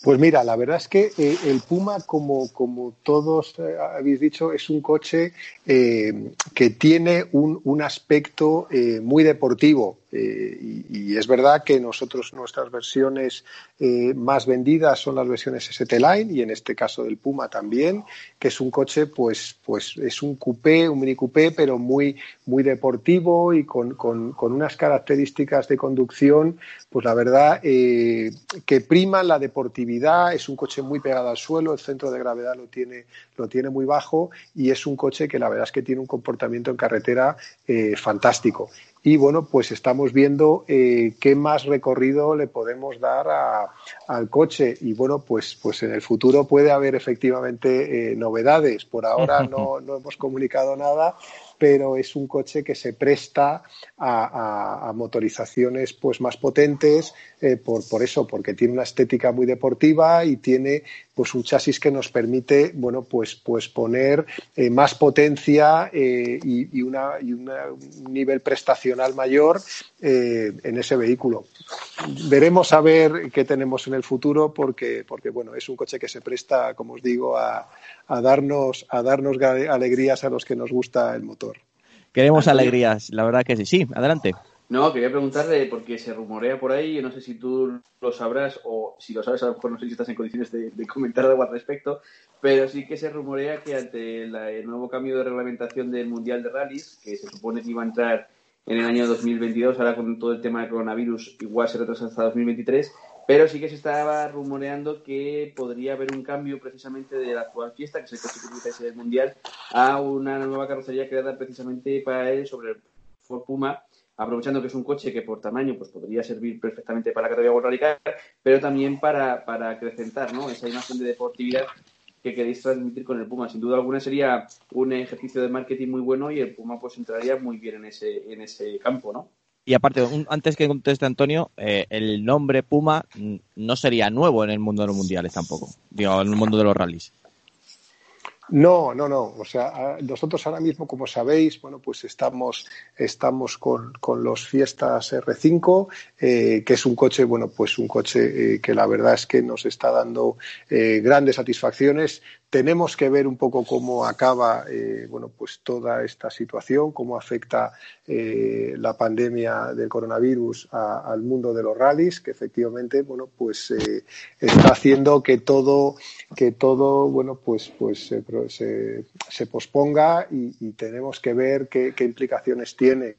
Pues mira, la verdad es que eh, el Puma, como, como todos eh, habéis dicho, es un coche eh, que tiene un, un aspecto muy deportivo. Eh, y, es verdad que nosotros, nuestras versiones eh, más vendidas son las versiones ST Line y en este caso del Puma también, que es un coche, pues, pues es un coupé, un mini coupé, pero muy, muy deportivo y con, con- unas características de conducción, pues la verdad eh, que priman la deportividad. Es un coche muy pegado al suelo, el centro de gravedad lo tiene, lo tiene muy bajo y es un coche que la verdad es que tiene un comportamiento en carretera fantástico. Y bueno, pues estamos viendo eh, qué más recorrido le podemos dar a- al coche. Y bueno, pues, pues en el futuro puede haber efectivamente eh, novedades. Por ahora no, no hemos comunicado nada, pero es un coche que se presta a, motorizaciones pues más potentes eh, por, por eso, porque tiene una estética muy deportiva y tiene pues un chasis que nos permite bueno pues pues poner eh, más potencia eh, y, una, y un nivel prestacional mayor en ese vehículo. Veremos a ver qué tenemos en el futuro porque porque bueno es un coche que se presta como os digo a, a darnos a darnos alegrías a los que nos gusta el motor. Queremos Antonio. alegrías, la verdad que sí. Sí, adelante. No, quería preguntarle, porque se rumorea por ahí, yo no sé si tú lo sabrás o si lo sabes, a lo mejor no sé si estás en condiciones de, de comentar algo al respecto, pero sí que se rumorea que ante la- el nuevo cambio de reglamentación del Mundial de Rallys, que se supone que iba a entrar en el año 2022, ahora con todo el tema del coronavirus, igual se retrasa hasta 2023, pero sí que se estaba rumoreando que podría haber un cambio precisamente de la actual fiesta, que es el coche que utiliza ese Mundial, a una nueva carrocería creada precisamente para él sobre el Ford Puma, aprovechando que es un coche que por tamaño pues podría servir perfectamente para la categoría Car, pero también para, para acrecentar ¿no? esa imagen de deportividad que queréis transmitir con el Puma. Sin duda alguna sería un ejercicio de marketing muy bueno y el Puma pues entraría muy bien en ese, en ese campo, ¿no? Y aparte, antes que conteste Antonio, eh, el nombre Puma no sería nuevo en el mundo de los mundiales tampoco. Digo, en el mundo de los rallies. No, no, no. O sea, nosotros ahora mismo, como sabéis, bueno, pues estamos, estamos con, con los Fiestas R5, eh, que es un coche, bueno, pues un coche eh, que la verdad es que nos está dando grandes satisfacciones. Tenemos que ver un poco cómo acaba, eh, bueno, pues toda esta situación, cómo afecta eh, la pandemia del coronavirus al mundo de los rallies, que efectivamente, bueno, pues eh, está haciendo que todo, que todo, bueno, pues, pues se, posponga y, tenemos que ver qué implicaciones tiene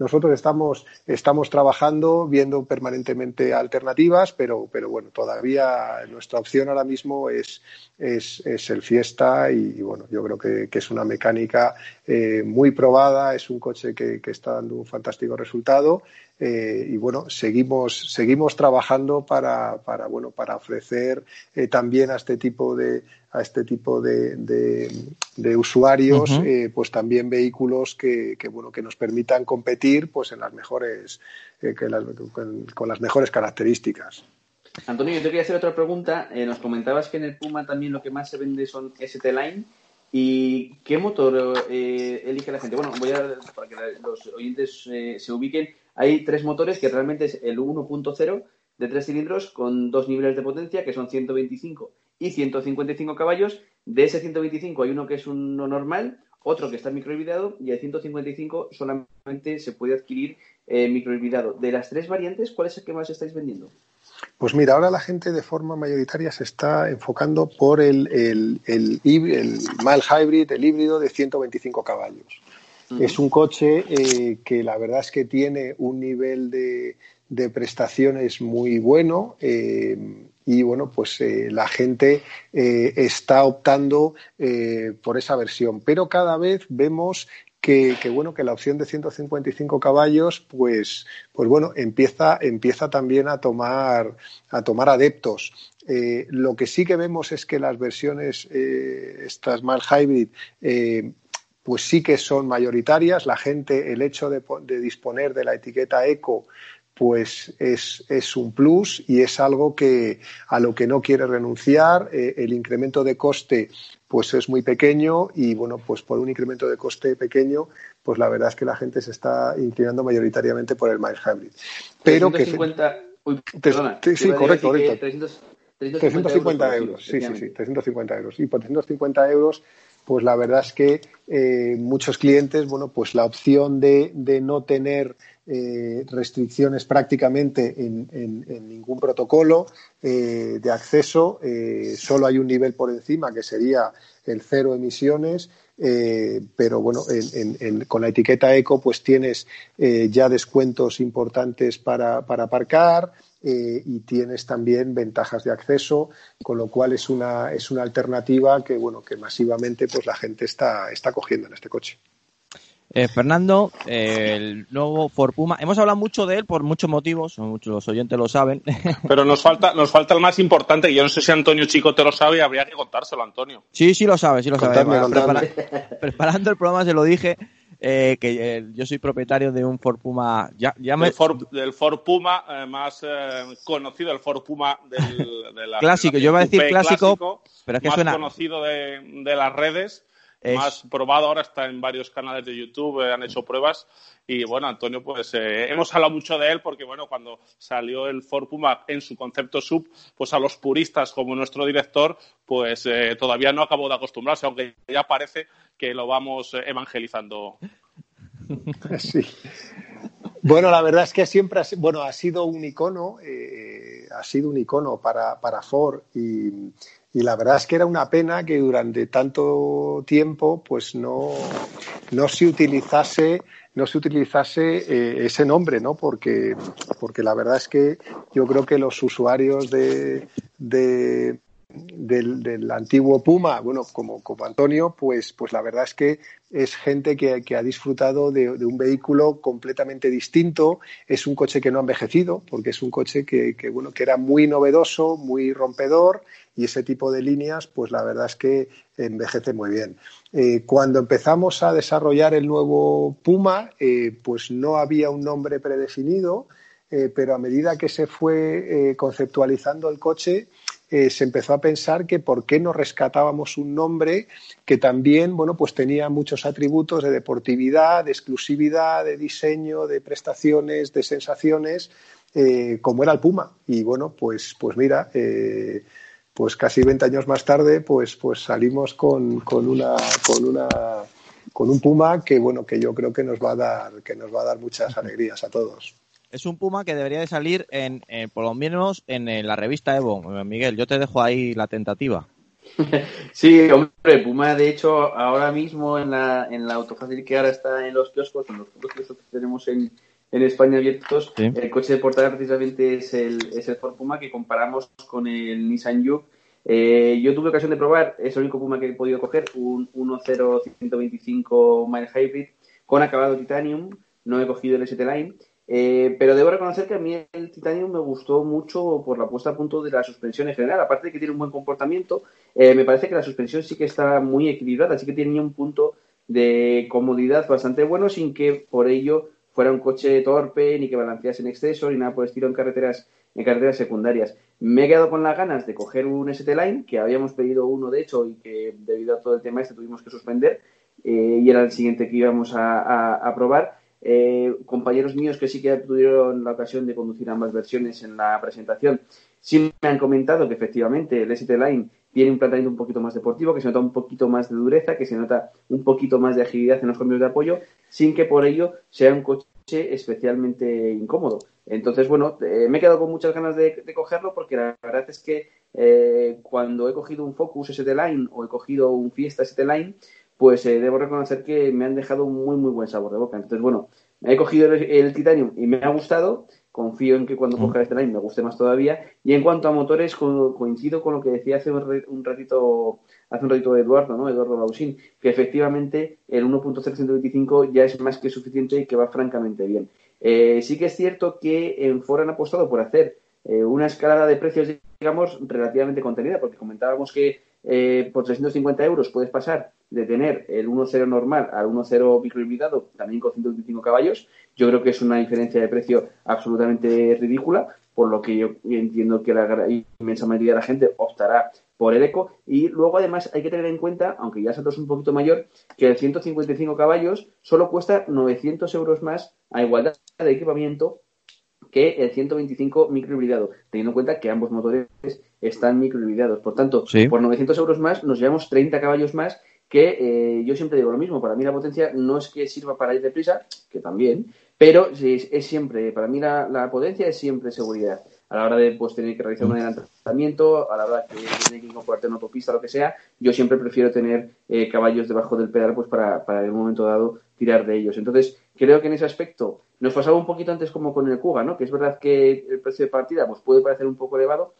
nosotros estamos, estamos trabajando, viendo permanentemente alternativas, pero, pero bueno, todavía nuestra opción ahora mismo es, es, es el Fiesta y, bueno, yo creo que, que es una mecánica eh, muy probada, es un coche que, que está dando un fantástico resultado eh, y bueno, seguimos, seguimos trabajando para, para, bueno, para ofrecer eh, también a este tipo de, a este tipo de, de, de usuarios eh, pues también vehículos que, que, bueno que nos permitan competir pues en las mejores eh, que las- con, con las mejores características Antonio, yo te quería hacer otra pregunta. Eh, nos comentabas que en el Puma también lo que más se vende son ST-Line. ¿Y qué motor eh, elige la gente? Bueno, voy a para que los oyentes eh, se ubiquen. Hay tres motores que realmente es el 1.0 de tres cilindros con dos niveles de potencia que son 125 y 155 caballos. De ese 125 hay uno que es uno normal, otro que está microhibridado y el 155 solamente se puede adquirir eh, microhibridado. De las tres variantes, ¿cuál es el que más estáis vendiendo? Pues mira, ahora la gente de forma mayoritaria se está enfocando por el, el, el, hybrid, el híbrido de 125 caballos. Es un coche eh, que la verdad es que tiene un nivel de, de prestaciones muy bueno eh, y bueno, pues eh, la gente está optando por esa versión. Pero cada vez vemos que, bueno que la opción de 155 caballos pues pues bueno empieza empieza también a tomar a tomar adeptos lo que sí que vemos es que las versiones eh, estas hybrid pues sí que son mayoritarias la gente el hecho de, po- de disponer de la etiqueta eco pues es, es un plus y es algo que a lo que no quiere renunciar. Eh, el incremento de coste pues es muy pequeño y bueno, pues por un incremento de coste pequeño, pues la verdad es que la gente se está inclinando mayoritariamente por el mild hybrid. Pero que 350, uy, Te- perdona, te- te sí, correcto, que correcto. 300 350 euros, sí, sí, sí, efectivamente. 350 euros. Y por 350 euros, pues la verdad es que eh, muchos clientes, bueno, pues la opción de, de no tener eh, restricciones prácticamente en, en- ningún protocolo eh, de acceso, solo hay un nivel por encima que sería el cero emisiones. pero bueno, en- con la etiqueta eco pues tienes ya descuentos importantes para, para aparcar, eh, y tienes también ventajas de acceso, con lo cual es una, es una alternativa que, bueno, que masivamente pues, la gente está, está cogiendo en este coche. Eh, Fernando, eh, el nuevo Ford Puma. Hemos hablado mucho de él por muchos motivos, muchos los oyentes lo saben. Pero nos falta, nos falta el más importante, y yo no sé si Antonio Chico te lo sabe y habría que contárselo, Antonio. Sí, sí lo sabe, sí lo sabe. Contadme, prepara- preparando el programa se lo dije, eh, que eh, yo soy propietario de un Ford Puma. Ya, ya me... Del, Ford, del Ford Puma eh, más eh, conocido, el Ford Puma del, de la Clásico, yo iba a decir coupé clásico, pero es que más suena- conocido de, de las redes, Es- más probado ahora está en varios canales de YouTube, eh, han hecho pruebas y bueno, Antonio, pues eh, hemos hablado mucho de él porque bueno, cuando salió el Ford Puma en su concepto sub, pues a los puristas como nuestro director, pues eh, todavía no acabó de acostumbrarse, aunque ya parece que lo vamos eh, evangelizando. Sí. Bueno, la verdad es que siempre ha, bueno, ha sido un icono, eh, ha sido un icono para, para Ford y, y la verdad es que era una pena que durante tanto tiempo pues no, no se utilizase no se utilizase eh, ese nombre, ¿no? Porque, porque la verdad es que yo creo que los usuarios de, de- del, antiguo Puma, bueno, como, como Antonio, pues, pues la verdad es que es gente que, ha disfrutado de, un vehículo completamente distinto. Es un coche que no ha envejecido, porque es un coche que, bueno, que era muy novedoso, muy rompedor, y ese tipo de líneas, pues la verdad es que envejece muy bien. Eh, cuando empezamos a desarrollar el nuevo Puma, eh, pues no había un nombre predefinido, eh, pero a medida que se fue conceptualizando el coche, eh, se empezó a pensar que por qué no rescatábamos un nombre que también bueno, pues tenía muchos atributos de deportividad, de exclusividad, de diseño, de prestaciones, de sensaciones, eh, como era el Puma. Y bueno, pues, pues mira, eh, pues casi 20 años más tarde, pues, pues salimos con, con una, con una con un Puma que bueno, que yo creo que nos va a dar, que nos va a dar muchas alegrías a todos. Es un Puma que debería de salir en, en- por lo menos en, eh, la revista Evo. Miguel, yo te dejo ahí la tentativa. Sí, hombre, Puma, de hecho, ahora mismo en la, en la autofácil que ahora está en los kioscos, en los kioscos que tenemos en, en España abiertos, Sí. el coche de portada precisamente es el, es el Ford Puma que comparamos con el Nissan Juke. Eh, yo tuve ocasión de probar, es el único Puma que he podido coger, un 1.0 Mile Hybrid con acabado Titanium, no he cogido el ST Line, eh, pero debo reconocer que a mí el Titanium me gustó mucho por la puesta a punto de la suspensión en general. Aparte de que tiene un buen comportamiento, eh, me parece que la suspensión sí que está muy equilibrada, sí que tenía un punto de comodidad bastante bueno sin que por ello fuera un coche torpe, ni que balancease en exceso, ni nada por estilo en carreteras, en carreteras secundarias. Me he quedado con las ganas de coger un ST Line, que habíamos pedido uno de hecho y que debido a todo el tema este tuvimos que suspender, eh, y era el siguiente que íbamos a, a- a probar. Eh, compañeros míos que sí que tuvieron la ocasión de conducir ambas versiones en la presentación, sí me han comentado que efectivamente el ST Line tiene un planteamiento un poquito más deportivo, que se nota un poquito más de dureza, que se nota un poquito más de agilidad en los cambios de apoyo, sin que por ello sea un coche especialmente incómodo. Entonces, bueno, eh, me he quedado con muchas ganas de, de cogerlo porque la verdad es que eh, cuando he cogido un Focus ST Line o he cogido un Fiesta ST Line, pues eh, debo reconocer que me han dejado un muy, muy buen sabor de boca. Entonces, bueno, he cogido el, el Titanium y me ha gustado. Confío en que cuando coja este line me guste más todavía. Y en cuanto a motores, co- coincido con lo que decía hace un ratito, hace un ratito Eduardo, ¿no? Eduardo Lausín, que efectivamente el 1.325 ya es más que suficiente y que va francamente bien. Eh, sí que es cierto que en Ford han apostado por hacer eh, una escalada de precios, digamos, relativamente contenida, porque comentábamos que eh, por 350 euros puedes pasar de tener el 1.0 normal al 1.0 microhibridado, también con 125 caballos. Yo creo que es una diferencia de precio absolutamente ridícula, por lo que yo entiendo que la inmensa mayoría de la gente optará por el eco. Y luego, además, hay que tener en cuenta, aunque ya Santos es un poquito mayor, que el 155 caballos solo cuesta 900 euros más a igualdad de equipamiento que el 125 microhibridado, teniendo en cuenta que ambos motores están microhibridados. Por tanto, Sí. por 900 euros más nos llevamos 30 caballos más que eh, yo siempre digo lo mismo, para mí la potencia no es que sirva para ir deprisa, que también, pero es, es siempre, para mí la, la potencia es siempre seguridad. A la hora de pues, tener que realizar un adelantamiento, a la hora de tener que incorporarte en una autopista, lo que sea, yo siempre prefiero tener eh, caballos debajo del pedal pues para, para en un momento dado tirar de ellos. Entonces, creo que en ese aspecto nos pasaba un poquito antes como con el Kuga, ¿no? Que es verdad que el precio de partida pues, puede parecer un poco elevado,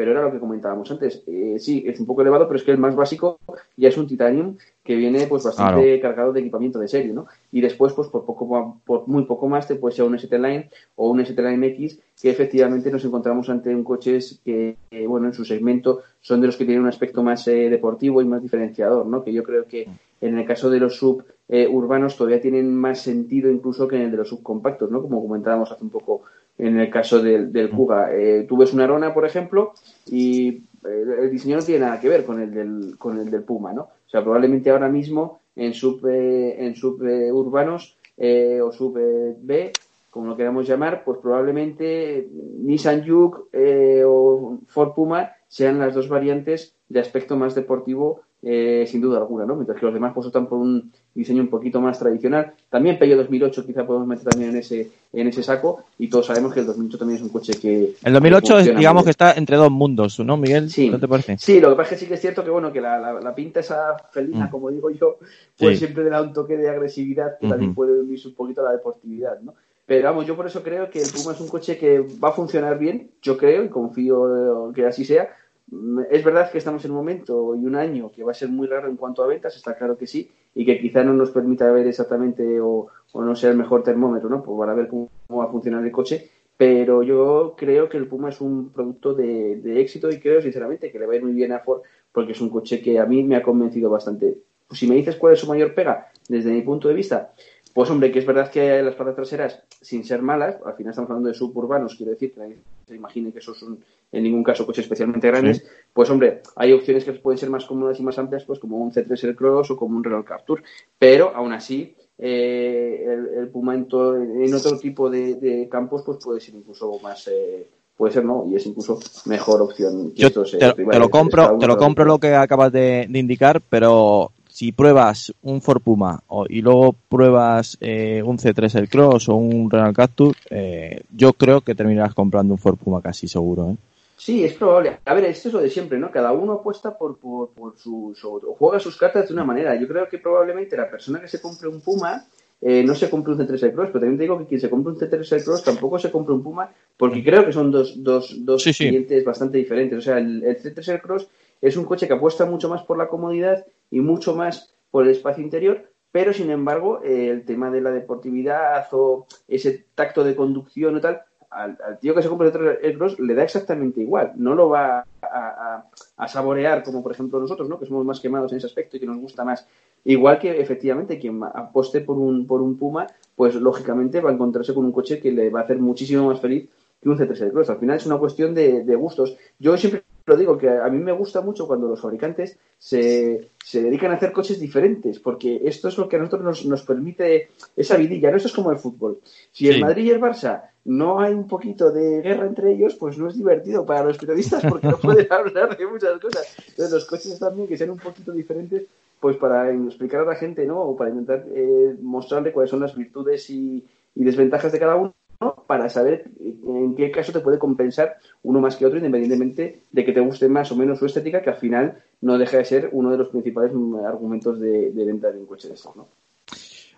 pero era lo que comentábamos antes. Eh, sí, es un poco elevado, pero es que el más básico ya es un Titanium que viene pues bastante cargado de equipamiento de serie, ¿no? Y después, pues por poco por muy poco más te puede ser un ST Line o un ST Line X, que efectivamente nos encontramos ante un coches que, eh, bueno, en su segmento son de los que tienen un aspecto más eh, deportivo y más diferenciador, ¿no? Que yo creo que en el caso de los sub urbanos todavía tienen más sentido incluso que en el de los subcompactos, ¿no? Como comentábamos hace un poco en el caso del, del Kuga. Eh, tú ves una Arona, por ejemplo, y eh, el diseño no tiene nada que ver con el del, con el del Puma, ¿no? O sea, probablemente ahora mismo en sub, eh, en sub eh, urbanos eh, o sub eh, B, como lo queramos llamar, pues probablemente Nissan Juke eh, o Ford Puma sean las dos variantes de aspecto más deportivo eh, sin duda alguna, ¿no? Mientras que los demás pues optan por un diseño un poquito más tradicional. También Peugeot 2008 quizá podemos meter también en ese en ese saco y todos sabemos que el 2008 también es un coche que El 2008 es, funciona digamos que está entre dos mundos, ¿no, Miguel? Sí. ¿No te parece? Sí, lo que pasa es que sí que es cierto que bueno que la, la- la pinta esa felina, Mm. como digo yo, pues Sí. siempre le da un toque de agresividad que también puede unirse un poquito a la deportividad, ¿no? Pero vamos, yo por eso creo que el Puma es un coche que va a funcionar bien, yo creo y confío que así sea. Mm, Es verdad que estamos en un momento y un año que va a ser muy raro en cuanto a ventas, está claro que sí, y que quizá no nos permita ver exactamente o, o no sea el mejor termómetro, ¿no? Pues para ver cómo, va a funcionar el coche, pero yo creo que el Puma es un producto de, de éxito y creo sinceramente que le va a ir muy bien a Ford porque es un coche que a mí me ha convencido bastante. Pues si me dices cuál es su mayor pega, desde mi punto de vista, pues hombre, que es verdad que las patas traseras, sin ser malas, al final estamos hablando de suburbanos, quiero decir, que se imagine que esos son en ningún caso coches especialmente grandes, Sí. pues hombre, hay opciones que pueden ser más cómodas y más amplias, pues como un C3 el Cross o como un Renault Captur, pero aún así eh, el, el Puma en, to- en otro tipo de, de campos pues puede ser incluso más eh, puede ser no y es incluso mejor opción que Yo estos, eh, te, lo- te compro, te lo compro lo que acabas de, de indicar, pero si pruebas un Ford Puma o- y luego pruebas eh, un C3 el Cross o un Renault Captur, eh, yo creo que terminarás comprando un Ford Puma casi seguro, ¿eh? Sí, es probable. A ver, esto es lo de siempre, ¿no? Cada uno apuesta por, por, por su, su- o juega sus cartas de una manera. Yo creo que probablemente la persona que se compre un Puma eh, no se compre un C3 Air Cross, pero también te digo que quien se compre un C3 Air Cross tampoco se compre un Puma, porque creo que son dos, dos, dos Sí, sí. clientes bastante diferentes. O sea, el, el C3 Air Cross es un coche que apuesta mucho más por la comodidad y mucho más por el espacio interior, pero sin embargo, eh, el tema de la deportividad o ese tacto de conducción o tal, al, al tío que se compra el C3 Air Cross le da exactamente igual. No lo va a, a- a saborear como, por ejemplo, nosotros, ¿no? Que somos más quemados en ese aspecto y que nos gusta más. Igual que, efectivamente, quien aposte por un, por un Puma, pues lógicamente va a encontrarse con un coche que le va a hacer muchísimo más feliz que un C3 Air Cross. Al final es una cuestión de, de gustos. Yo siempre lo digo, que a mí me gusta mucho cuando los fabricantes se, se dedican a hacer coches diferentes, porque esto es lo que a nosotros nos, nos permite esa vidilla, ¿no? Esto es como el fútbol. Si el Sí. Madrid y el Barça no hay un poquito de guerra entre ellos, pues no es divertido para los periodistas porque no pueden hablar de muchas cosas. Entonces los coches también que sean un poquito diferentes, pues para explicar a la gente, ¿no? O para intentar eh, mostrarle cuáles son las virtudes y, y desventajas de cada uno ¿no? para saber en qué caso te puede compensar uno más que otro, independientemente de que te guste más o menos su estética, que al final no deja de ser uno de los principales mm, argumentos de, de venta de un coche de estos, ¿no?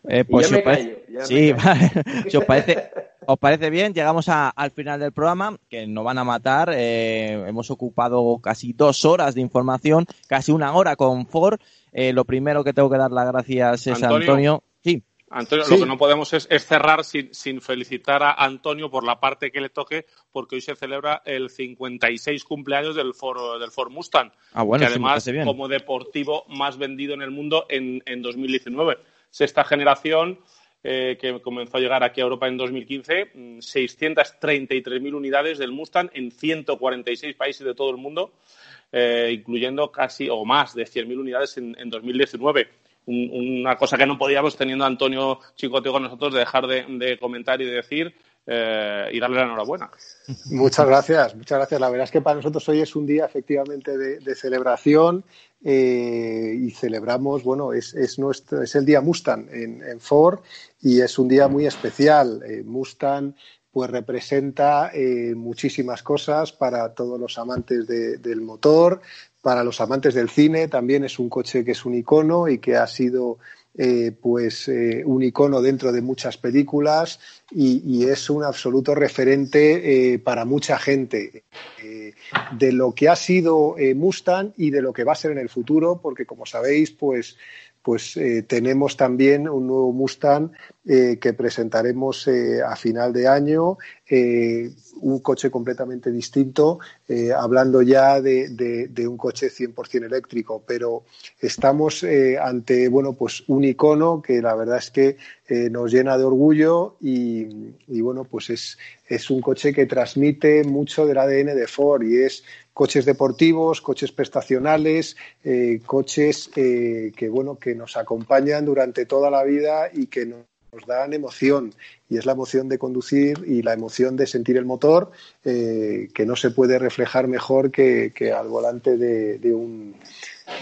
Eh, pues si os parece, callo, sí, callo. vale. si os parece, os parece bien, llegamos a- al final del programa, que nos van a matar. eh, hemos ocupado casi dos horas de información, casi una hora con Ford. Eh, lo primero que tengo que dar las gracias es a Antonio. Antonio. Sí, Antonio, Sí. lo que no podemos es, es cerrar sin, sin felicitar a Antonio por la parte que le toque, porque hoy se celebra el 56 cumpleaños del Ford, del Ford Mustang, Ah, bueno, que además como deportivo más vendido en el mundo en, en 2019. Sexta generación eh, que comenzó a llegar aquí a Europa en 2015, mm, 633.000 unidades del Mustang en 146 países de todo el mundo, eh, incluyendo casi o más de 100.000 unidades en, en 2019 un- una cosa que no podíamos teniendo a Antonio Chicote con nosotros de dejar de, de comentar y de decir eh, y darle la enhorabuena. Muchas gracias, muchas gracias. La verdad es que para nosotros hoy es un día efectivamente de, celebración eh, y celebramos, bueno, es, es, nuestro, es el día Mustang en, Ford y es un día muy especial. Eh, Mustang pues representa muchísimas cosas para todos los amantes de- del motor, para los amantes del cine también es un coche que es un icono y que ha sido eh, pues eh, un icono dentro de muchas películas y, es un absoluto referente eh, para mucha gente de lo que ha sido Mustang y de lo que va a ser en el futuro, porque como sabéis, pues pues eh, tenemos también un nuevo Mustang eh, que presentaremos eh, a final de año, un coche completamente distinto, hablando ya de, un coche 100% eléctrico, pero estamos ante bueno, pues un icono que la verdad es que nos llena de orgullo y, y, bueno, pues es, es un coche que transmite mucho del ADN de Ford y es coches deportivos, coches prestacionales, eh, coches eh, que bueno que nos acompañan durante toda la vida y que nos dan emoción. Y es la emoción de conducir y la emoción de sentir el motor eh, que no se puede reflejar mejor que, que al volante de, de un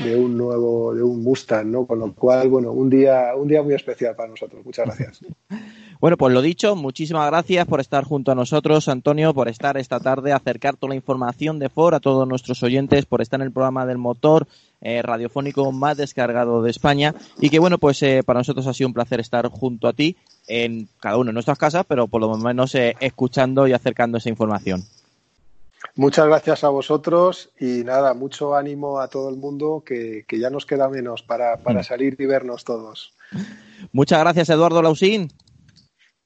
de un nuevo de un Mustang no con lo cual bueno un día un día muy especial para nosotros. Muchas gracias Bueno, pues lo dicho, muchísimas gracias por estar junto a nosotros, Antonio, por estar esta tarde, acercar toda la información de Ford a todos nuestros oyentes, por estar en el programa del motor eh, radiofónico más descargado de España y que bueno, pues eh, para nosotros ha sido un placer estar junto a ti en cada uno de nuestras casas, pero por lo menos eh, escuchando y acercando esa información. muchas gracias a vosotros y nada mucho ánimo a todo el mundo que, que ya nos queda menos para, para salir y vernos todos Muchas gracias, Eduardo Lausín.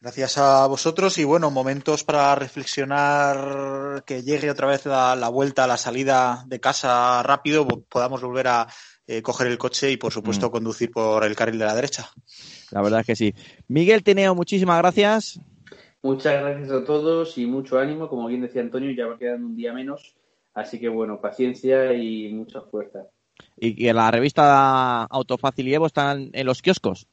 Gracias a vosotros y bueno, momentos para reflexionar que llegue otra vez la, la vuelta, la salida de casa rápido, podamos volver a eh, coger el coche y por supuesto Mm. conducir por el carril de la derecha. La verdad es que sí. Miguel Teneo, muchísimas gracias. Muchas gracias a todos y mucho ánimo. Como bien decía Antonio, ya va quedando un día menos. Así que bueno, paciencia y mucha fuerza. Y que la revista Autofácil y Evo están en los kioscos.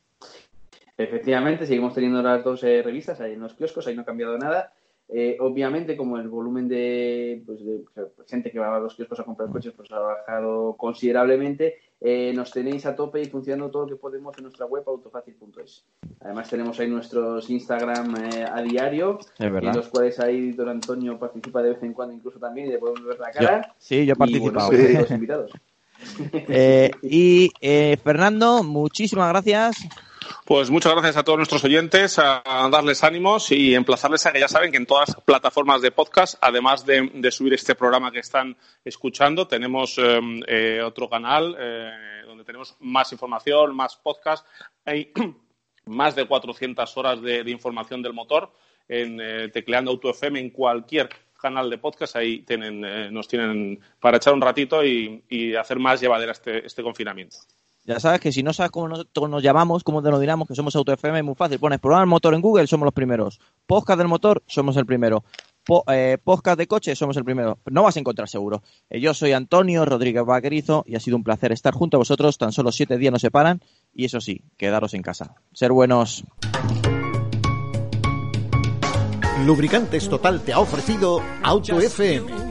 Efectivamente, seguimos teniendo las dos eh, revistas ahí en los kioscos, ahí no ha cambiado nada. Eh, obviamente, como el volumen de, pues, de sea, gente que va a los kioscos a comprar coches pues ha bajado considerablemente, eh, nos tenéis a tope y funcionando todo lo que podemos en nuestra web autofácil.es. Además tenemos ahí nuestros Instagram eh, a diario, en los cuales ahí don Antonio participa de vez en cuando incluso también y le podemos ver la cara. Yo- sí, yo he Y, participado. bueno, Sí. los invitados. Eh, y eh, Fernando, muchísimas gracias. Pues muchas gracias a todos nuestros oyentes, a, darles ánimos y emplazarles a que ya saben que en todas las plataformas de podcast, además de, subir este programa que están escuchando, tenemos eh, eh, otro canal eh, donde tenemos más información, más podcast. Hay más de 400 horas de, información del motor en eh, Tecleando Auto FM en cualquier canal de podcast. Ahí tienen, eh, nos tienen para echar un ratito y, y hacer más llevadera este, este confinamiento. Ya sabes que si no sabes cómo nos, nos llamamos, cómo denominamos que somos Auto FM, es muy fácil. Pones programa del motor en Google, somos los primeros. Podcast del motor, somos el primero. Po- eh, podcast de coche, somos el primero. No vas a encontrar seguro. Eh, yo soy Antonio Rodríguez Vaquerizo y ha sido un placer estar junto a vosotros. Tan solo siete días nos separan y eso sí, quedaros en casa. Ser buenos. Lubricantes Total te ha ofrecido Auto FM.